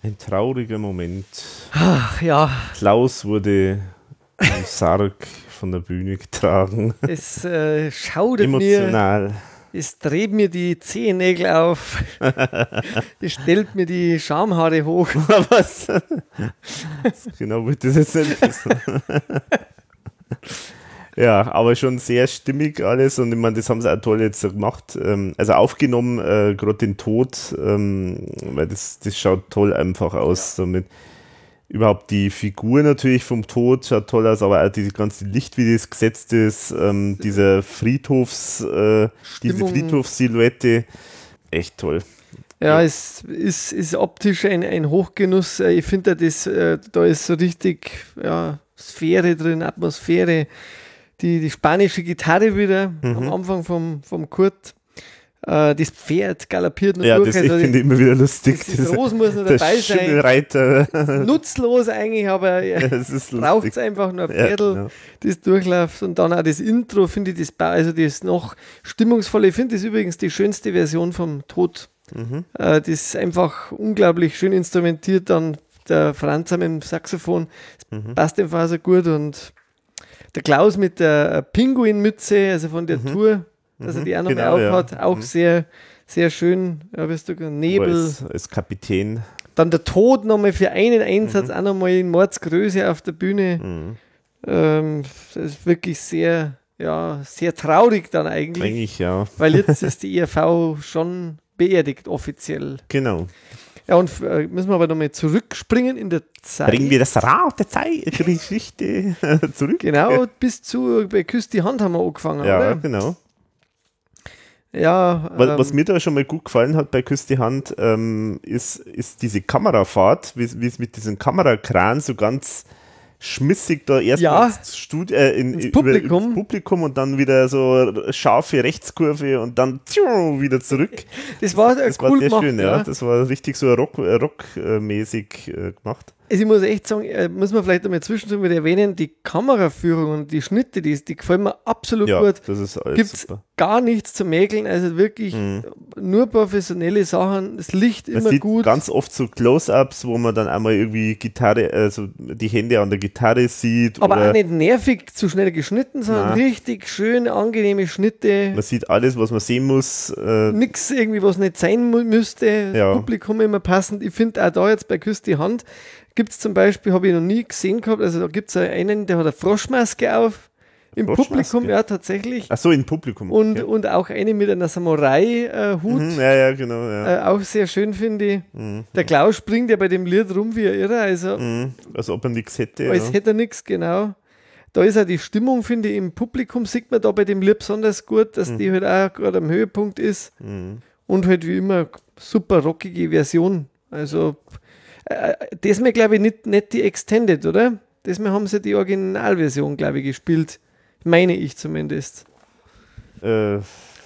Ein trauriger Moment. Ach ja, Klaus wurde im Sarg von der Bühne getragen. es äh, schaudert mir, Emotional. es dreht mir die Zehennägel auf, [laughs] es stellt mir die Schamhaare hoch. [laughs] Was? genau, wird das jetzt nicht wissen. Ja, aber schon sehr stimmig alles und ich meine, das haben sie auch toll jetzt gemacht. Ähm, also aufgenommen, äh, gerade den Tod, ähm, weil das, das schaut toll einfach aus. Damit überhaupt die Figur natürlich vom Tod schaut toll aus, aber auch die ganze Licht, wie das gesetzt ist, ähm, dieser Friedhofs, äh, diese. Friedhofssilhouette, echt toll. Ja, es ist, ist optisch ein, ein Hochgenuss. Äh, Ich finde, das, äh, da ist so richtig ja, Sphäre drin, Atmosphäre. Die, die spanische Gitarre wieder Mhm. am Anfang vom, vom Kurt. Äh, das Pferd galoppiert noch Ja, durch. das ich also finde ich immer wieder lustig. das, das Ros muss noch dabei sein. Schimmelreiter. Nutzlos eigentlich, aber [laughs] Ja, braucht es einfach nur ein Ja, Pferdl, genau. das durchläuft. Und dann auch das Intro, finde ich, das, also das noch stimmungsvolle. Ich finde das übrigens die schönste Version vom Tod. Mhm. Äh, das ist einfach unglaublich schön instrumentiert. Dann der Franz mit dem Saxophon, das Mhm. passt einfach so gut. Und der Klaus mit der Pinguinmütze, also von der Tour, dass er die auch noch Genau, mal ja. aufhat, auch Mhm. sehr, sehr schön. Ja, bist du Nebel. Als, als Kapitän. Dann der Tod nochmal für einen Mhm. Einsatz, auch nochmal in Mordsgröße auf der Bühne. Mhm. Ähm, das ist wirklich sehr, ja, sehr traurig dann eigentlich, Eigentlich ja. weil jetzt [laughs] ist die ERV schon beerdigt offiziell. Genau. Ja, und äh, müssen wir aber nochmal zurückspringen in der Zeit. Bringen wir das Rad der Zeit, Geschichte [laughs] zurück. Genau, bis zu bei Küss die Hand haben wir angefangen, Ja, oder? genau. Ja, Was, ähm, was mir da schon mal gut gefallen hat bei Küss die Hand, ähm, ist, ist diese Kamerafahrt, wie wie es mit diesem Kamerakran so ganz schmissig da erst Ja. ins, Stud äh, in, Ins Publikum. ins Publikum und dann wieder so scharfe Rechtskurve und dann tschu, wieder zurück. das war, äh, Das cool war sehr gemacht, schön, ja. Das war richtig so rock, äh, rockmäßig äh, gemacht. Also ich muss echt sagen, äh, muss man vielleicht einmal zwischendurch wieder erwähnen, die Kameraführung und die Schnitte, die, die gefallen mir absolut Ja, gut. das ist alles Gibt's super. gar nichts zu mäkeln, also wirklich nur professionelle Sachen, das Licht Mhm. Man immer sieht gut. ganz oft so Close-Ups, wo man dann einmal irgendwie Gitarre, also die Hände an der Gitarre sieht. aber auch nicht nervig zu schnell geschnitten, sondern Nein. richtig schön, angenehme Schnitte. Man sieht alles, was man sehen muss. Äh, Nix irgendwie, was nicht sein müsste. Das Ja. Publikum immer passend. Ich finde auch da jetzt bei Küss die Hand gibt es zum Beispiel, habe ich noch nie gesehen gehabt, also da gibt es einen, der hat eine Froschmaske auf. Im? Publikum, ja, tatsächlich. ach so, im Publikum. Und, okay. und auch eine mit einer Samurai-Hut. Mhm, ja, ja, genau. Ja. Äh, auch sehr schön, finde ich. Mhm. Der Klaus springt ja bei dem Lied rum wie ein Irrer, also Mhm. Als ob er nichts hätte. als ja. hätte er nichts, genau. Da ist auch die Stimmung, finde ich, im Publikum sieht man da bei dem Lied besonders gut, dass die halt auch gerade am Höhepunkt ist. Mhm. Und halt wie immer super rockige Version. Also äh, das mir glaube ich nicht, nicht die Extended, oder? Das mir haben sie die Originalversion, glaube ich, gespielt. Meine ich zumindest. Äh,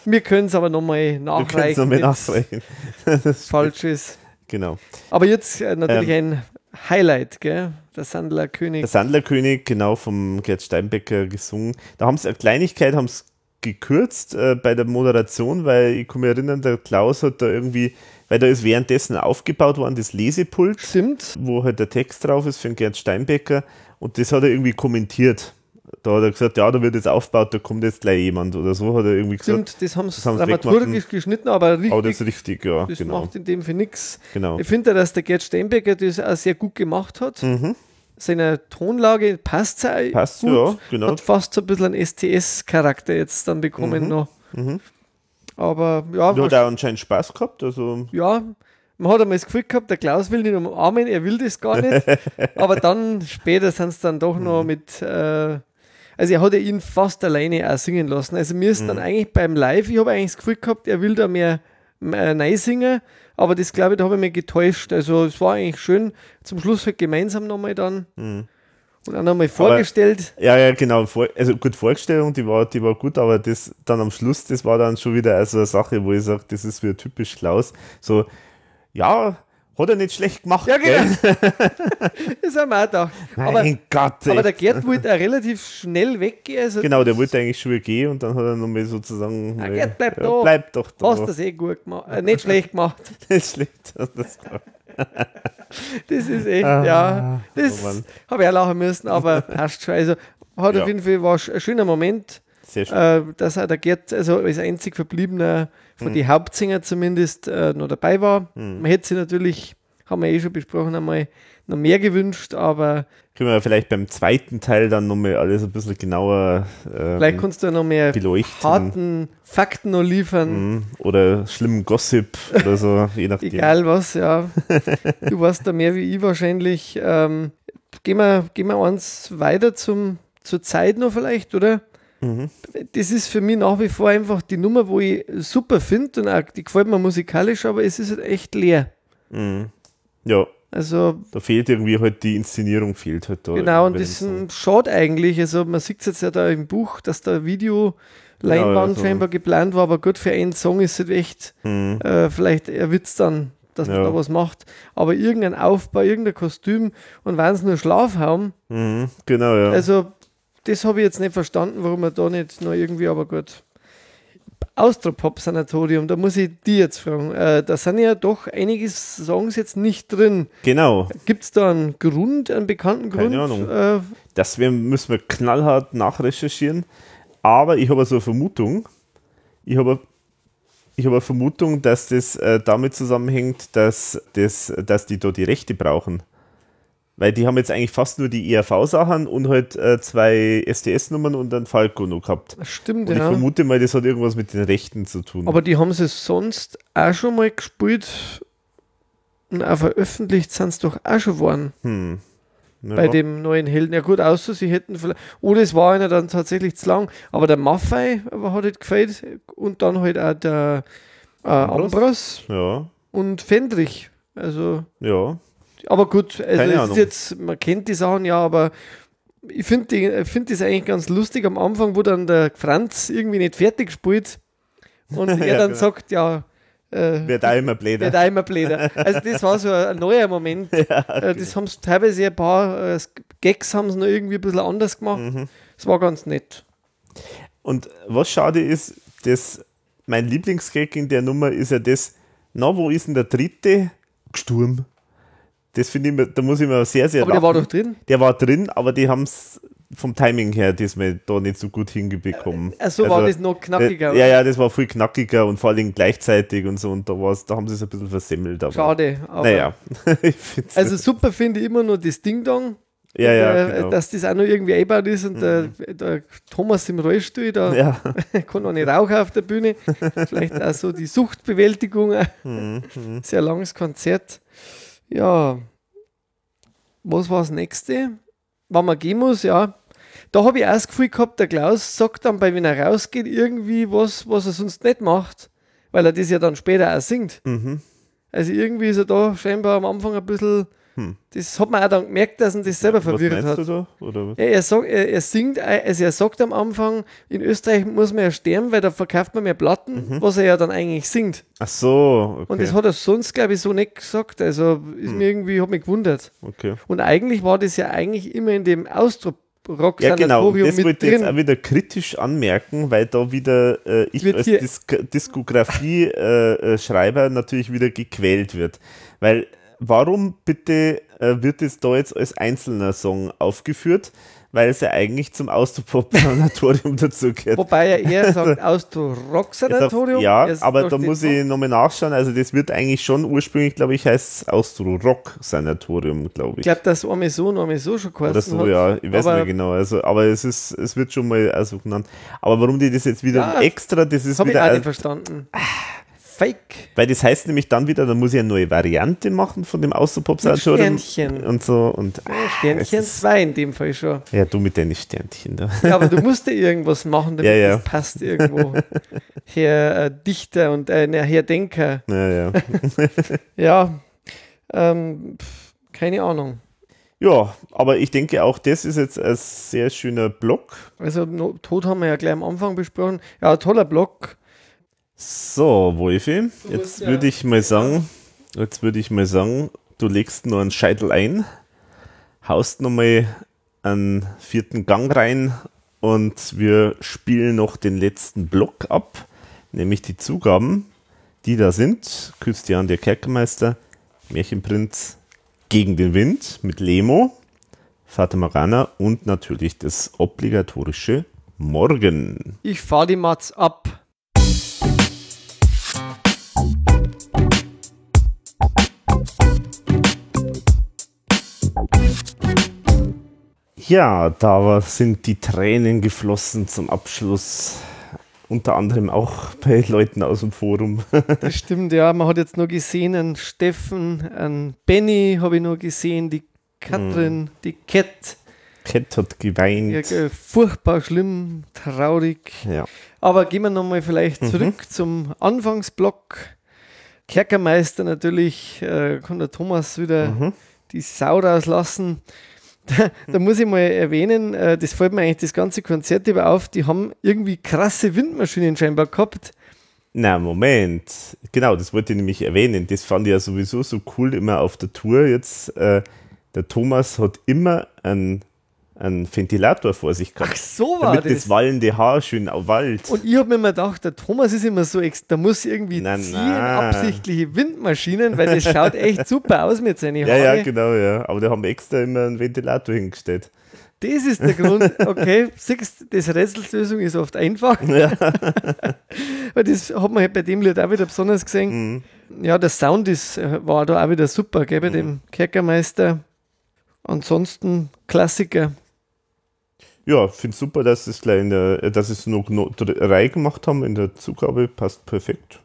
Wir können es aber nochmal wir nachreichen. wenn's nachreichen. [laughs] Das- Falsch ist. [laughs] genau. Aber jetzt äh, natürlich ein Highlight, gell? Der Sandlerkönig. Der Sandlerkönig, genau vom Gerd Steinbecker gesungen. Da haben sie eine Kleinigkeit, haben es gekürzt äh, bei der Moderation, weil ich kann mich erinnern, der Klaus hat da irgendwie, weil da ist währenddessen aufgebaut worden, das Lesepult, Stimmt. wo halt der Text drauf ist für den Gerd Steinbecker und das hat er irgendwie kommentiert. Da hat er gesagt, ja, da wird jetzt aufgebaut, da kommt jetzt gleich jemand oder so, hat er irgendwie gesagt. Stimmt, das haben sie dramaturgisch geschnitten, aber richtig. Aber das ist richtig, ja, das genau. macht in dem Fall nichts. genau. Ich finde, dass der Gerd Steinbecker das auch sehr gut gemacht hat. Mhm. Seiner Tonlage passt es Passt, gut. ja, genau. Hat fast so ein bisschen einen STS-Charakter jetzt dann bekommen Mhm. noch. Mhm. Aber ja, Du hat auch anscheinend Spaß gehabt. Also, ja, man hat einmal das Gefühl gehabt, der Klaus will ihn umarmen, er will das gar nicht. [laughs] aber dann später sind es dann doch noch mit. Äh, also er hat ja ihn fast alleine auch singen lassen. Also mir ist dann eigentlich beim Live, ich habe eigentlich das Gefühl gehabt, er will da mehr, mehr neu singen, aber das glaube ich, da habe ich mich getäuscht. Also es war eigentlich schön, zum Schluss halt gemeinsam nochmal dann und auch nochmal vorgestellt. ja, ja, genau. Vor, also gut, Vorstellung, die war, die war gut, aber das dann am Schluss, das war dann schon wieder also eine Sache, wo ich sage, das ist wieder typisch Klaus. So, ja, hat er nicht schlecht gemacht. Ja, genau. [laughs] das haben wir auch gedacht. Aber, Mein Gott. ey. aber der Gerd wollte auch relativ schnell weggehen. Also Genau, der wollte eigentlich schon wieder gehen und dann hat er nochmal sozusagen. Ah, mal- Gerd, bleib ja, da. Bleib doch da. hast das eh gut gemacht. Äh, nicht schlecht gemacht. [laughs] Das schlecht. [laughs] [laughs] Das ist echt, Ah, ja. Das oh habe ich auch lachen müssen, aber [laughs] passt schon. Also hat Ja. auf jeden Fall war ein schöner Moment, Sehr schön. äh, dass auch der Gerd, also als einzig verbliebener von den Hauptsänger zumindest, äh, noch dabei war. Man hätte sich natürlich, haben wir eh schon besprochen, einmal noch mehr gewünscht, aber Können wir vielleicht beim zweiten Teil dann nochmal alles ein bisschen genauer äh, vielleicht kannst du noch mehr beleuchten. harten Fakten noch liefern. Mhm. Oder schlimmen Gossip oder so, je [laughs] nachdem. Egal was, ja. Du weißt da mehr wie ich wahrscheinlich. Ähm, gehen, wir, gehen wir eins weiter zum, zur Zeit noch vielleicht, oder? Mhm. Das ist für mich nach wie vor einfach die Nummer, wo ich super finde und auch die gefällt mir musikalisch, aber es ist halt echt leer. Mhm. Ja, Also da fehlt irgendwie halt die Inszenierung, fehlt halt da. genau, und das ist schade eigentlich. Also man sieht es jetzt ja da im Buch, dass da Video Leinwand Ja, scheinbar geplant war, aber gut, für einen Song ist es echt Mhm. äh, vielleicht ein Witz dann, dass man Ja. da was macht. Aber irgendein Aufbau, irgendein Kostüm und wenn es nur Schlaf haben, Mhm. Genau, ja. also das habe ich jetzt nicht verstanden, warum man da nicht noch irgendwie, aber gut. Austropop-Sanatorium, da muss ich die jetzt fragen. Äh, da sind ja doch einige Songs jetzt nicht drin. genau. Gibt es da einen Grund, einen bekannten Grund? Keine Ahnung. Äh, Das müssen wir knallhart nachrecherchieren. Aber ich habe so eine Vermutung. Ich habe ich habe eine Vermutung, dass das äh, damit zusammenhängt, dass, das, dass die da die Rechte brauchen. Weil die haben jetzt eigentlich fast nur die ERV-Sachen und halt äh, zwei SDS-Nummern und dann Falco noch gehabt. stimmt, Und ich ja. vermute mal, das hat irgendwas mit den Rechten zu tun. Aber die haben sie sonst auch schon mal gespielt und auch veröffentlicht sind es doch auch schon worden hm. Ja. bei dem neuen Helden. Ja gut, außer sie hätten vielleicht, oder es war einer dann tatsächlich zu lang, aber der Maffei hat halt gefällt und dann halt auch der äh, Ambros? Ambros ja, und Fendrich. Also, ja. Aber gut, also jetzt, man kennt die Sachen ja, aber ich finde find das eigentlich ganz lustig am Anfang, wo dann der Franz irgendwie nicht fertig spielt und [laughs] er Ja, dann genau. sagt, ja, äh, Wird auch immer bläder. wird auch immer bläder. Also das war so ein neuer Moment. [laughs] Äh, Das haben sie teilweise ein paar äh, Gags haben sie noch irgendwie ein bisschen anders gemacht. Mhm. Das war ganz nett. Und was schade ist, das, mein Lieblingsgag in der Nummer ist ja das, na, wo ist denn der dritte? Sturm. Das finde ich, mir- da muss ich mir sehr, sehr Aber der war lachen. doch drin. Der war drin, aber die haben es vom Timing her diesmal da nicht so gut hingebekommen. Ach so war das noch knackiger, Äh, ja, ja, das war viel knackiger und vor allem gleichzeitig und so. Und da, war's, da haben sie es ein bisschen versemmelt. Aber, Schade. Aber Naja, [laughs] Also super finde ich immer nur das Ding Dong. ja, ja, äh, genau. Mhm. Dass das auch noch irgendwie eingebaut ist und der, der Thomas im Rollstuhl, da ja. [laughs] kann auch nicht rauchen auf der Bühne. [laughs] Vielleicht auch so die Suchtbewältigung. Mhm, Sehr langes Konzert. Ja, was war das nächste? Wann man gehen muss, ja. Da habe ich auch das Gefühl gehabt, der Klaus sagt dann, bei wenn er rausgeht, irgendwie was, was er sonst nicht macht, weil er das ja dann später auch singt. Mhm. Also irgendwie ist er da scheinbar am Anfang ein bisschen, Hm. das hat man auch dann gemerkt, dass ihn das selber verwirrt hat. du da? Oder was? Ja, er, sagt, er, er singt, also er sagt am Anfang, in Österreich muss man ja sterben, weil da verkauft man mehr Platten, was er ja dann eigentlich singt. Ach so, okay. Und das hat er sonst, glaube ich, so nicht gesagt. Also ist mir irgendwie, hat mich gewundert. okay. Und eigentlich war das ja eigentlich immer in dem ausdruck rock Ja, genau. Das wollte ich jetzt auch wieder kritisch anmerken, weil da wieder äh, ich Wird als Disk Diskografie-Schreiber natürlich wieder gequält wird. Weil warum bitte äh, wird es da jetzt als einzelner Song aufgeführt? weil es ja eigentlich zum Austropop-Sanatorium [laughs] dazugehört. Wobei er eher [laughs] sagt Austro-Rock-Sanatorium. Ja, aber da muss ich nochmal nachschauen. Also das wird eigentlich schon ursprünglich, glaube ich, heißt Austro-Rock-Sanatorium, glaube ich. Ich glaube, dass einmal so und einmal so schon geheißen Oder so, hat. ja, ich weiß nicht genau. Also, aber es ist, es wird schon mal also genannt. Aber warum die das jetzt wieder ja, extra, das ist wieder... Ich auch nicht verstanden. Ah. Fake. Weil das heißt nämlich dann wieder, da muss ich eine neue Variante machen von dem Außerpop-Sanatorium. Sternchen. Und so. Und, ach, Sternchen 2 in dem Fall schon. Ja, du mit deinen Sternchen da. Ja, aber du [laughs] musst ja irgendwas machen, damit ja, ja. das passt irgendwo. Herr äh, Dichter und äh, Herr Denker. Ja, ja. [laughs] ja, ähm, keine Ahnung. Ja, aber ich denke auch, das ist jetzt ein sehr schöner Block. Also Tod haben wir ja gleich am Anfang besprochen. Ja, toller Block. So, Wolfi, jetzt würde ich mal sagen, jetzt würde ich mal sagen, du legst nur einen Scheitel ein, haust nochmal einen vierten Gang rein und wir spielen noch den letzten Block ab, nämlich die Zugaben, die da sind. Christian der Kerkermeister, Märchenprinz gegen den Wind mit Lemo, Vater Morgana und natürlich das obligatorische Morgen. Ich fahr die Mats ab. Ja, da sind die Tränen geflossen zum Abschluss. Unter anderem auch bei Leuten aus dem Forum. [laughs] das stimmt, ja. Man hat jetzt nur gesehen, einen Steffen, einen Benny habe ich nur gesehen, die Katrin, mm. die Cat. Cat hat geweint. Ja, furchtbar schlimm, traurig. Ja. Aber gehen wir nochmal vielleicht mhm. zurück mhm. zum Anfangsblock. Kerkermeister natürlich, äh, kann der Thomas wieder mhm. die Sau rauslassen. Da, da, muss ich mal erwähnen, äh, das fällt mir eigentlich das ganze Konzert über auf, die haben irgendwie krasse Windmaschinen scheinbar gehabt. Na, Moment. Genau, das wollte ich nämlich erwähnen. Das fand ich ja sowieso so cool immer auf der Tour jetzt. Äh, der Thomas hat immer einen einen Ventilator vor sich gehabt. Ach, so war damit das. das wallende Haar schön auf Wald. Und ich habe mir mal gedacht, der Thomas ist immer so, da muss irgendwie nein, ziehen, nein. absichtliche Windmaschinen, weil das schaut [laughs] echt super aus mit seinen Haaren. Ja, ja, genau, ja. Aber da haben wir extra immer einen Ventilator hingestellt. Das ist der Grund, okay, [laughs] siehst das Rätselslösung ist oft einfach. Ja. [laughs] Weil das hat man halt bei dem Lied auch wieder besonders gesehen. Mhm. Ja, der Sound ist, war da auch wieder super, gell, bei mhm. dem Kerkermeister. Ansonsten Klassiker. Ja, finde super, dass es gleich in der, dass es noch, Reihe gemacht haben in der Zugabe, passt perfekt.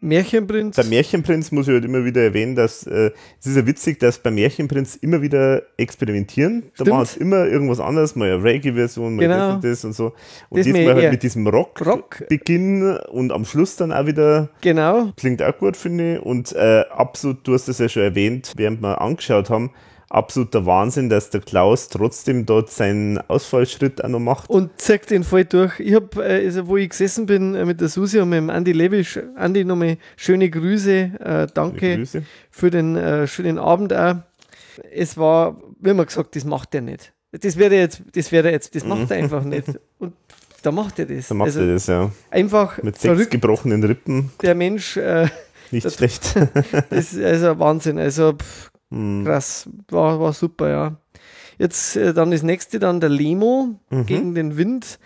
Märchenprinz? Der Märchenprinz muss ich halt immer wieder erwähnen, dass äh, es ist ja witzig, dass beim Märchenprinz immer wieder experimentieren. Stimmt. Da machen sie immer irgendwas anderes, mal eine Reggae-Version, mal genau. das und das und so. Und das diesmal halt mit diesem Rock, Rock Beginn und am Schluss dann auch wieder. Genau. Klingt auch gut, finde ich. Und äh, absolut, du hast das ja schon erwähnt, während wir angeschaut haben, absoluter Wahnsinn, dass der Klaus trotzdem dort seinen Ausfallschritt auch noch macht. Und zeigt den voll durch. Ich habe, äh, also wo ich gesessen bin äh, mit der Susi und mit dem Andi Levi, Andi nochmal schöne Grüße, äh, danke Grüße. für den äh, schönen Abend auch. Es war, wie immer gesagt, das macht er nicht. Das wäre jetzt, das wäre jetzt, das macht er einfach nicht. Und da macht er das. Da macht also er das, ja. Einfach mit sechs gebrochenen Rippen. Der Mensch. Äh, nicht schlecht. [laughs] das ist also Wahnsinn. Also pff, Mhm. Krass, war, war super, ja. Jetzt äh, dann das nächste, dann der Lemo mhm. gegen den Wind.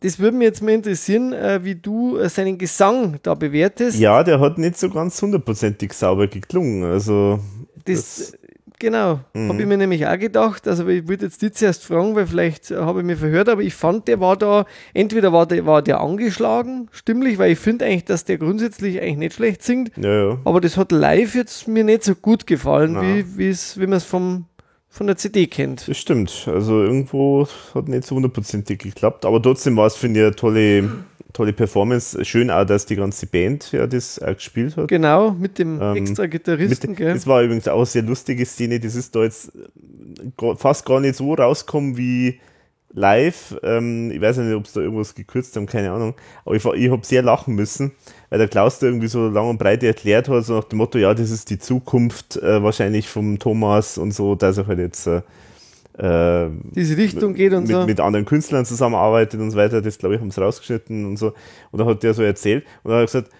Das würde mich jetzt mal interessieren, äh, wie du äh, seinen Gesang da bewertest. Ja, der hat nicht so ganz hundertprozentig sauber geklungen. Also das, das Genau, mhm. habe ich mir nämlich auch gedacht. Also ich würde jetzt dich zuerst fragen, weil vielleicht habe ich mich verhört, aber ich fand, der war da, entweder war der, war der angeschlagen, stimmlich, weil ich finde eigentlich, dass der grundsätzlich eigentlich nicht schlecht singt. Ja, ja. Aber das hat live jetzt mir nicht so gut gefallen, ja. wie, wie man es vom von der CD kennt. Das stimmt. Also irgendwo hat nicht so hundertprozentig geklappt, aber trotzdem war es, finde ich, eine tolle, tolle Performance. Schön auch, dass die ganze Band ja das auch gespielt hat. Genau, mit dem ähm, extra Gitarristen. Mit, das war übrigens auch eine sehr lustige Szene. Das ist da jetzt fast gar nicht so rausgekommen wie live. Ähm, ich weiß nicht, ob es da irgendwas gekürzt haben, keine Ahnung. Aber ich, ich habe sehr lachen müssen, weil der Klaus da irgendwie so lang und breit erklärt hat, so nach dem Motto, ja, das ist die Zukunft äh, wahrscheinlich vom Thomas und so, dass er halt jetzt äh, äh diese Richtung geht und mit, so. Mit anderen Künstlern zusammenarbeitet und so weiter. Das, glaube ich, haben sie rausgeschnitten und so. Und dann hat der so erzählt und dann hat er gesagt,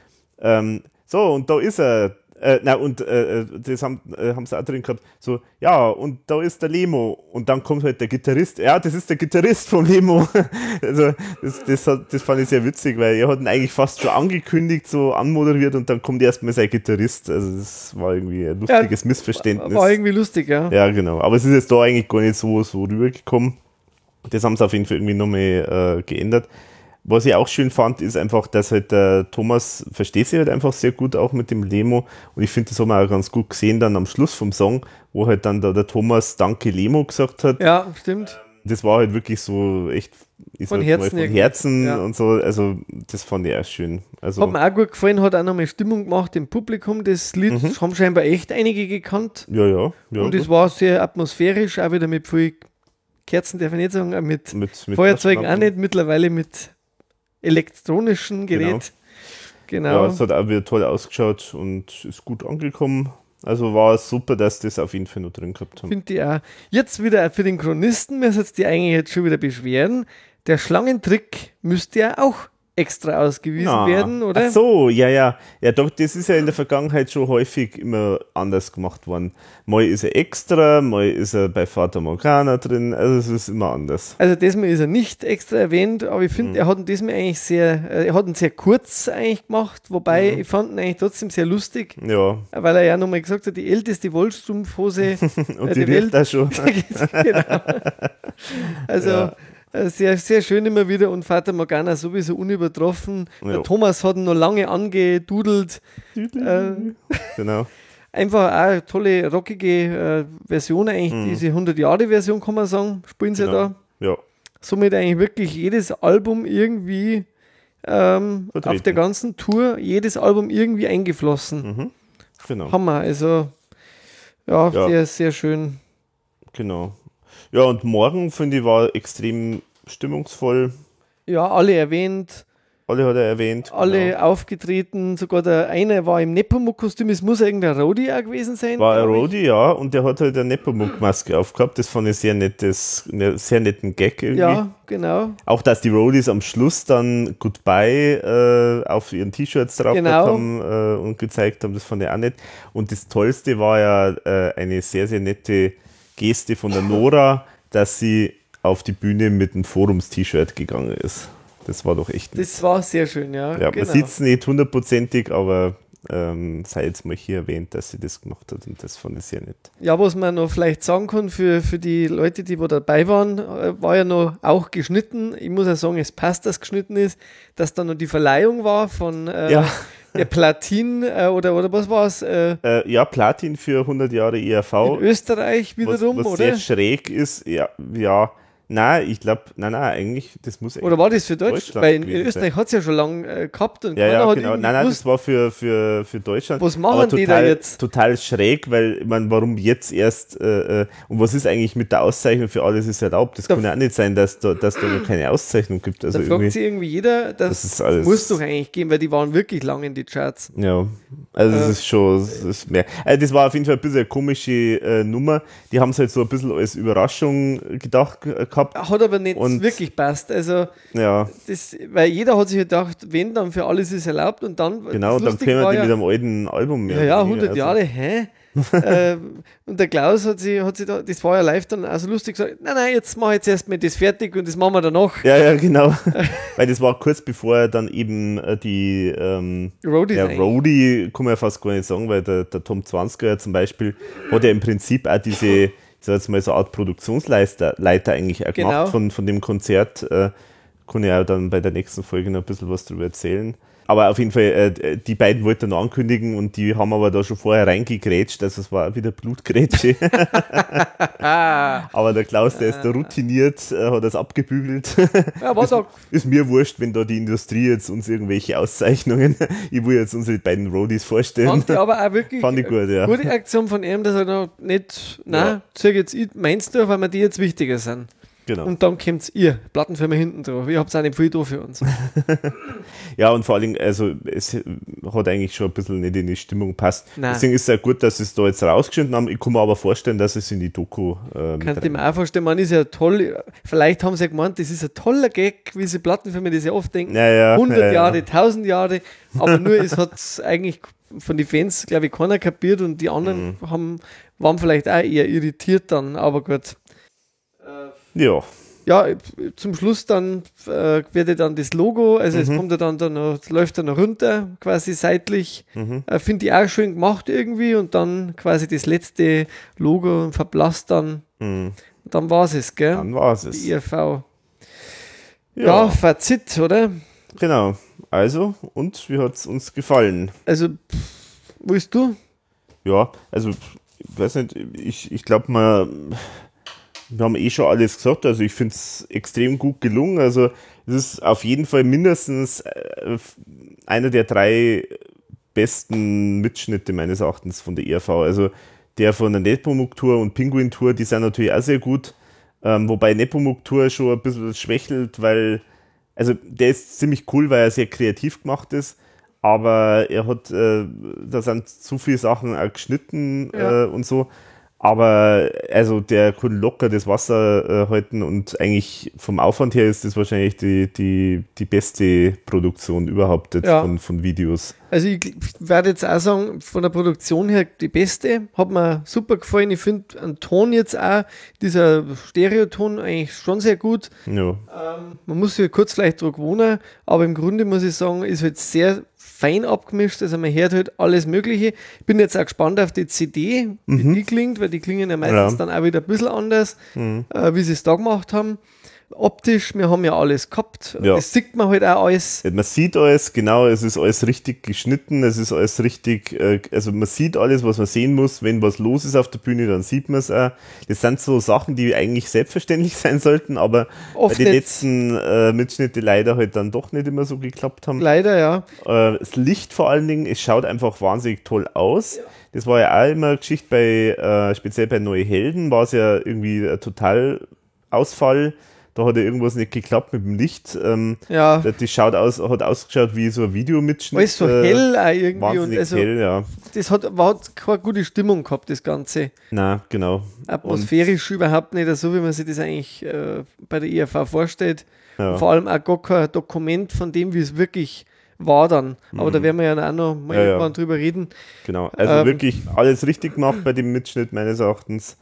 ähm, so, und da ist er, Äh, na, und äh, das haben, äh, haben sie auch drin gehabt. So, ja, und da ist der Lemo. Und dann kommt halt der Gitarrist. Ja, das ist der Gitarrist vom Lemo. [laughs] also, das, das, hat, das fand ich sehr witzig, weil er hat ihn eigentlich fast schon angekündigt, so anmoderiert und dann kommt erstmal sein Gitarrist. Also, das war irgendwie ein lustiges ja, Missverständnis. War irgendwie lustig, ja. Ja, genau. Aber es ist jetzt da eigentlich gar nicht so, so rübergekommen. Das haben sie auf jeden Fall irgendwie nochmal äh, geändert. Was ich auch schön fand, ist einfach, dass halt der Thomas versteht sich halt einfach sehr gut auch mit dem Lemo und ich finde, das haben wir auch ganz gut gesehen dann am Schluss vom Song, wo halt dann der, der Thomas Danke Lemo gesagt hat. Ja, stimmt. Das war halt wirklich so echt von Herzen, von Herzen ja. und so, also das fand ich auch schön. Also hat mir auch gut gefallen, hat auch nochmal Stimmung gemacht im Publikum. Das Lied mhm. haben scheinbar echt einige gekannt. Ja, ja. ja und es war sehr atmosphärisch, auch wieder mit viel Kerzen, darf ich nicht sagen, mit, mit, mit Feuerzeugen auch nicht, mittlerweile mit elektronischen Gerät. Genau. genau. Ja, es hat auch wieder toll ausgeschaut und ist gut angekommen. Also war es super, dass das auf jeden Fall noch drin gehabt haben. Finde ich auch. Jetzt wieder für den Chronisten, müssen jetzt die eigentlich jetzt schon wieder beschweren. Der Schlangentrick müsste ja auch extra ausgewiesen Na. werden, oder? Ach so, ja, ja. Ja, doch, das ist ja in der Vergangenheit schon häufig immer anders gemacht worden. Mal ist er extra, mal ist er bei Vater Morgana drin, also es ist immer anders. Also diesmal ist er nicht extra erwähnt, aber ich finde, mhm. er hat ihn diesmal eigentlich sehr, äh, er hat ihn sehr kurz eigentlich gemacht, wobei mhm. ich fand ihn eigentlich trotzdem sehr lustig. Ja. Weil er ja nochmal gesagt hat, die älteste Wollstrumpfhose [laughs] Und äh, die Welt. da schon. [laughs] genau. Also ja. Äh, sehr, sehr schön immer wieder und Vater Morgana sowieso unübertroffen. Ja. Der Thomas hat ihn noch lange angedudelt. äh, genau. Einfach auch eine tolle, rockige äh, Version, eigentlich mhm. diese 100-Jahre-Version, kann man sagen, spielen sie genau. da. Ja. Somit eigentlich wirklich jedes Album irgendwie ähm, auf der ganzen Tour, jedes Album irgendwie eingeflossen. Mhm. Genau. Hammer, also ja, ja, sehr, sehr schön. Genau. Ja, und morgen, finde ich, war extrem stimmungsvoll. Ja, alle erwähnt. Alle hat er erwähnt. Alle genau. aufgetreten, sogar der eine war im Nepomuk-Kostüm, es muss irgendein Rodi auch gewesen sein. War ein Rodi, ja, und der hat halt eine Nepomuk-Maske aufgehabt, das fand ich sehr nettes, sehr netten Gag irgendwie. Ja, genau. Auch, dass die Rodis am Schluss dann Goodbye äh, auf ihren T-Shirts drauf genau. haben äh, und gezeigt haben, das fand ich auch nett. Und das Tollste war ja äh, eine sehr, sehr nette Geste von der Nora, dass sie auf die Bühne mit einem Forums-T-Shirt gegangen ist. Das war doch echt nett. Das war sehr schön, ja. Ja, genau. man sieht es nicht hundertprozentig, aber ähm, sei jetzt mal hier erwähnt, dass sie das gemacht hat und das fand ich sehr nett. Ja, was man noch vielleicht sagen kann für, für die Leute, die wo dabei waren, äh, war ja noch auch geschnitten. Ich muss ja sagen, es passt, dass geschnitten ist, dass da noch die Verleihung war von äh, ja. Der Platin äh, oder, oder was war es? Äh, äh, ja, Platin für 100 Jahre ERV. In Österreich wiederum, was, was oder? sehr schräg ist, ja, ja Nein, ich glaube, nein, nein, eigentlich, das muss Oder war das für Deutsch? Deutschland? Weil in, in Österreich hat es ja schon lange äh, gehabt und ja, ja, genau. Nein, nein, das war für, für, für Deutschland. Was machen total, die da jetzt? Total schräg, weil, ich meine, warum jetzt erst, äh, äh, und was ist eigentlich mit der Auszeichnung für alles ist erlaubt? Das da kann ja auch nicht sein, dass da, dass da noch keine Auszeichnung gibt. Also da fragt sich irgendwie jeder, das, das alles, muss doch eigentlich gehen, weil die waren wirklich lange in die Charts. Ja, also äh. das ist schon, das ist mehr. Also das war auf jeden Fall ein bisschen eine komische äh, Nummer. Die haben es halt so ein bisschen als Überraschung gedacht gehabt. Hat aber nicht und wirklich passt. Also, ja. das, weil jeder hat sich gedacht, wenn dann für alles ist erlaubt und dann. Genau, und dann können wir die ja, mit einem alten Album mehr. Ja, ja, 100 also. Jahre, hä? [laughs] äh, und der Klaus hat sich, hat sich da, das war ja live dann also lustig gesagt, nein, nein, jetzt mache ich jetzt erstmal das fertig und das machen wir danach. Ja, ja, genau. [laughs] Weil das war kurz bevor er dann eben äh, die ähm, Roadie, ja, Roadie, kann man ja fast gar nicht sagen, weil der, der Tom Zwanziger zum Beispiel hat ja im Prinzip auch diese jetzt mal so eine Art Produktionsleiter Leiter eigentlich auch genau. gemacht von, von dem Konzert. Äh, kann ich auch dann bei der nächsten Folge noch ein bisschen was darüber erzählen. Aber auf jeden Fall, äh, die beiden wollten noch ankündigen und die haben aber da schon vorher reingegrätscht, also es war wieder Blutgrätsche. [laughs] aber der Klaus, der ist da routiniert, äh, hat das abgebügelt. Ja, was ist, ist mir wurscht, wenn da die Industrie jetzt uns irgendwelche Auszeichnungen, [laughs] ich will jetzt unsere beiden Roadies vorstellen. Fand ich aber auch wirklich Fand ich gut, ja. gute Aktion von ihm, dass er noch nicht, nein, ja. jetzt ich meins durch, weil mir die jetzt wichtiger sind. Genau. Und dann kommt ihr, Plattenfirma hinten drauf. Ihr habt auch nicht viel da für uns. [laughs] ja, und vor allem, also es hat eigentlich schon ein bisschen nicht in die Stimmung passt. Nein. Deswegen ist es ja gut, dass sie es da jetzt rausgeschnitten haben. Ich kann mir aber vorstellen, dass es in die Doku. Äh, Kann ich mir auch vorstellen, man ist ja toll. Vielleicht haben sie ja gemeint, das ist ein toller Gag, wie sie Plattenfirmen das ja oft denken. Ja, ja, 100 ja, ja. Jahre, 1000 Jahre. Aber nur, es hat eigentlich von den Fans, glaube ich, keiner kapiert und die anderen Mhm. haben, waren vielleicht auch eher irritiert dann. Aber gut. Ja, Ja, zum Schluss dann äh, wird ja dann das Logo, also Mhm. es kommt ja dann, dann noch, läuft dann noch runter, quasi seitlich. Mhm. Äh, Finde ich auch schön gemacht irgendwie und dann quasi das letzte Logo verblasst dann. Mhm. Dann war es, gell? dann war es. Die IRV. Ja, Ja, Fazit, oder? genau. Also, und wie hat es uns gefallen? Also, pff, willst du? Ja, also, ich weiß nicht, ich, ich glaube mal, wir haben eh schon alles gesagt, also ich finde es extrem gut gelungen. Also, es ist auf jeden Fall mindestens äh, einer der drei besten Mitschnitte meines Erachtens von der ERV. Also, der von der Nepomuk Tour und Pinguin Tour, die sind natürlich auch sehr gut. Ähm, wobei Nepomuk Tour schon ein bisschen schwächelt, weil, also der ist ziemlich cool, weil er sehr kreativ gemacht ist, aber er hat, äh, da sind zu viele Sachen auch geschnitten Ja. äh, und so. Aber also der kann locker das Wasser äh, halten und eigentlich vom Aufwand her ist das wahrscheinlich die, die, die beste Produktion überhaupt jetzt Ja. von, von Videos. Also, ich werde jetzt auch sagen, von der Produktion her die beste. Hat mir super gefallen. Ich finde einen Ton jetzt auch, dieser Stereoton eigentlich schon sehr gut. Ja. Ähm, man muss sich kurz vielleicht dran gewohnen, aber im Grunde muss ich sagen, ist halt sehr fein abgemischt. Also man hört halt alles Mögliche. Ich bin jetzt auch gespannt auf die CD, wie die klingt, weil die klingen ja meistens Ja. dann auch wieder ein bisschen anders, äh, wie sie es da gemacht haben. Optisch, wir haben ja alles gehabt. Ja. Das sieht man halt auch alles. Man sieht alles, genau, es ist alles richtig geschnitten, es ist alles richtig, äh, also man sieht alles, was man sehen muss. Wenn was los ist auf der Bühne, dann sieht man es auch. Das sind so Sachen, die eigentlich selbstverständlich [laughs] sein sollten, aber Oft bei den nicht. letzten äh, Mitschnitte leider halt dann doch nicht immer so geklappt haben. Leider, ja. Äh, das Licht vor allen Dingen, es schaut einfach wahnsinnig toll aus. Das war ja auch immer eine Geschichte bei, äh, speziell bei Neue Helden, war es ja irgendwie ein Totalausfall. Da hat ja irgendwas nicht geklappt mit dem Licht. Ähm, Ja. das schaut aus, hat ausgeschaut wie so ein Videomitschnitt. Alles so äh, hell auch irgendwie. Und also, hell, ja. das hat, war, hat keine gute Stimmung gehabt, das Ganze. Na, genau. Atmosphärisch überhaupt nicht so, wie man sich das eigentlich äh, bei der IFV vorstellt. Ja. Vor allem auch gar kein Dokument von dem, wie es wirklich war dann. Aber da werden wir ja auch noch mal Mhm. Ja, ja. irgendwann drüber reden. Genau. Also Ähm, wirklich alles richtig gemacht bei dem Mitschnitt meines Erachtens.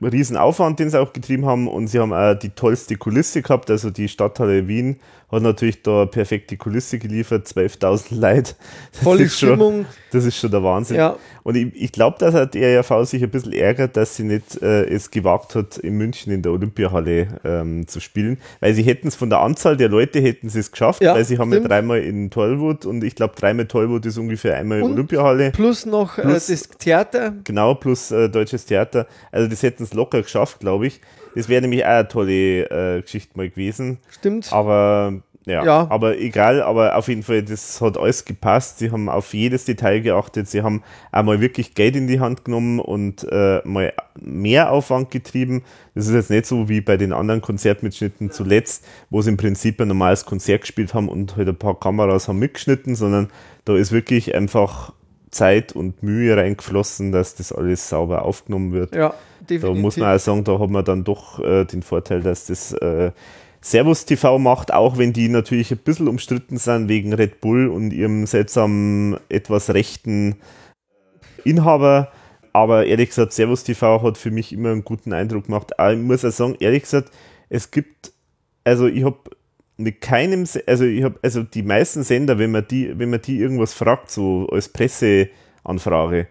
Riesenaufwand, den sie auch getrieben haben und sie haben auch die tollste Kulisse gehabt. Also die Stadthalle Wien hat natürlich da perfekte Kulisse geliefert, 12.000 [laughs] Leute. Das Volle ist schon- Stimmung. Das ist schon der Wahnsinn. Ja. Und ich, ich glaube, dass er der ERV sich ein bisschen ärgert, dass sie nicht äh, es gewagt hat, in München in der Olympiahalle ähm, zu spielen. Weil sie hätten es von der Anzahl der Leute hätten sie es geschafft, Ja, weil sie haben ja dreimal in Tollwood und ich glaube dreimal Tollwood ist ungefähr einmal in Und Olympiahalle. Plus noch Plus- äh, das Theater. Genau, plus äh, Deutsches Theater. Also das hätten es locker geschafft, glaube ich. Das wäre nämlich auch eine tolle äh, Geschichte mal gewesen. Stimmt. Aber ja, Ja. aber egal, aber auf jeden Fall, das hat alles gepasst. Sie haben auf jedes Detail geachtet. Sie haben einmal wirklich Geld in die Hand genommen und äh, mal mehr Aufwand getrieben. Das ist jetzt nicht so wie bei den anderen Konzertmitschnitten zuletzt, wo sie im Prinzip ein normales Konzert gespielt haben und halt ein paar Kameras haben mitgeschnitten, sondern da ist wirklich einfach Zeit und Mühe reingeflossen, dass das alles sauber aufgenommen wird. Ja, Da definitiv. muss man auch sagen, da hat man dann doch äh, den Vorteil, dass das äh, Servus TV macht, auch wenn die natürlich ein bisschen umstritten sind wegen Red Bull und ihrem seltsamen, etwas rechten Inhaber. Aber ehrlich gesagt, Servus TV hat für mich immer einen guten Eindruck gemacht. Aber ich muss auch sagen, ehrlich gesagt, es gibt, also ich habe mit keinem, also ich habe, also die meisten Sender, wenn man die, wenn man die irgendwas fragt, so als Presseanfrage,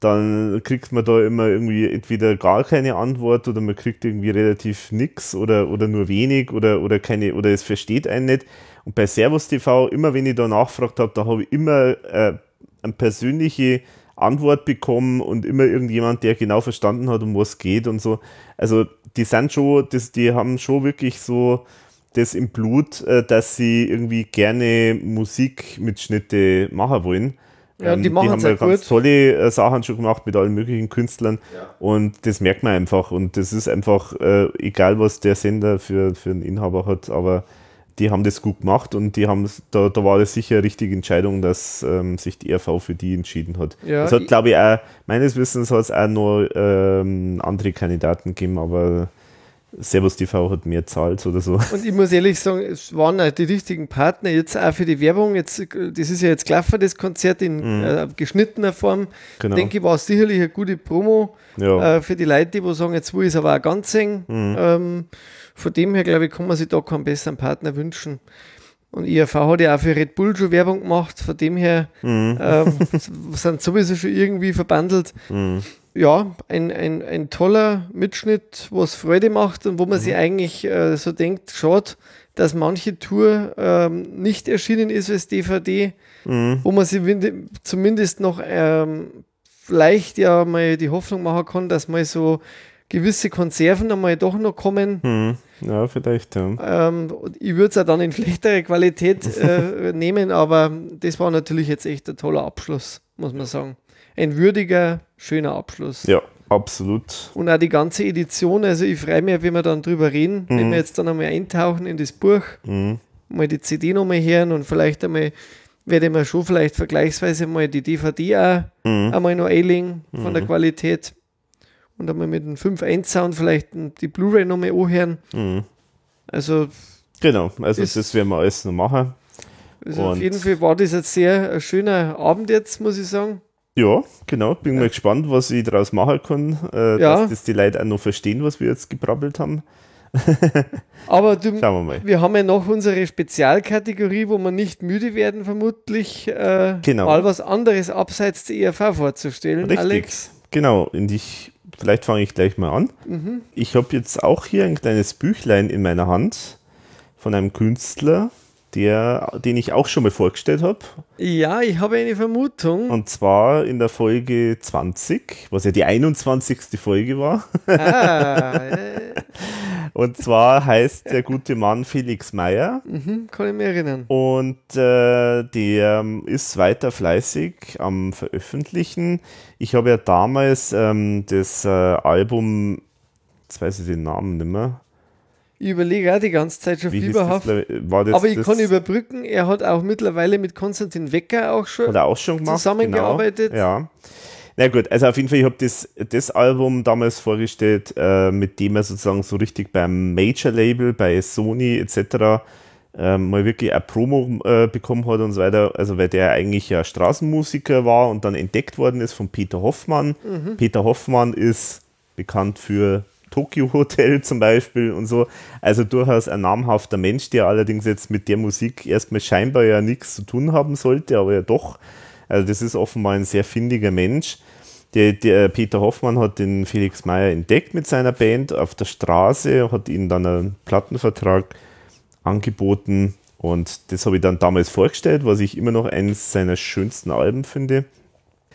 dann kriegt man da immer irgendwie entweder gar keine Antwort oder man kriegt irgendwie relativ nix oder, oder nur wenig oder, oder keine, oder es versteht einen nicht. Und bei Servus TV, immer wenn ich da nachgefragt habe, da habe ich immer äh, eine persönliche Antwort bekommen und immer irgendjemand, der genau verstanden hat, um was es geht und so. Also die sind schon, das, die haben schon wirklich so das im Blut, äh, dass sie irgendwie gerne Musikmitschnitte machen wollen. Ja, die Ähm, machen haben sehr ja ganz gut. tolle äh, Sachen schon gemacht mit allen möglichen Künstlern und das merkt man einfach und das ist einfach äh, egal, was der Sender für, für einen Inhaber hat, aber die haben das gut gemacht und die haben da, da war das sicher eine richtige Entscheidung, dass ähm, sich die ERV für die entschieden hat. Ja, es hat, glaube ich, auch, meines Wissens hat es auch noch ähm, andere Kandidaten gegeben, aber Servus TV hat mehr zahlt oder so. Und ich muss ehrlich sagen, es waren auch die richtigen Partner jetzt auch für die Werbung. Jetzt, das ist ja jetzt gelaufen, das Konzert in äh, geschnittener Form. Mhm. Genau. Denke ich, war es sicherlich eine gute Promo Ja. äh, für die Leute, die wo sagen, jetzt will ich es aber auch ganz singen. Mhm. Ähm, von dem her, glaube ich, kann man sich da keinen besseren Partner wünschen. Und IAV hat ja auch für Red Bull schon Werbung gemacht, von dem her Mhm. ähm, [laughs] sind sowieso schon irgendwie verbandelt. Ja, ein, ein, ein toller Mitschnitt, was Freude macht und wo man sich eigentlich äh, so denkt, schade, dass manche Tour ähm, nicht erschienen ist als DVD, wo man sich zumindest noch ähm, vielleicht ja mal die Hoffnung machen kann, dass mal so gewisse Konserven einmal doch noch kommen. Hm. Ja, vielleicht, ja. Ähm, ich würde es auch dann in schlechtere Qualität äh, [laughs] nehmen, aber das war natürlich jetzt echt ein toller Abschluss, muss man sagen. Ein würdiger, schöner Abschluss. Ja, absolut. Und auch die ganze Edition, also ich freue mich, wenn wir dann drüber reden, wenn wir jetzt dann einmal eintauchen in das Buch, Mhm. mal die CD nochmal hören und vielleicht einmal werde ich mir schon vielleicht vergleichsweise mal die DVD auch Mhm. einmal noch einlegen von der Qualität und einmal mit dem 5.1 Sound vielleicht die Blu-ray nochmal anhören. Mhm. Also Genau, also Ist- das werden wir alles noch machen. Also auf jeden Fall war das jetzt sehr ein schöner Abend jetzt, muss ich sagen. Ja, genau. Bin mal gespannt, was ich daraus machen kann, äh, Ja. dass das die Leute auch noch verstehen, was wir jetzt gebrabbelt haben. [laughs] Aber du, wir wir haben ja noch unsere Spezialkategorie, wo wir nicht müde werden, vermutlich äh, Genau. mal was anderes abseits der ERV vorzustellen, Richtig. Alex. Genau, und ich, vielleicht fange ich gleich mal an. Mhm. Ich habe jetzt auch hier ein kleines Büchlein in meiner Hand von einem Künstler, der, den ich auch schon mal vorgestellt habe. Ja, ich habe eine Vermutung. Und zwar in der Folge 20, was ja die 21. Folge war. ah, [laughs] äh, Und zwar heißt der gute Mann Felix Meyer. mhm, kann ich mich erinnern. Und äh, der ähm, ist weiter fleißig am Veröffentlichen. Ich habe ja damals ähm, das äh, Album, jetzt weiß ich den Namen nicht mehr. Ich überlege auch die ganze Zeit schon Wie fieberhaft. das? Das Aber ich kann überbrücken, er hat auch mittlerweile mit Konstantin Wecker auch schon. Auch schon gemacht. zusammengearbeitet. Genau. Ja. Na gut, also auf jeden Fall, ich habe das, das Album damals vorgestellt, äh, mit dem er sozusagen so richtig beim Major-Label, bei Sony etc. Ähm, mal wirklich eine Promo äh, bekommen hat und so weiter. Also weil der eigentlich ja Straßenmusiker war und dann entdeckt worden ist von Peter Hoffmann. Mhm. Peter Hoffmann ist bekannt für Tokyo Hotel zum Beispiel und so. Also durchaus ein namhafter Mensch, der allerdings jetzt mit der Musik erstmal scheinbar ja nichts zu tun haben sollte, aber ja doch. Also das ist offenbar ein sehr findiger Mensch. Der, der Peter Hoffmann hat den Felix Meyer entdeckt mit seiner Band auf der Straße, hat ihm dann einen Plattenvertrag angeboten und das habe ich dann damals vorgestellt, was ich immer noch eines seiner schönsten Alben finde.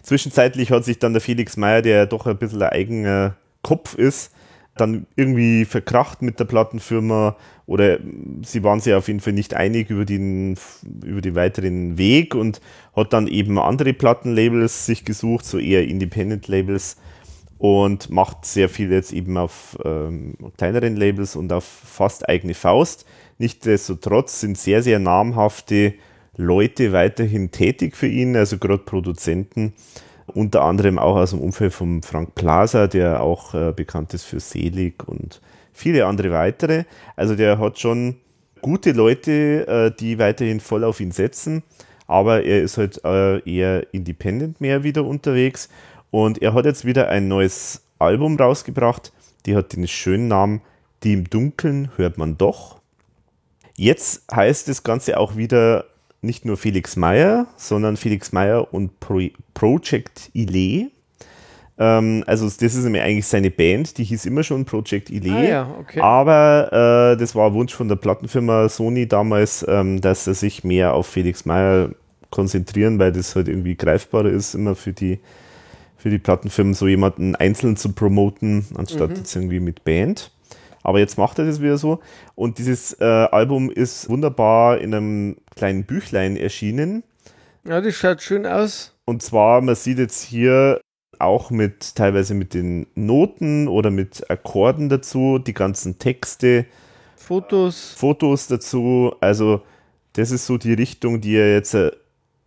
Zwischenzeitlich hat sich dann der Felix Meyer, der ja doch ein bisschen ein eigener Kopf ist, dann irgendwie verkracht mit der Plattenfirma oder sie waren sich auf jeden Fall nicht einig über den, über den weiteren Weg und hat dann eben andere Plattenlabels sich gesucht, so eher Independent-Labels und macht sehr viel jetzt eben auf ähm, kleineren Labels und auf fast eigene Faust. Nichtsdestotrotz sind sehr, sehr namhafte Leute weiterhin tätig für ihn, also gerade Produzenten, unter anderem auch aus dem Umfeld von Frank Plaza, der auch äh, bekannt ist für Selig und viele andere weitere. Also der hat schon gute Leute, äh, die weiterhin voll auf ihn setzen, aber er ist halt äh, eher independent mehr wieder unterwegs und er hat jetzt wieder ein neues Album rausgebracht, die hat den schönen Namen Die im Dunkeln hört man doch. Jetzt heißt das Ganze auch wieder nicht nur Felix Meyer, sondern Felix Meyer und Pro Project Ile. Ähm, also das ist nämlich eigentlich seine Band, die hieß immer schon Project Ile. Ah ja, okay. Aber äh, das war ein Wunsch von der Plattenfirma Sony damals, ähm, dass er sich mehr auf Felix Meyer konzentrieren, weil das halt irgendwie greifbarer ist, immer für die, für die Plattenfirmen so jemanden einzeln zu promoten, anstatt jetzt irgendwie mit Band. Aber jetzt macht er das wieder so. Und dieses äh, Album ist wunderbar in einem kleinen Büchlein erschienen. Ja, das schaut schön aus. Und zwar, man sieht jetzt hier auch mit teilweise mit den Noten oder mit Akkorden dazu, die ganzen Texte, Fotos. Fotos dazu. Also das ist so die Richtung, die er jetzt äh,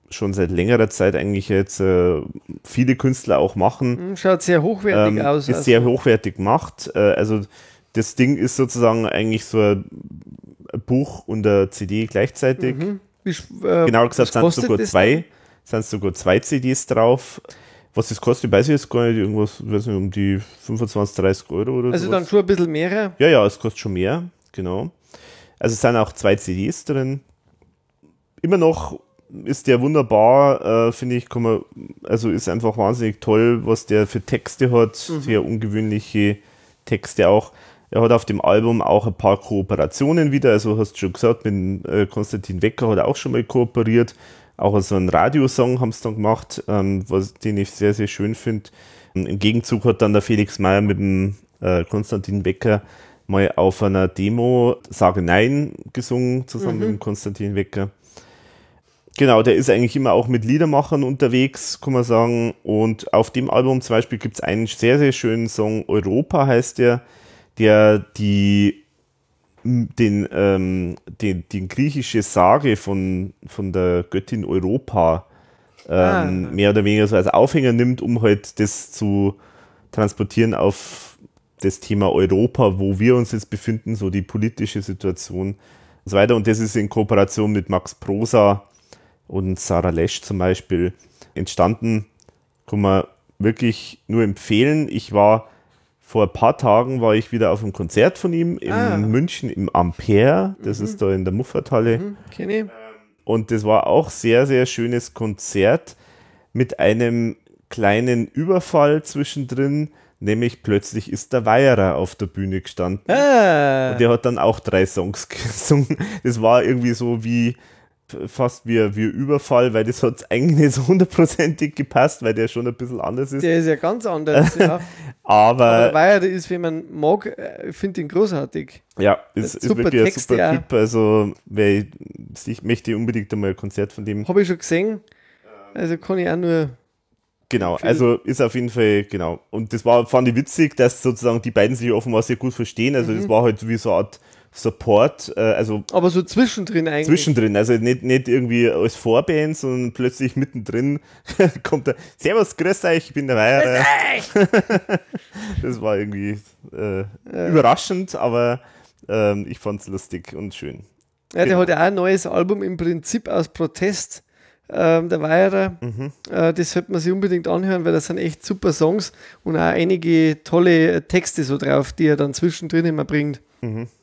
schon seit längerer Zeit eigentlich jetzt äh, viele Künstler auch machen. Hm, Schaut sehr hochwertig ähm, aus. Ist also. sehr hochwertig gemacht. Äh, also das Ding ist sozusagen eigentlich so ein Buch und eine CD gleichzeitig. Mhm. Wie, äh, Genau gesagt sind sogar zwei, sind sogar zwei CDs drauf. Was das kostet, weiß ich jetzt gar nicht, irgendwas, weiß nicht, um die 25, 30 Euro oder dann? Also sowas. dann schon ein bisschen mehr. Ja, ja, es kostet schon mehr, genau. Also es sind auch zwei CDs drin. Immer noch ist der wunderbar, äh, finde ich, kann man, also ist einfach wahnsinnig toll, was der für Texte hat, sehr ungewöhnliche Texte auch. Er hat auf dem Album auch ein paar Kooperationen wieder, also hast du schon gesagt, mit äh, Konstantin Wecker hat er auch schon mal kooperiert. Auch so einen Radiosong haben sie dann gemacht, ähm, was, den ich sehr, sehr schön finde. Im Gegenzug hat dann der Felix Meyer mit dem äh, Konstantin Wecker mal auf einer Demo Sage Nein gesungen, zusammen mit dem Konstantin Wecker. Genau, der ist eigentlich immer auch mit Liedermachern unterwegs, kann man sagen. Und auf dem Album zum Beispiel gibt es einen sehr, sehr schönen Song, Europa heißt der, der die den, ähm, den, die griechische Sage von, von der Göttin Europa ähm, Ah. mehr oder weniger so als Aufhänger nimmt, um halt das zu transportieren auf das Thema Europa, wo wir uns jetzt befinden, so die politische Situation und so weiter. Und das ist in Kooperation mit Max Prosa und Sarah Lesch zum Beispiel entstanden. Kann man wirklich nur empfehlen. Ich war vor ein paar Tagen war ich wieder auf einem Konzert von ihm in Ah. München im Ampere. Das ist da in der Muffathalle. Hm, kenn ich. Und das war auch sehr, sehr schönes Konzert mit einem kleinen Überfall zwischendrin, nämlich plötzlich ist der Weierer auf der Bühne gestanden. Ah, Der hat dann auch drei Songs [laughs] gesungen. Das war irgendwie so wie fast wie, wie ein Überfall, weil das hat eigentlich nicht so hundertprozentig gepasst, weil der schon ein bisschen anders ist. der ist ja ganz anders. ja. [laughs] Aber, Aber weil er ist, wenn man mag, äh, ich finde ihn großartig. ja, ist super wirklich ein Texte super. Typ. Also, weil ich, möchte unbedingt einmal ein Konzert von dem Habe ich schon gesehen. Also kann ich auch nur. Genau, also ist auf jeden Fall, genau. Und das war, fand ich witzig, dass sozusagen die beiden sich offenbar sehr gut verstehen. Also Mhm. das war halt wie so eine Art Support, äh, also Aber so zwischendrin eigentlich. zwischendrin, also nicht, nicht irgendwie als Vorband, sondern plötzlich mittendrin [laughs] kommt der Servus, grüß euch, ich bin der Weiher. [laughs] das war irgendwie äh, überraschend, aber ähm, ich fand es lustig und schön. Ja, der Genau. hat ja auch ein neues Album im Prinzip aus Protest. Ähm, der Weierer. Mhm. Äh, das sollte man sich unbedingt anhören, weil das sind echt super Songs und auch einige tolle äh, Texte so drauf, die er dann zwischendrin immer bringt.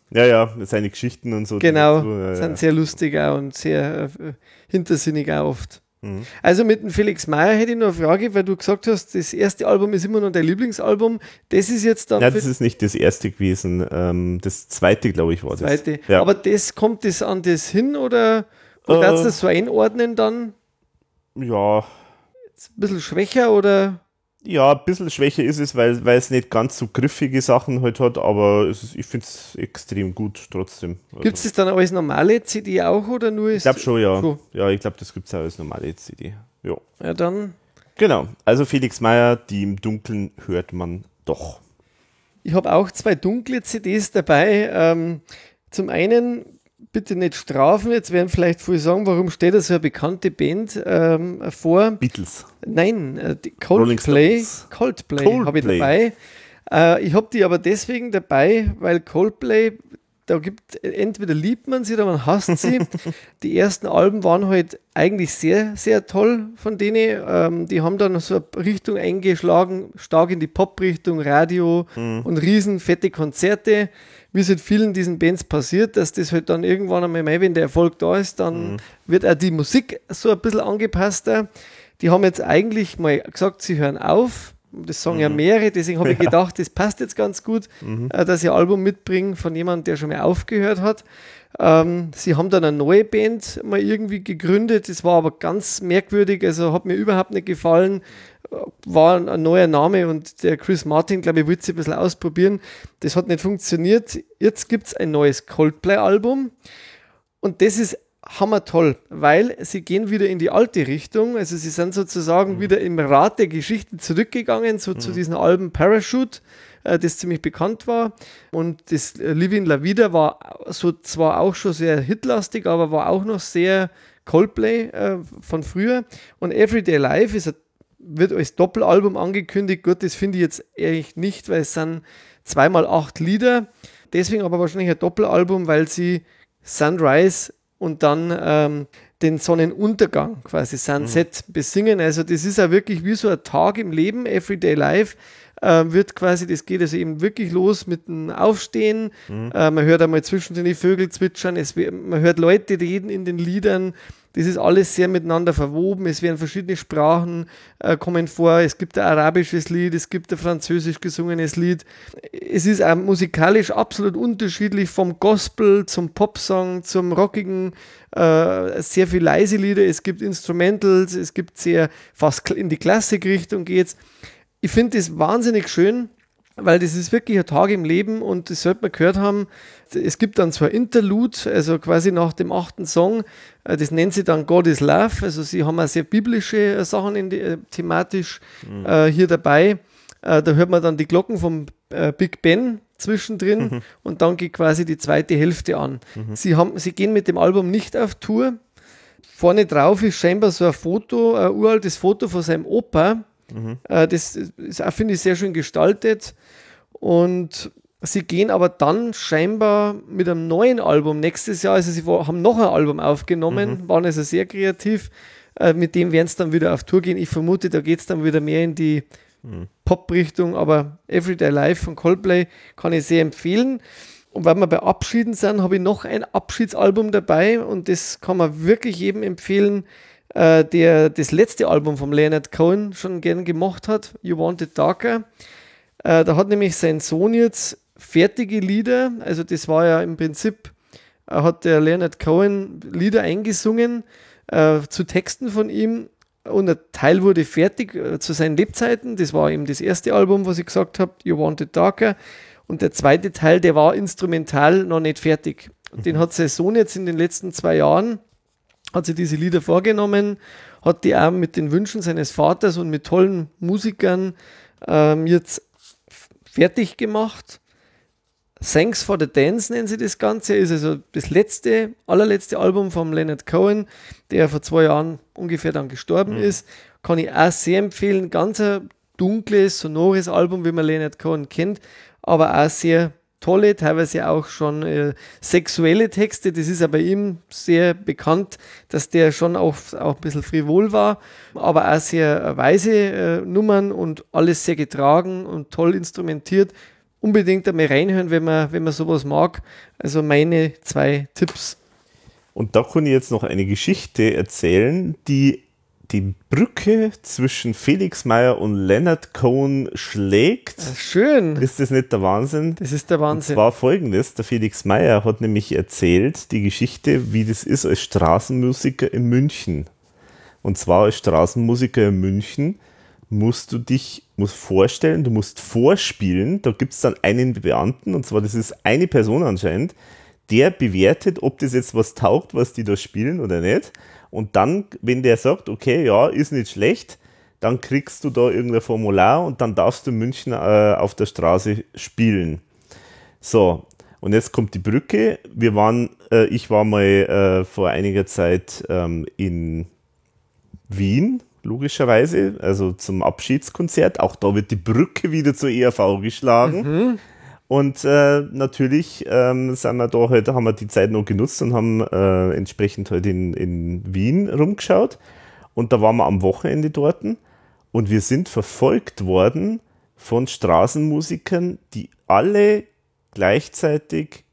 Ja, ja, seine Geschichten und so. Genau, dazu, ja, sind ja. sehr lustig auch und sehr äh, hintersinnig auch oft. Mhm. Also mit dem Felix Meyer hätte ich noch eine Frage, weil du gesagt hast, das erste Album ist immer noch dein Lieblingsalbum. Das ist jetzt dann Ja, das ist nicht das erste gewesen. Ähm, das zweite, glaube ich, war das zweite. Ja. Aber das kommt das an das hin oder Äh. kannst du das so einordnen dann? ja, Ein bisschen schwächer oder? Ja, ein bisschen schwächer ist es, weil, weil es nicht ganz so griffige Sachen halt hat, aber ist, ich finde es extrem gut trotzdem. Also, Gibt es das dann als normale CD auch oder nur ich glaube schon, ja. So. Ja, ich glaube, das gibt es auch als normale CD. Ja. Ja, dann. Genau. Also Felix Meyer, die im Dunkeln hört man doch. Ich habe auch zwei dunkle CDs dabei. Ähm, zum einen, bitte nicht strafen, jetzt werden vielleicht viele sagen, warum steht da so eine bekannte Band ähm, vor? Beatles. Nein, äh, die Coldplay. Stones. Coldplay, habe ich Coldplay. dabei. Äh, ich habe die aber deswegen dabei, weil Coldplay, da gibt entweder liebt man sie oder man hasst sie. [laughs] die ersten Alben waren halt eigentlich sehr, sehr toll von denen. Ähm, die haben dann so eine Richtung eingeschlagen, stark in die Pop-Richtung, Radio und riesen fette Konzerte. Wie es halt vielen diesen Bands passiert, dass das halt dann irgendwann einmal, mal, wenn der Erfolg da ist, dann wird auch die Musik so ein bisschen angepasster. Die haben jetzt eigentlich mal gesagt, sie hören auf. Das sagen ja mehrere, deswegen habe ich [laughs] gedacht, das passt jetzt ganz gut, äh, dass sie ein Album mitbringen von jemandem, der schon mal aufgehört hat. Ähm, sie haben dann eine neue Band mal irgendwie gegründet, das war aber ganz merkwürdig, also hat mir überhaupt nicht gefallen. War ein, neuer Name und der Chris Martin, glaube ich, wollte sie ein bisschen ausprobieren. Das hat nicht funktioniert. Jetzt gibt es ein neues Coldplay-Album und das ist hammertoll, weil sie gehen wieder in die alte Richtung. Also sie sind sozusagen mhm. wieder im Rad der Geschichte zurückgegangen, so mhm. zu diesen Alben Parachute, das ziemlich bekannt war. Und das äh, Living La Vida war so zwar auch schon sehr hitlastig, aber war auch noch sehr Coldplay äh, von früher. Und Everyday Life ist wird als Doppelalbum angekündigt. Gut, das finde ich jetzt ehrlich nicht, weil es sind zweimal acht Lieder. Deswegen aber wahrscheinlich ein Doppelalbum, weil sie Sunrise und dann ähm, den Sonnenuntergang, quasi Sunset, mhm. besingen. Also das ist ja wirklich wie so ein Tag im Leben, Everyday Life. Äh, wird quasi, das geht also eben wirklich los mit dem Aufstehen. Mhm. Äh, man hört einmal zwischendrin die Vögel zwitschern, es, man hört Leute reden in den Liedern. Das ist alles sehr miteinander verwoben. Es werden verschiedene Sprachen äh, kommen vor. Es gibt ein arabisches Lied, es gibt ein französisch gesungenes Lied. Es ist auch musikalisch absolut unterschiedlich vom Gospel zum Popsong zum rockigen. Äh, sehr viel leise Lieder. Es gibt Instrumentals. Es gibt sehr fast in die Klassikrichtung geht's. Ich finde das wahnsinnig schön weil das ist wirklich ein Tag im Leben und das sollte man gehört haben. Es gibt dann zwar Interlude, also quasi nach dem achten Song, äh, das nennt sie dann God is Love, also sie haben auch sehr biblische äh, Sachen in die, äh, thematisch mhm. äh, hier dabei. Äh, da hört man dann die Glocken vom äh, Big Ben zwischendrin mhm. und dann geht quasi die zweite Hälfte an. Mhm. Sie, haben, sie gehen mit dem Album nicht auf Tour. Vorne drauf ist scheinbar so ein Foto, ein uraltes Foto von seinem Opa, Mhm. Äh, das finde ich, sehr schön gestaltet. Und sie gehen aber dann scheinbar mit einem neuen Album nächstes Jahr, also sie haben noch ein Album aufgenommen, mhm. waren also sehr kreativ. Äh, mit dem werden sie dann wieder auf Tour gehen. Ich vermute, da geht es dann wieder mehr in die mhm. Pop-Richtung, aber Everyday Life von Coldplay kann ich sehr empfehlen. Und weil wir bei Abschieden sind, habe ich noch ein Abschiedsalbum dabei und das kann man wirklich jedem empfehlen äh, der das letzte Album von Leonard Cohen schon gern gemacht hat, You Want It Darker. Äh, da hat nämlich sein Sohn jetzt fertige Lieder, also das war ja im Prinzip, äh, hat der Leonard Cohen Lieder eingesungen äh, zu Texten von ihm und ein Teil wurde fertig äh, zu seinen Lebzeiten. Das war eben das erste Album, was ich gesagt habe, You Want It Darker. Und der zweite Teil, der war instrumental noch nicht fertig. Den hat sein Sohn jetzt in den letzten zwei Jahren hat sich diese Lieder vorgenommen, hat die auch mit den Wünschen seines Vaters und mit tollen Musikern ähm, jetzt fertig gemacht. Thanks for the Dance nennen sie das Ganze, ist also das letzte, allerletzte Album von Leonard Cohen, der vor zwei Jahren ungefähr dann gestorben mhm. ist. Kann ich auch sehr empfehlen. Ganz ein dunkles, sonores Album, wie man Leonard Cohen kennt, aber auch sehr tolle, teilweise auch schon äh, sexuelle Texte. Das ist ja bei ihm sehr bekannt, dass der schon auch, auch ein bisschen frivol war, aber auch sehr weise äh, Nummern und alles sehr getragen und toll instrumentiert. Unbedingt einmal reinhören, wenn man, wenn man sowas mag. Also meine zwei Tipps. Und da kann ich jetzt noch eine Geschichte erzählen, die die Brücke zwischen Felix Meyer und Leonard Cohen schlägt. Schön. Ist das nicht der Wahnsinn? Das ist der Wahnsinn. Und zwar folgendes: Der Felix Meyer hat nämlich erzählt die Geschichte, wie das ist als Straßenmusiker in München. Und zwar als Straßenmusiker in München musst du dich musst vorstellen, du musst vorspielen. Da gibt es dann einen Beamten, und zwar das ist eine Person anscheinend, der bewertet, ob das jetzt was taugt, was die da spielen oder nicht. Und dann, wenn der sagt, okay, ja, ist nicht schlecht, dann kriegst du da irgendein Formular und dann darfst du München äh, auf der Straße spielen. So, und jetzt kommt die Brücke. Wir waren, äh, ich war mal äh, vor einiger Zeit ähm, in Wien, logischerweise, also zum Abschiedskonzert. Auch da wird die Brücke wieder zur ERV geschlagen. Mhm. Und äh, natürlich ähm, sind wir da heute, haben wir die Zeit noch genutzt und haben äh, entsprechend heute in, in Wien rumgeschaut. Und da waren wir am Wochenende dort und wir sind verfolgt worden von Straßenmusikern, die alle gleichzeitig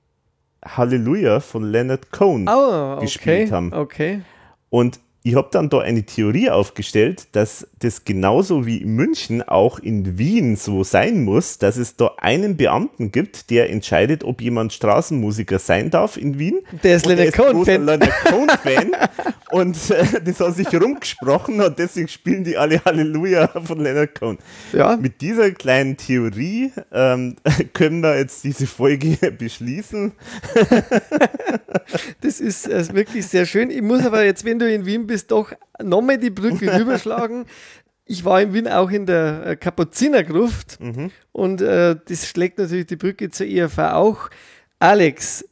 Halleluja von Leonard Cohen oh, okay, gespielt haben. Okay. Und ich habe dann da eine Theorie aufgestellt, dass das genauso wie in München auch in Wien so sein muss, dass es da einen Beamten gibt, der entscheidet, ob jemand Straßenmusiker sein darf in Wien. Der ist Leonard Cohen-Fan. Cohen-Fan. [laughs] Und äh, das hat sich rumgesprochen und deswegen spielen die alle Halleluja von Leonard Cohen. Ja. Mit dieser kleinen Theorie ähm, [laughs] können wir jetzt diese Folge [laughs] beschließen. Das ist äh, wirklich sehr schön. Ich muss aber jetzt, wenn du in Wien bist, doch nochmal die Brücke [laughs] rüberschlagen. Ich war in Wien auch in der äh, Kapuzinergruft Mhm. und äh, das schlägt natürlich die Brücke zur ERV auch. Alex,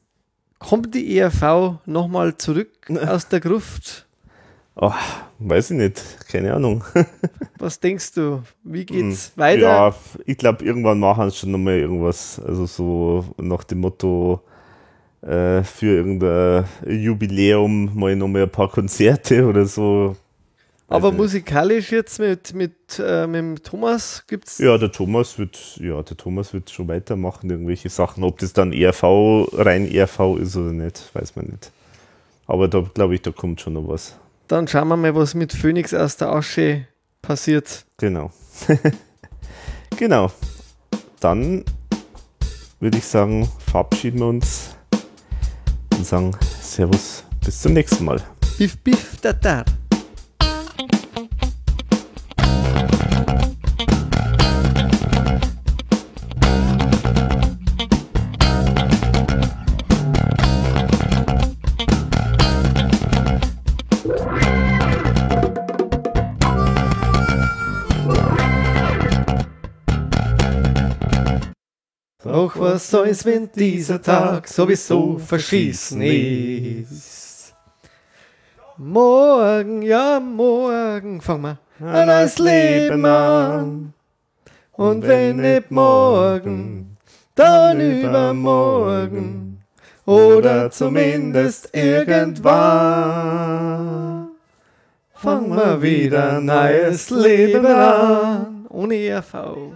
kommt die ERV nochmal zurück [laughs] aus der Gruft? Oh, weiß ich nicht, keine Ahnung. [laughs] Was denkst du? Wie geht's weiter? Hm. Ja, ich glaube, irgendwann machen sie schon nochmal irgendwas. Also so nach dem Motto, äh, für irgendein Jubiläum mal nochmal ein paar Konzerte oder so. Aber nicht. musikalisch jetzt mit, mit, äh, mit dem Thomas gibt's Ja, der Thomas wird, ja, der Thomas wird schon weitermachen, irgendwelche Sachen. Ob das dann ERV, rein ERV ist oder nicht, weiß man nicht. Aber da glaube ich, da kommt schon noch was. Dann schauen wir mal, was mit Phoenix aus der Asche passiert. Genau. [laughs] genau. Dann würde ich sagen, verabschieden wir uns und sagen Servus, bis zum nächsten Mal. Biff, biff, tatar. Doch was soll's, wenn dieser Tag sowieso verschießen ist? Morgen, ja, morgen fangen wir ein neues Leben an. Und wenn nicht morgen, dann übermorgen. Oder zumindest irgendwann. Fangen wir wieder ein neues Leben an. Ohne ERV.